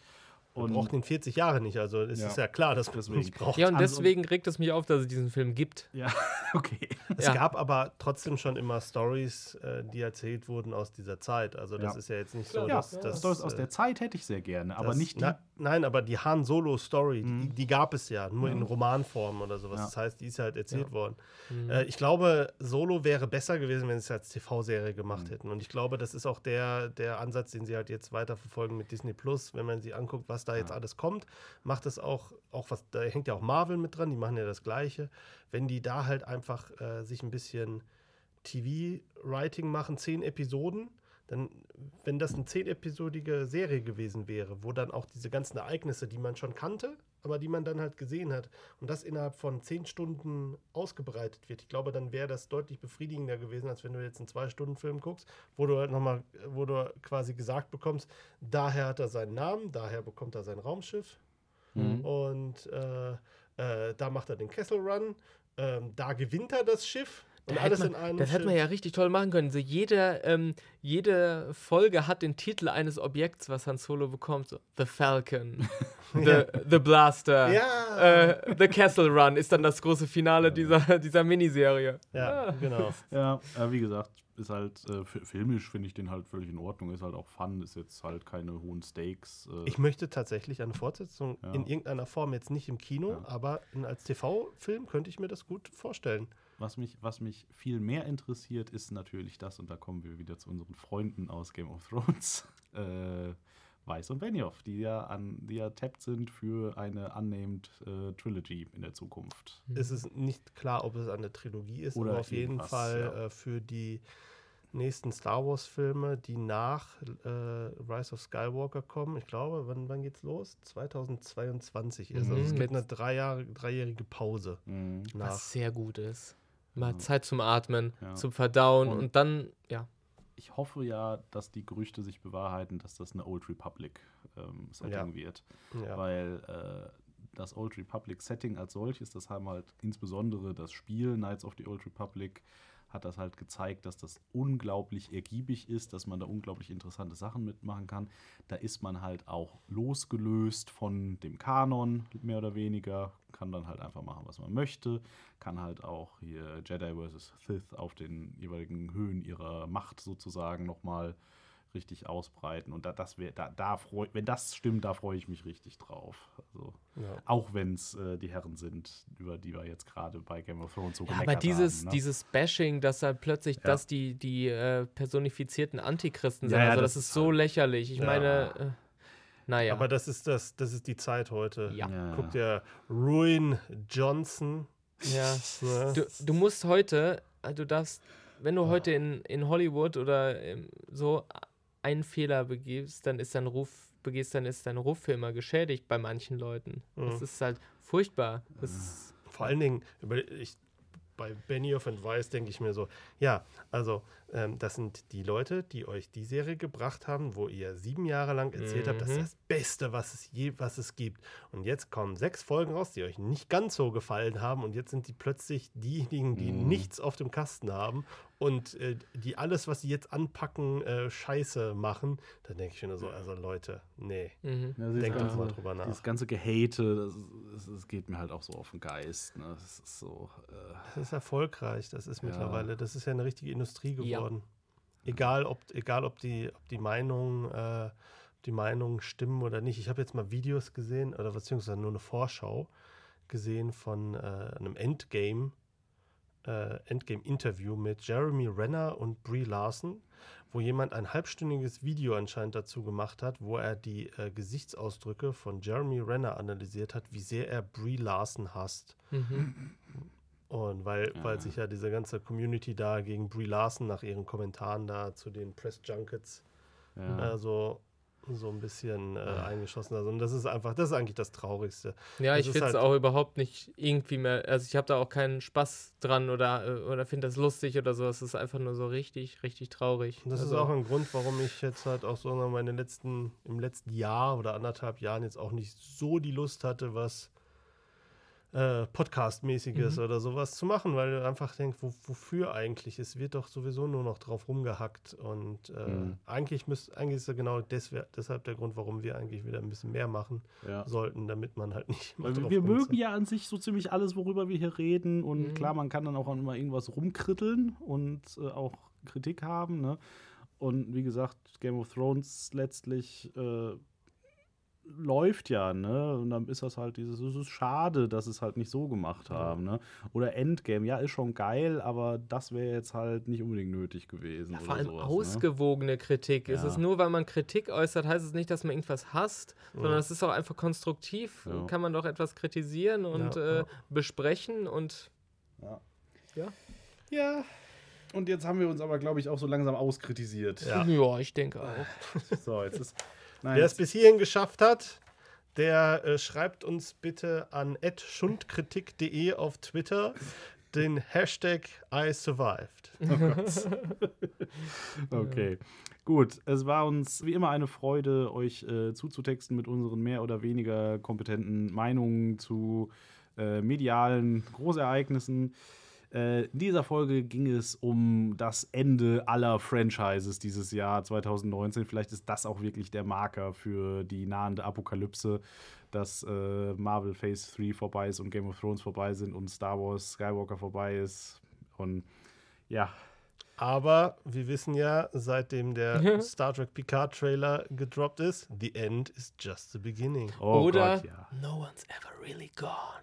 Und brauchen ihn 40 Jahre nicht, also es Ja. ist ja klar, dass man es braucht. ja, und also- deswegen regt es mich auf, dass es diesen Film gibt. ja, [laughs] okay. Es Ja. gab aber trotzdem schon immer Stories, äh, die erzählt wurden aus dieser Zeit. Also das Ja. ist ja jetzt nicht so, Klar, Ja, dass, das, dass das aus äh, der Zeit hätte ich sehr gerne, aber das- nicht die. Na, nein, aber die Han Solo Story, die, Mhm. die gab es ja nur Ja. in Romanform oder sowas. Ja. Das heißt, die ist halt erzählt Ja. worden. Mhm. Äh, ich glaube, Solo wäre besser gewesen, wenn sie es als TV-Serie Mhm. gemacht hätten. Und ich glaube, das ist auch der, der Ansatz, den sie halt jetzt weiterverfolgen mit Disney Plus. Wenn man sie anguckt, was da jetzt alles kommt, macht es auch, auch was, da hängt ja auch Marvel mit dran, die machen ja das Gleiche. Wenn die da halt einfach äh, sich ein bisschen TV-Writing machen, zehn Episoden, dann, wenn das eine zehn-episodige Serie gewesen wäre, wo dann auch diese ganzen Ereignisse, die man schon kannte, aber die man dann halt gesehen hat und das innerhalb von zehn Stunden ausgebreitet wird, ich glaube, dann wäre das deutlich befriedigender gewesen, als wenn du jetzt einen Zwei-Stunden-Film guckst, wo du halt nochmal, wo du quasi gesagt bekommst, daher hat er seinen Namen, daher bekommt er sein Raumschiff. Mhm. und äh, äh, da macht er den Kessel Run, ähm, da gewinnt er das Schiff und Da alles man, in einem das hätte man ja richtig toll machen können. So jede, ähm, jede Folge hat den Titel eines Objekts, was Han Solo bekommt. So, The Falcon, [laughs] the, the Blaster, Ja. äh, The Castle Run ist dann das große Finale dieser, dieser Miniserie. Ja, genau. Ja, äh, wie gesagt, ist halt äh, fi- filmisch finde ich den halt völlig in Ordnung. Ist halt auch Fun, ist jetzt halt keine hohen Stakes. Äh, Ich möchte tatsächlich eine Fortsetzung Ja. in irgendeiner Form, jetzt nicht im Kino, Ja. aber in, als TV-Film könnte ich mir das gut vorstellen. Was, mich, was mich viel mehr interessiert, ist natürlich das, und da kommen wir wieder zu unseren Freunden aus Game of Thrones, [laughs] äh, Weiss und Benioff, die ja an, die ja tappt sind für eine annehmend äh, Trilogy in der Zukunft. Es ist nicht klar, ob es eine Trilogie ist, Oder aber auf jeden Fall ja. äh, für die nächsten Star Wars-Filme, die nach äh, Rise of Skywalker kommen. Ich glaube, wann, wann geht's los? 2022 ist. Mhm, Also es gibt eine drei Jahre, dreijährige Pause Mhm. nach. Was sehr gut ist. Mal Ja. Zeit zum Atmen, Ja. zum Verdauen Und- und, dann, ja. Ich hoffe ja, dass die Gerüchte sich bewahrheiten, dass das eine Old Republic ähm, wird. Weil äh, das Old Republic Setting als solches, das haben halt insbesondere das Spiel Knights of the Old Republic hat das halt gezeigt, dass das unglaublich ergiebig ist, dass man da unglaublich interessante Sachen mitmachen kann. Da ist man halt auch losgelöst von dem Kanon, mehr oder weniger, kann dann halt einfach machen, was man möchte, kann halt auch hier Jedi vs. Sith auf den jeweiligen Höhen ihrer Macht sozusagen nochmal richtig ausbreiten. Und da, das wär, da, da freu, wenn das stimmt, da freue ich mich richtig drauf. Also, Ja. auch wenn es äh, die Herren sind, über die wir jetzt gerade bei Game of Thrones so ja aber dieses, haben. Ne? dieses Bashing, dass halt plötzlich Ja. das die, die äh, personifizierten Antichristen sind, Ja, ja, also das das, ist so halt- lächerlich. Ich Ja. meine, äh, naja. Aber das ist das, das ist die Zeit heute. Ja. Ja. Guck dir Ruin Johnson. ja. Du, du musst heute, äh, du darfst, wenn du heute in, in Hollywood oder so einen Fehler begibst, dann ist dein Ruf, begehst, dann ist dein Ruf für immer geschädigt bei manchen Leuten. Das Mhm. ist halt furchtbar. Das ist, Vor allen Dingen, ich, bei Benioff and Weiss denke ich mir so, ja, also das sind die Leute, die euch die Serie gebracht haben, wo ihr sieben Jahre lang erzählt habt, das ist Mhm. das Beste, was es je, was es gibt. Und jetzt kommen sechs Folgen raus, die euch nicht ganz so gefallen haben und jetzt sind die plötzlich diejenigen, die Mhm. nichts auf dem Kasten haben und äh, die alles, was sie jetzt anpacken, äh, scheiße machen. Da denke ich mir nur so, also Leute, nee. mhm. Ja, Denkt ganze- mal drüber nach. Dieses ganze Gehate, das, das, das geht mir halt auch so auf den Geist. Ne? Das ist so. Äh, Das ist erfolgreich, das ist Ja. mittlerweile, das ist ja eine richtige Industrie Ja. Geworden. Egal, ob, egal ob die, ob die Meinung, äh, ob die Meinungen stimmen oder nicht. Ich habe jetzt mal Videos gesehen, oder beziehungsweise nur eine Vorschau gesehen von äh, einem Endgame, äh, Endgame-Interview mit Jeremy Renner und Brie Larson, wo jemand ein halbstündiges Video anscheinend dazu gemacht hat, wo er die äh, Gesichtsausdrücke von Jeremy Renner analysiert hat, wie sehr er Brie Larson hasst. Mhm. [laughs] Und weil, Ja. weil sich ja diese ganze Community da gegen Brie Larson nach ihren Kommentaren da zu den Press Junkets ja. äh, so, so ein bisschen äh, eingeschossen hat. Und das ist einfach, das ist eigentlich das Traurigste. Ja, Das ich finde es halt- auch überhaupt nicht irgendwie mehr, also ich habe da auch keinen Spaß dran oder, äh, oder finde das lustig oder so. Es ist einfach nur so richtig, richtig traurig. Und das also, ist auch ein Grund, warum ich jetzt halt auch so in den letzten, im letzten Jahr oder anderthalb Jahren jetzt auch nicht so die Lust hatte, was äh, Podcast-mäßiges Mhm. oder sowas zu machen, weil du einfach denkst, wo, wofür eigentlich? Es wird doch sowieso nur noch drauf rumgehackt und äh, Mhm. eigentlich, müsst, eigentlich ist ja genau deswe- deshalb der Grund, warum wir eigentlich wieder ein bisschen mehr machen ja. sollten, damit man halt nicht Weil wir, drauf wir mögen ja an sich so ziemlich alles, worüber wir hier reden. Und Mhm. klar, man kann dann auch immer irgendwas rumkritteln und äh, auch Kritik haben. Ne? Und wie gesagt, Game of Thrones letztlich äh, läuft ja, ne? Und dann ist das halt dieses, es ist schade, dass es halt nicht so gemacht haben, ne? Oder Endgame, ja, ist schon geil, aber das wäre jetzt halt nicht unbedingt nötig gewesen. Ja, vor allem sowas, ne? ausgewogene Kritik. Es Ja. ist nur, weil man Kritik äußert, heißt es nicht, dass man irgendwas hasst, sondern es ist auch einfach konstruktiv. Kann man doch etwas kritisieren und äh, besprechen und Ja. Ja. Ja. Und jetzt haben wir uns aber, glaube ich, auch so langsam auskritisiert. Ja. Ja, ich denke auch. So, jetzt ist. Nein, Wer es bis hierhin geschafft hat, der äh, schreibt uns bitte an schundkritik.de auf Twitter den Hashtag I survived. [laughs] okay. Gut, es war uns wie immer eine Freude, euch äh, zuzutexten mit unseren mehr oder weniger kompetenten Meinungen zu äh, medialen Großereignissen. Äh, in dieser Folge ging es um das Ende aller Franchises dieses Jahr 2019. Vielleicht ist das auch wirklich der Marker für die nahende Apokalypse, dass äh, Marvel Phase 3 vorbei ist und Game of Thrones vorbei sind und Star Wars Skywalker vorbei ist. Und ja, Aber wir wissen ja, seitdem der [laughs] Star Trek Picard Trailer gedroppt ist, the end is just the beginning. oh Oder Gott, ja. No one's ever really gone.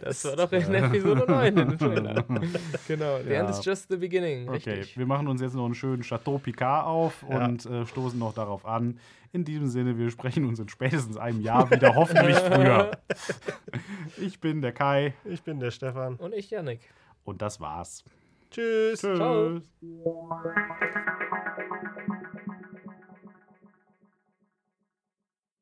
Das war doch in Episode 9 in dem Trailer. [laughs] genau, the end is just the beginning. Okay, Richtig. wir machen uns jetzt noch einen schönen Chateau Picard auf Ja. und äh, stoßen noch darauf an. In diesem Sinne, wir sprechen uns in spätestens einem Jahr wieder, hoffentlich [laughs] früher. Ich bin der Kai Ich bin der Stefan. Und ich, Janik. und das war's. Tschüss. Tschüss. Ciao.